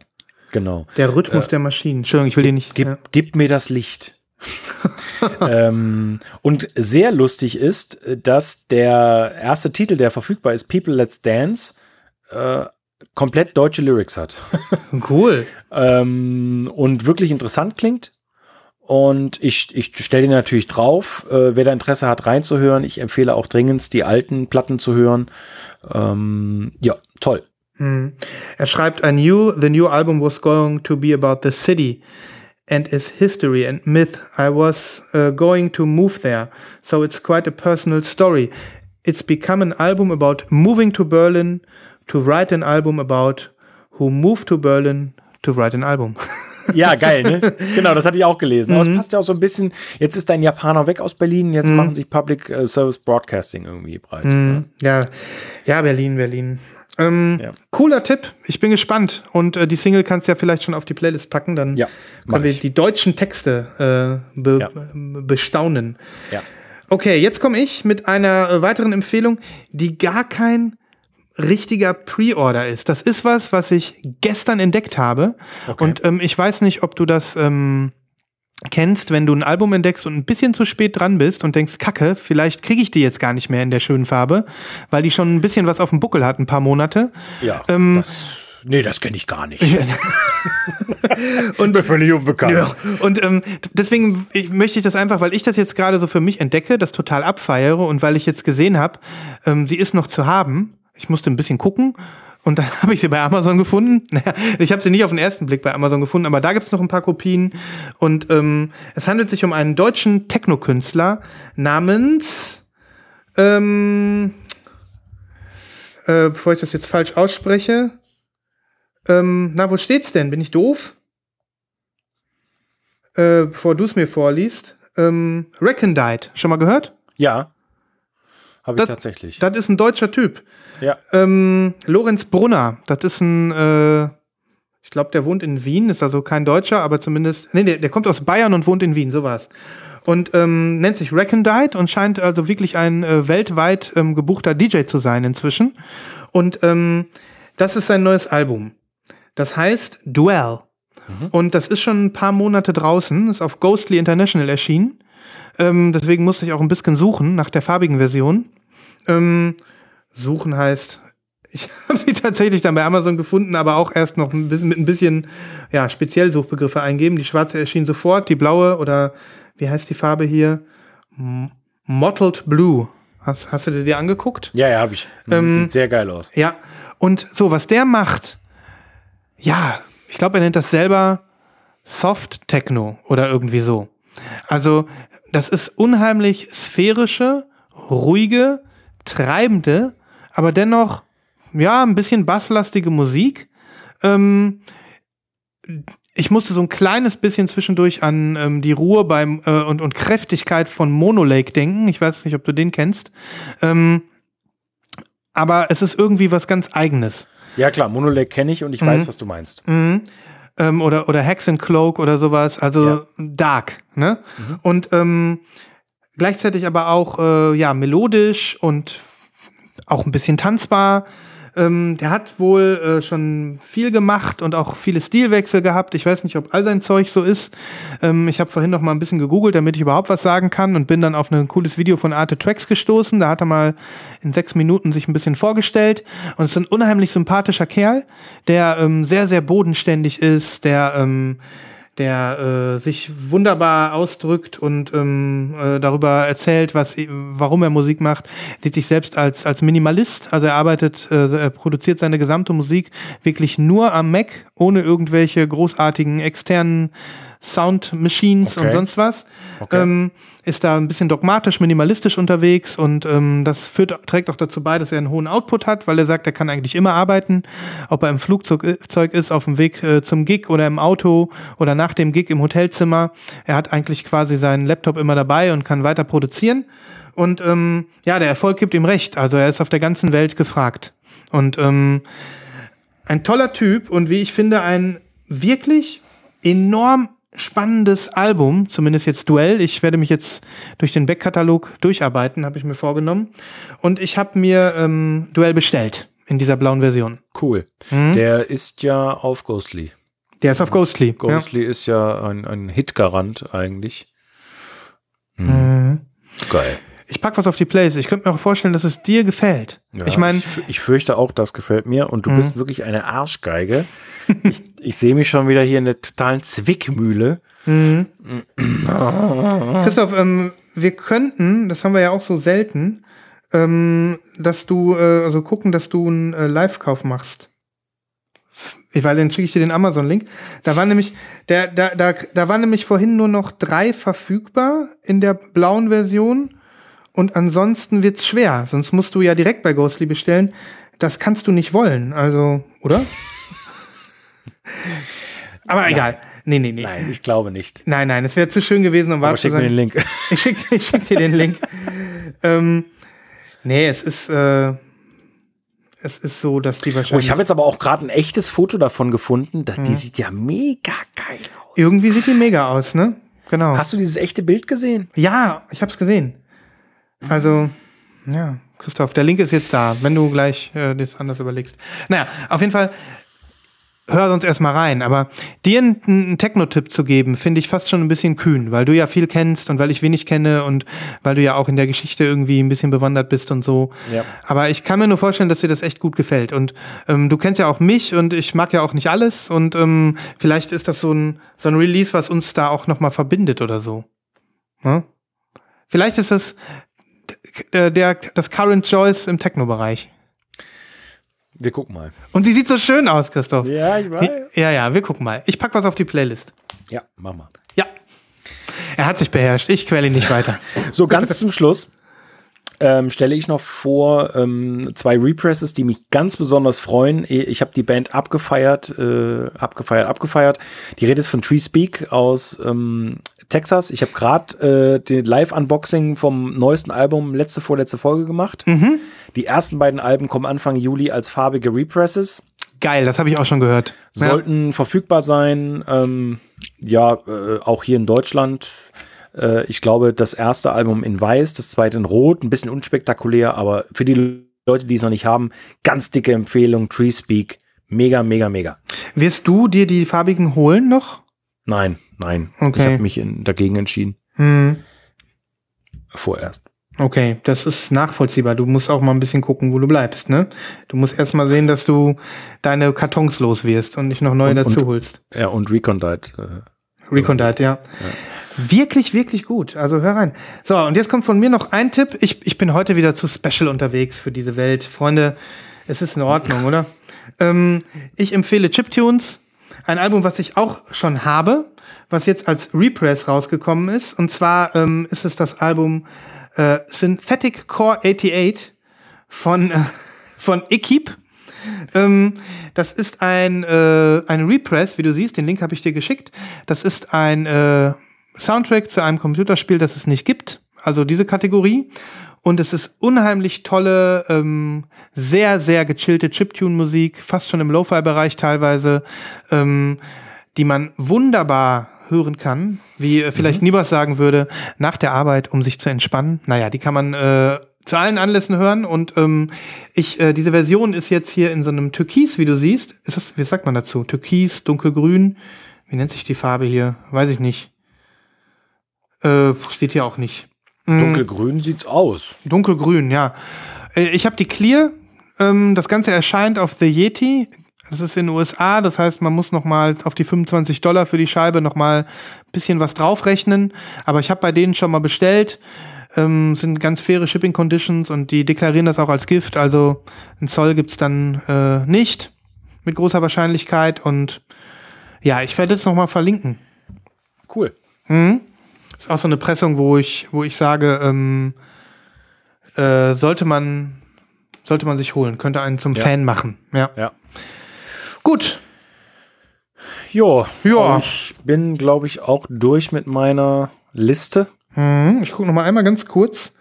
Genau.
der Rhythmus der Maschinen. Entschuldigung, ich will den nicht.
Gib,
ja.
gib mir das Licht. ähm, und sehr lustig ist, äh, dass der erste Titel, der verfügbar ist, People Let's Dance, äh, komplett deutsche Lyrics hat.
Cool.
ähm, und wirklich interessant klingt. Und ich, ich stelle den natürlich drauf. Äh, wer da Interesse hat, reinzuhören. Ich empfehle auch dringend, die alten Platten zu hören. Ähm, ja, toll.
Hm. Er schreibt, I knew the new album was going to be about the city and its history and myth. I was uh, going to move there, so it's quite a personal story. It's become an album about moving to Berlin to write an album about who moved to Berlin to write an album.
Ja, geil, ne? genau, das hatte ich auch gelesen. Aber es passt ja auch so ein bisschen. Jetzt ist ein Japaner weg aus Berlin, jetzt machen sich Public äh, Service Broadcasting irgendwie breit. Ne?
ja, ja, Berlin, Berlin. Ähm,
Ja.
Cooler Tipp. Ich bin gespannt. Und äh, die Single kannst du ja vielleicht schon auf die Playlist packen. Dann
Ja,
können wir
ich.
die deutschen Texte äh, be
Ja.
bestaunen.
Ja.
Okay, jetzt komme ich mit einer äh, weiteren Empfehlung, die gar kein richtiger Pre-Order ist. Das ist was, was ich gestern entdeckt habe. Und ähm, ich weiß nicht, ob du das ähm, kennst, wenn du ein Album entdeckst und ein bisschen zu spät dran bist und denkst, Kacke, vielleicht kriege ich die jetzt gar nicht mehr in der schönen Farbe, weil die schon ein bisschen was auf dem Buckel hat, ein paar Monate.
Ja.
Ähm,
das, nee, das kenne ich gar nicht.
Und
bin völlig unbekannt.
Ja, und ähm, deswegen ich, möchte ich das einfach, weil ich das jetzt gerade so für mich entdecke, das total abfeiere und weil ich jetzt gesehen habe, ähm, sie ist noch zu haben. Ich musste ein bisschen gucken und dann habe ich sie bei Amazon gefunden. Naja, ich habe sie nicht auf den ersten Blick bei Amazon gefunden, aber da gibt's noch ein paar Kopien. Und ähm, es handelt sich um einen deutschen Techno-Künstler namens, ähm, äh, bevor ich das jetzt falsch ausspreche, ähm, na, wo steht's denn? Bin ich doof? äh, bevor du es mir vorliest. Ähm, Recondite, schon mal gehört?
Ja. Habe ich
Das-
tatsächlich.
Das ist ein deutscher Typ.
ja.
Ähm, Lorenz Brunner, das ist ein, äh, ich glaube, der wohnt in Wien, ist also kein Deutscher, aber zumindest, nee, der, der kommt aus Bayern und wohnt in Wien, so war's. Und ähm, nennt sich Recondite und scheint also wirklich ein äh, weltweit ähm, gebuchter DJ zu sein inzwischen. Und ähm, das ist sein neues Album. Das heißt Duell. Und das ist schon ein paar Monate draußen, ist auf Ghostly International erschienen. Ähm, deswegen musste ich auch ein bisschen suchen nach der farbigen Version. Ähm, suchen heißt, ich habe sie tatsächlich dann bei Amazon gefunden, aber auch erst noch ein bisschen, mit ein bisschen ja, speziell Suchbegriffe eingeben. Die schwarze erschien sofort, die blaue oder wie heißt die Farbe hier? M Mottled Blue. Hast, hast du dir die angeguckt?
Ja, ja, habe ich.
Ähm,
Sieht sehr geil aus.
Ja, und so, was der macht, ja, ich glaube, er nennt das selber Soft Techno oder irgendwie so. Also, das ist unheimlich sphärische, ruhige, treibende, aber dennoch, ja, ein bisschen basslastige Musik. Ähm, ich musste so ein kleines bisschen zwischendurch an ähm, die Ruhe beim äh, und, und Kräftigkeit von Monolake denken. Ich weiß nicht, ob du den kennst. Ähm, aber es ist irgendwie was ganz Eigenes.
Ja, klar, Monolake kenne ich und ich
Mhm.
weiß, was du meinst.
Mhm. Ähm, oder, oder Hex and Cloak oder sowas. Also
Ja.
dark, ne? Und ähm, gleichzeitig aber auch äh, ja, melodisch und auch ein bisschen tanzbar. Ähm, der hat wohl äh, schon viel gemacht und auch viele Stilwechsel gehabt. Ich weiß nicht, ob all sein Zeug so ist. Ähm, ich habe vorhin noch mal ein bisschen gegoogelt, damit ich überhaupt was sagen kann und bin dann auf ein cooles Video von Arte Tracks gestoßen. Da hat er mal in sechs Minuten sich ein bisschen vorgestellt und ist ein unheimlich sympathischer Kerl, der ähm, sehr, sehr bodenständig ist, der ähm, der äh, sich wunderbar ausdrückt und ähm, äh, darüber erzählt, was, warum er Musik macht, sieht sich selbst als, als Minimalist. Also er arbeitet, äh, er produziert seine gesamte Musik wirklich nur am Mac, ohne irgendwelche großartigen externen Sound Machines
Okay.
und sonst was.
Okay.
Ähm, ist da ein bisschen dogmatisch, minimalistisch unterwegs und ähm, das führt, trägt auch dazu bei, dass er einen hohen Output hat, weil er sagt, er kann eigentlich immer arbeiten, ob er im Flugzeug äh, ist, auf dem Weg äh, zum Gig oder im Auto oder nach dem Gig im Hotelzimmer. Er hat eigentlich quasi seinen Laptop immer dabei und kann weiter produzieren. Und ähm, ja, der Erfolg gibt ihm recht. Also er ist auf der ganzen Welt gefragt. Und ähm, ein toller Typ und wie ich finde, ein wirklich enorm spannendes Album, zumindest jetzt Duell. Ich werde mich jetzt durch den Backkatalog durcharbeiten, habe ich mir vorgenommen. Und ich habe mir ähm, Duell bestellt in dieser blauen Version.
Cool.
Mhm.
Der ist ja auf Ghostly.
Der ist auf Ghostly. Ja.
Ghostly ist ja ein, ein Hitgarant eigentlich.
Mhm.
Geil.
Ich pack was auf die Plays. Ich könnte mir auch vorstellen, dass es dir gefällt.
Ja,
ich meine,
ich, ich fürchte auch, das gefällt mir. Und du
Mhm.
bist wirklich eine Arschgeige. ich ich sehe mich schon wieder hier in der totalen Zwickmühle.
Mhm. Christoph, ähm, wir könnten, das haben wir ja auch so selten, ähm, dass du, äh, also gucken, dass du einen äh, Live-Kauf machst. Ich, weil dann schicke ich dir den Amazon-Link. Da war nämlich, der, da, da, da waren nämlich vorhin nur noch drei verfügbar in der blauen Version. Und ansonsten wird's schwer. Sonst musst du ja direkt bei Ghostly bestellen. Das kannst du nicht wollen. Also, oder? Aber egal. Nee, nee, nee.
Nein, ich glaube nicht.
Nein, nein, es wäre zu schön gewesen, um wahr zu
schick mir den
sein.
Link.
Ich schick, ich schick dir den Link. ähm, nee, es ist, äh, es ist so, dass die
Oh,
wahrscheinlich.
ich habe jetzt aber auch gerade ein echtes Foto davon gefunden. Das,
Mhm.
Die sieht ja mega geil aus.
irgendwie sieht die mega aus, ne? Genau.
Hast du dieses echte Bild gesehen?
ja, ich hab's gesehen. Also, ja, Christoph, der Link ist jetzt da, wenn du gleich äh, das anders überlegst. Naja, auf jeden Fall. Hör sonst erstmal rein, aber dir einen, Techno-Tipp zu geben, finde ich fast schon ein bisschen kühn, weil du ja viel kennst und weil ich wenig kenne und weil du ja auch in der Geschichte irgendwie ein bisschen bewandert bist und so.
Ja.
Aber ich kann mir nur vorstellen, dass dir das echt gut gefällt. Und ähm, du kennst ja auch mich und ich mag ja auch nicht alles. Und ähm, vielleicht ist das so ein, so ein Release, was uns da auch nochmal verbindet oder so. Ne? Vielleicht ist das der, der, das Current Choice im Techno-Bereich.
Wir gucken mal.
Und sie sieht so schön aus, Christoph.
Ja, ich
Ja, ja, wir gucken mal. Ich pack was auf die Playlist.
Ja, mach mal.
Ja. Er hat sich beherrscht. Ich quäle ihn nicht weiter.
So, ganz zum Schluss ähm, stelle ich noch vor ähm, zwei Represses, die mich ganz besonders freuen. Ich habe die Band abgefeiert, äh, abgefeiert, abgefeiert. Die Rede ist von Tree Speak aus ähm, Texas. Ich habe gerade äh, den Live-Unboxing vom neuesten Album letzte, vorletzte Folge gemacht. Die ersten beiden Alben kommen Anfang Juli als farbige Represses
Geil, das habe ich auch schon gehört. Ja.
sollten verfügbar sein. Ähm, ja, äh, auch hier in Deutschland. Äh, ich glaube, das erste Album in Weiß, das zweite in Rot, ein bisschen unspektakulär, aber für die Leute, die es noch nicht haben, ganz dicke Empfehlung. Tree Speak, mega, mega, mega.
Wirst du dir die farbigen holen noch?
Nein, nein.
Okay.
Ich habe mich in, dagegen entschieden.
Hm.
Vorerst.
Okay, das ist nachvollziehbar. Du musst auch mal ein bisschen gucken, wo du bleibst, ne? Du musst erst mal sehen, dass du deine Kartons los wirst und nicht noch neue
Und-
dazu
und-
holst.
Ja, und Recondite. Äh,
Recondite, ja. Wirklich, wirklich gut. Also hör rein. So, und jetzt kommt von mir noch ein Tipp. Ich, ich bin heute wieder zu special unterwegs für diese Welt. Freunde, es ist in Ordnung, oder? Ähm, ich empfehle Chiptunes, ein Album, was ich auch schon habe, was jetzt als Repress rausgekommen ist. Und zwar ähm, ist es das Album äh, Synthetic Core 88 von, äh, von Equipe. Ähm, das ist ein, äh, ein Repress, wie du siehst, den Link habe ich dir geschickt. Das ist ein äh, Soundtrack zu einem Computerspiel, das es nicht gibt. Also diese Kategorie. Und es ist unheimlich tolle, ähm, sehr, sehr gechillte Chiptune-Musik, fast schon im Lo-Fi-Bereich teilweise, ähm, die man wunderbar hören kann, wie äh, vielleicht Nibas sagen würde, nach der Arbeit, um sich zu entspannen. Naja, die kann man äh, zu allen Anlässen hören. Und ähm, ich, äh, diese Version ist jetzt hier in so einem Türkis, wie du siehst. Ist das, wie sagt man dazu? Türkis, dunkelgrün. Wie nennt sich die Farbe hier? Weiß ich nicht. Äh, steht hier auch nicht. Mm,
Dunkelgrün sieht's aus.
Dunkelgrün, ja. Äh, Ich habe die Clear. Ähm, das Ganze erscheint auf The Yeti. Das ist in den USA. Das heißt, man muss noch mal auf die 25 Dollar für die Scheibe noch mal ein bisschen was draufrechnen. Aber ich habe bei denen schon mal bestellt. Ähm, sind ganz faire Shipping Conditions und die deklarieren das auch als Gift. Also einen Zoll gibt's dann äh, nicht mit großer Wahrscheinlichkeit. Und ja, ich werde jetzt noch mal verlinken.
Cool.
Ist auch so eine Pressung, wo ich, wo ich sage, ähm, äh, sollte man, sollte man sich holen, könnte einen zum
Ja.
Fan machen. Ja.
Ja.
Gut.
Jo.
Ja.
Ich bin, glaube ich, auch durch mit meiner Liste.
Hm, ich gucke noch mal einmal ganz kurz.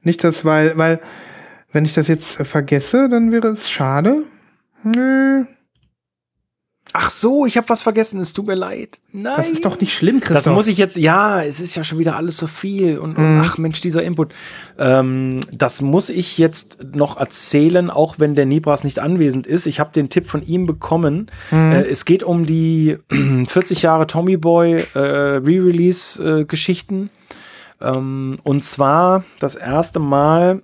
Nicht das, weil, weil, wenn ich das jetzt vergesse, dann wäre es schade. Nö,
Ach so, ich habe was vergessen. Es tut mir leid. Nein.
das ist doch nicht schlimm, Christoph.
Das muss ich jetzt, ja, es ist ja schon wieder alles so viel und, und ach Mensch, dieser Input. Ähm, das muss ich jetzt noch erzählen, auch wenn der Nibras nicht anwesend ist. Ich habe den Tipp von ihm bekommen. Äh, es geht um die 40 Jahre Tommy Boy äh, Re-Release-Geschichten. ähm, und zwar das erste Mal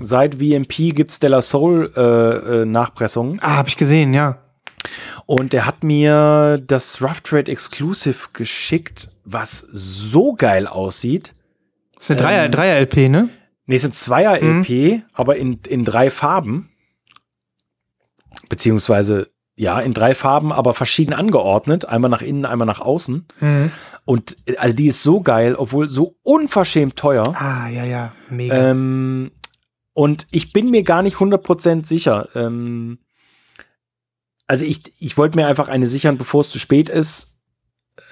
seit VMP gibt's Della Soul äh, äh, Nachpressungen.
Ah, habe ich gesehen, ja.
Und er hat mir das Rough Trade Exclusive geschickt, was so geil aussieht.
Das ist eine Dreier,
Ähm,
Dreier-LP, ne?
Nee, es sind Zweier-LP, aber in, in drei Farben. Beziehungsweise, ja, in drei Farben, aber verschieden angeordnet. Einmal nach innen, einmal nach außen. Und äh, also die ist so geil, obwohl so unverschämt teuer.
Ah, ja, ja. Mega.
Ähm, und ich bin mir gar nicht 100% sicher. Ähm, also ich, ich wollte mir einfach eine sichern, bevor es zu spät ist.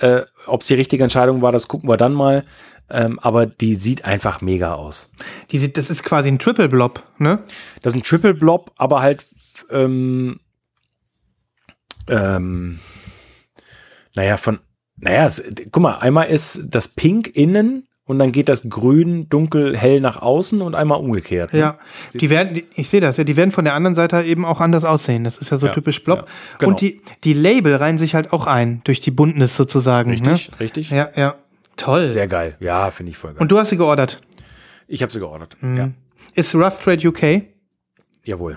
Äh, Ob es die richtige Entscheidung war, das gucken wir dann mal. Ähm, aber die sieht einfach mega aus.
Die sieht, das ist quasi ein Triple Blob, ne?
Das ist ein Triple Blob, aber halt, ähm, ähm, naja, von, naja, es, guck mal, einmal ist das Pink innen und dann geht das Grün dunkel hell nach außen und einmal umgekehrt. ne?
Ja, die werden, die, ich sehe das, ja, die werden von der anderen Seite eben auch anders aussehen. Das ist ja so
Ja,
typisch Blob.
ja, genau.
Und die, die Label reihen sich halt auch ein, durch die Buntness sozusagen.
Richtig,
Ne?
richtig.
Ja, ja. Toll.
Sehr geil. Ja, finde ich voll geil.
Und du hast sie geordert.
ich habe sie geordert.
Mhm.
Ja.
Ist Rough Trade UK?
Jawohl.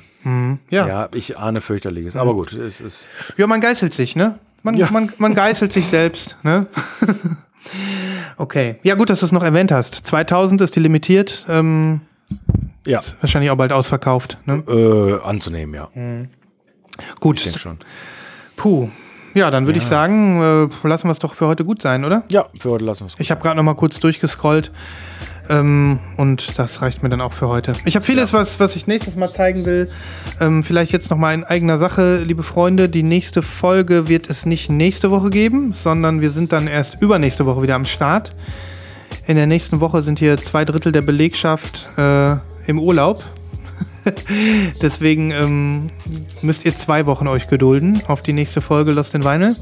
Ja.
Ja, ich ahne fürchterliches. Aber gut, es ist.
Ja, man geißelt sich, ne? Man, man, man geißelt sich selbst, ne? okay. Ja, gut, dass du es noch erwähnt hast. 2000 ist die limitiert. Ähm,
Ja.
wahrscheinlich auch bald ausverkauft. Ne?
Äh, anzunehmen, ja.
Mhm. Gut.
Ich denke schon.
Puh. Ja, dann würde ich sagen, äh, lassen wir es doch für heute gut sein, oder?
Ja, für heute lassen wir es.
Ich habe gerade noch mal kurz durchgescrollt ähm, und das reicht mir dann auch für heute. Ich habe vieles, was, was ich nächstes Mal zeigen will. Ähm, vielleicht jetzt noch mal in eigener Sache, liebe Freunde. Die nächste Folge wird es nicht nächste Woche geben, sondern wir sind dann erst übernächste Woche wieder am Start. In der nächsten Woche sind hier zwei Drittel der Belegschaft äh, im Urlaub. Deswegen ähm, müsst ihr zwei Wochen euch gedulden auf die nächste Folge Lost in Vinyl.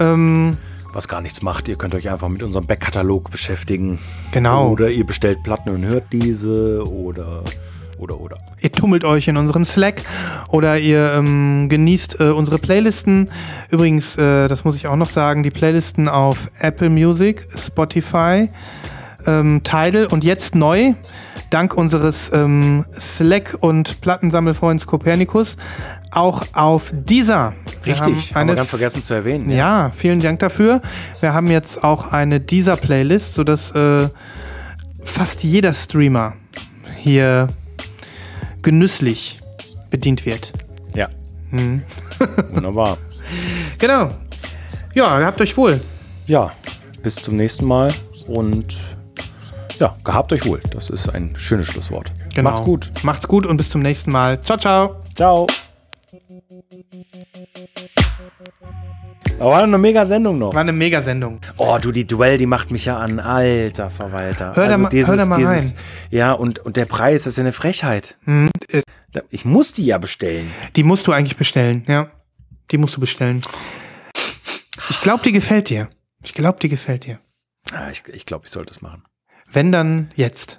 Ähm,
Was gar nichts macht, ihr könnt euch einfach mit unserem Backkatalog beschäftigen.
Genau.
Oder ihr bestellt Platten und hört diese oder oder oder.
Ihr tummelt euch in unserem Slack oder ihr ähm, genießt äh, unsere Playlisten. Übrigens, äh, das muss ich auch noch sagen, die Playlisten auf Apple Music, Spotify, ähm, Tidal und jetzt neu, dank unseres ähm, Slack- und Plattensammelfreunds Kopernikus, auch auf dieser.
Richtig,
haben
haben wir ganz vergessen zu erwähnen.
ja, vielen Dank dafür. Wir haben jetzt auch eine dieser Playlist, sodass äh, fast jeder Streamer hier genüsslich bedient wird.
Ja.
Hm.
Wunderbar.
Genau. Ja, habt euch wohl.
Ja, bis zum nächsten Mal und ja, gehabt euch wohl. Das ist ein schönes Schlusswort.
Genau.
Macht's gut.
Macht's gut und bis zum nächsten Mal. Ciao, ciao.
Ciao. Aber war eine mega Sendung noch.
War eine Megasendung.
Oh, du, die Duell, die macht mich ja an. Alter Verwalter. Also
Hör da mal- hör da mal rein.
Ja, und, und der Preis, das ist ja eine Frechheit. Da- Ich muss die ja bestellen.
Die musst du eigentlich bestellen, ja. Die musst du bestellen. Ich glaube, die gefällt dir. Ich glaube, die gefällt dir.
Ah, ich ich glaube, ich sollte es machen.
Wenn dann jetzt.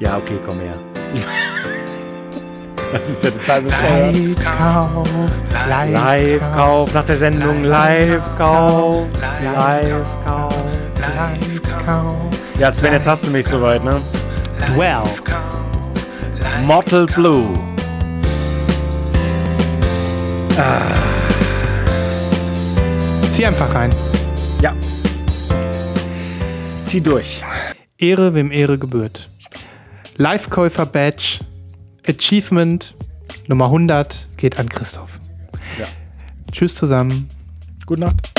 Ja, okay, komm her. Das ist ja total bescheuert.
Live-Kauf,
Live-Kauf nach der Sendung. Live-Kauf. Live-Kauf.
Live-Kauf.
Ja, Sven, jetzt hast du mich soweit, ne?
Dwell.
Mortal Blue.
Zieh einfach rein.
Ja. Zieh durch.
Ehre, wem Ehre gebührt. Live-Käufer-Badge. Achievement Nummer 100 geht an Christoph.
Ja.
Tschüss zusammen.
Gute Nacht.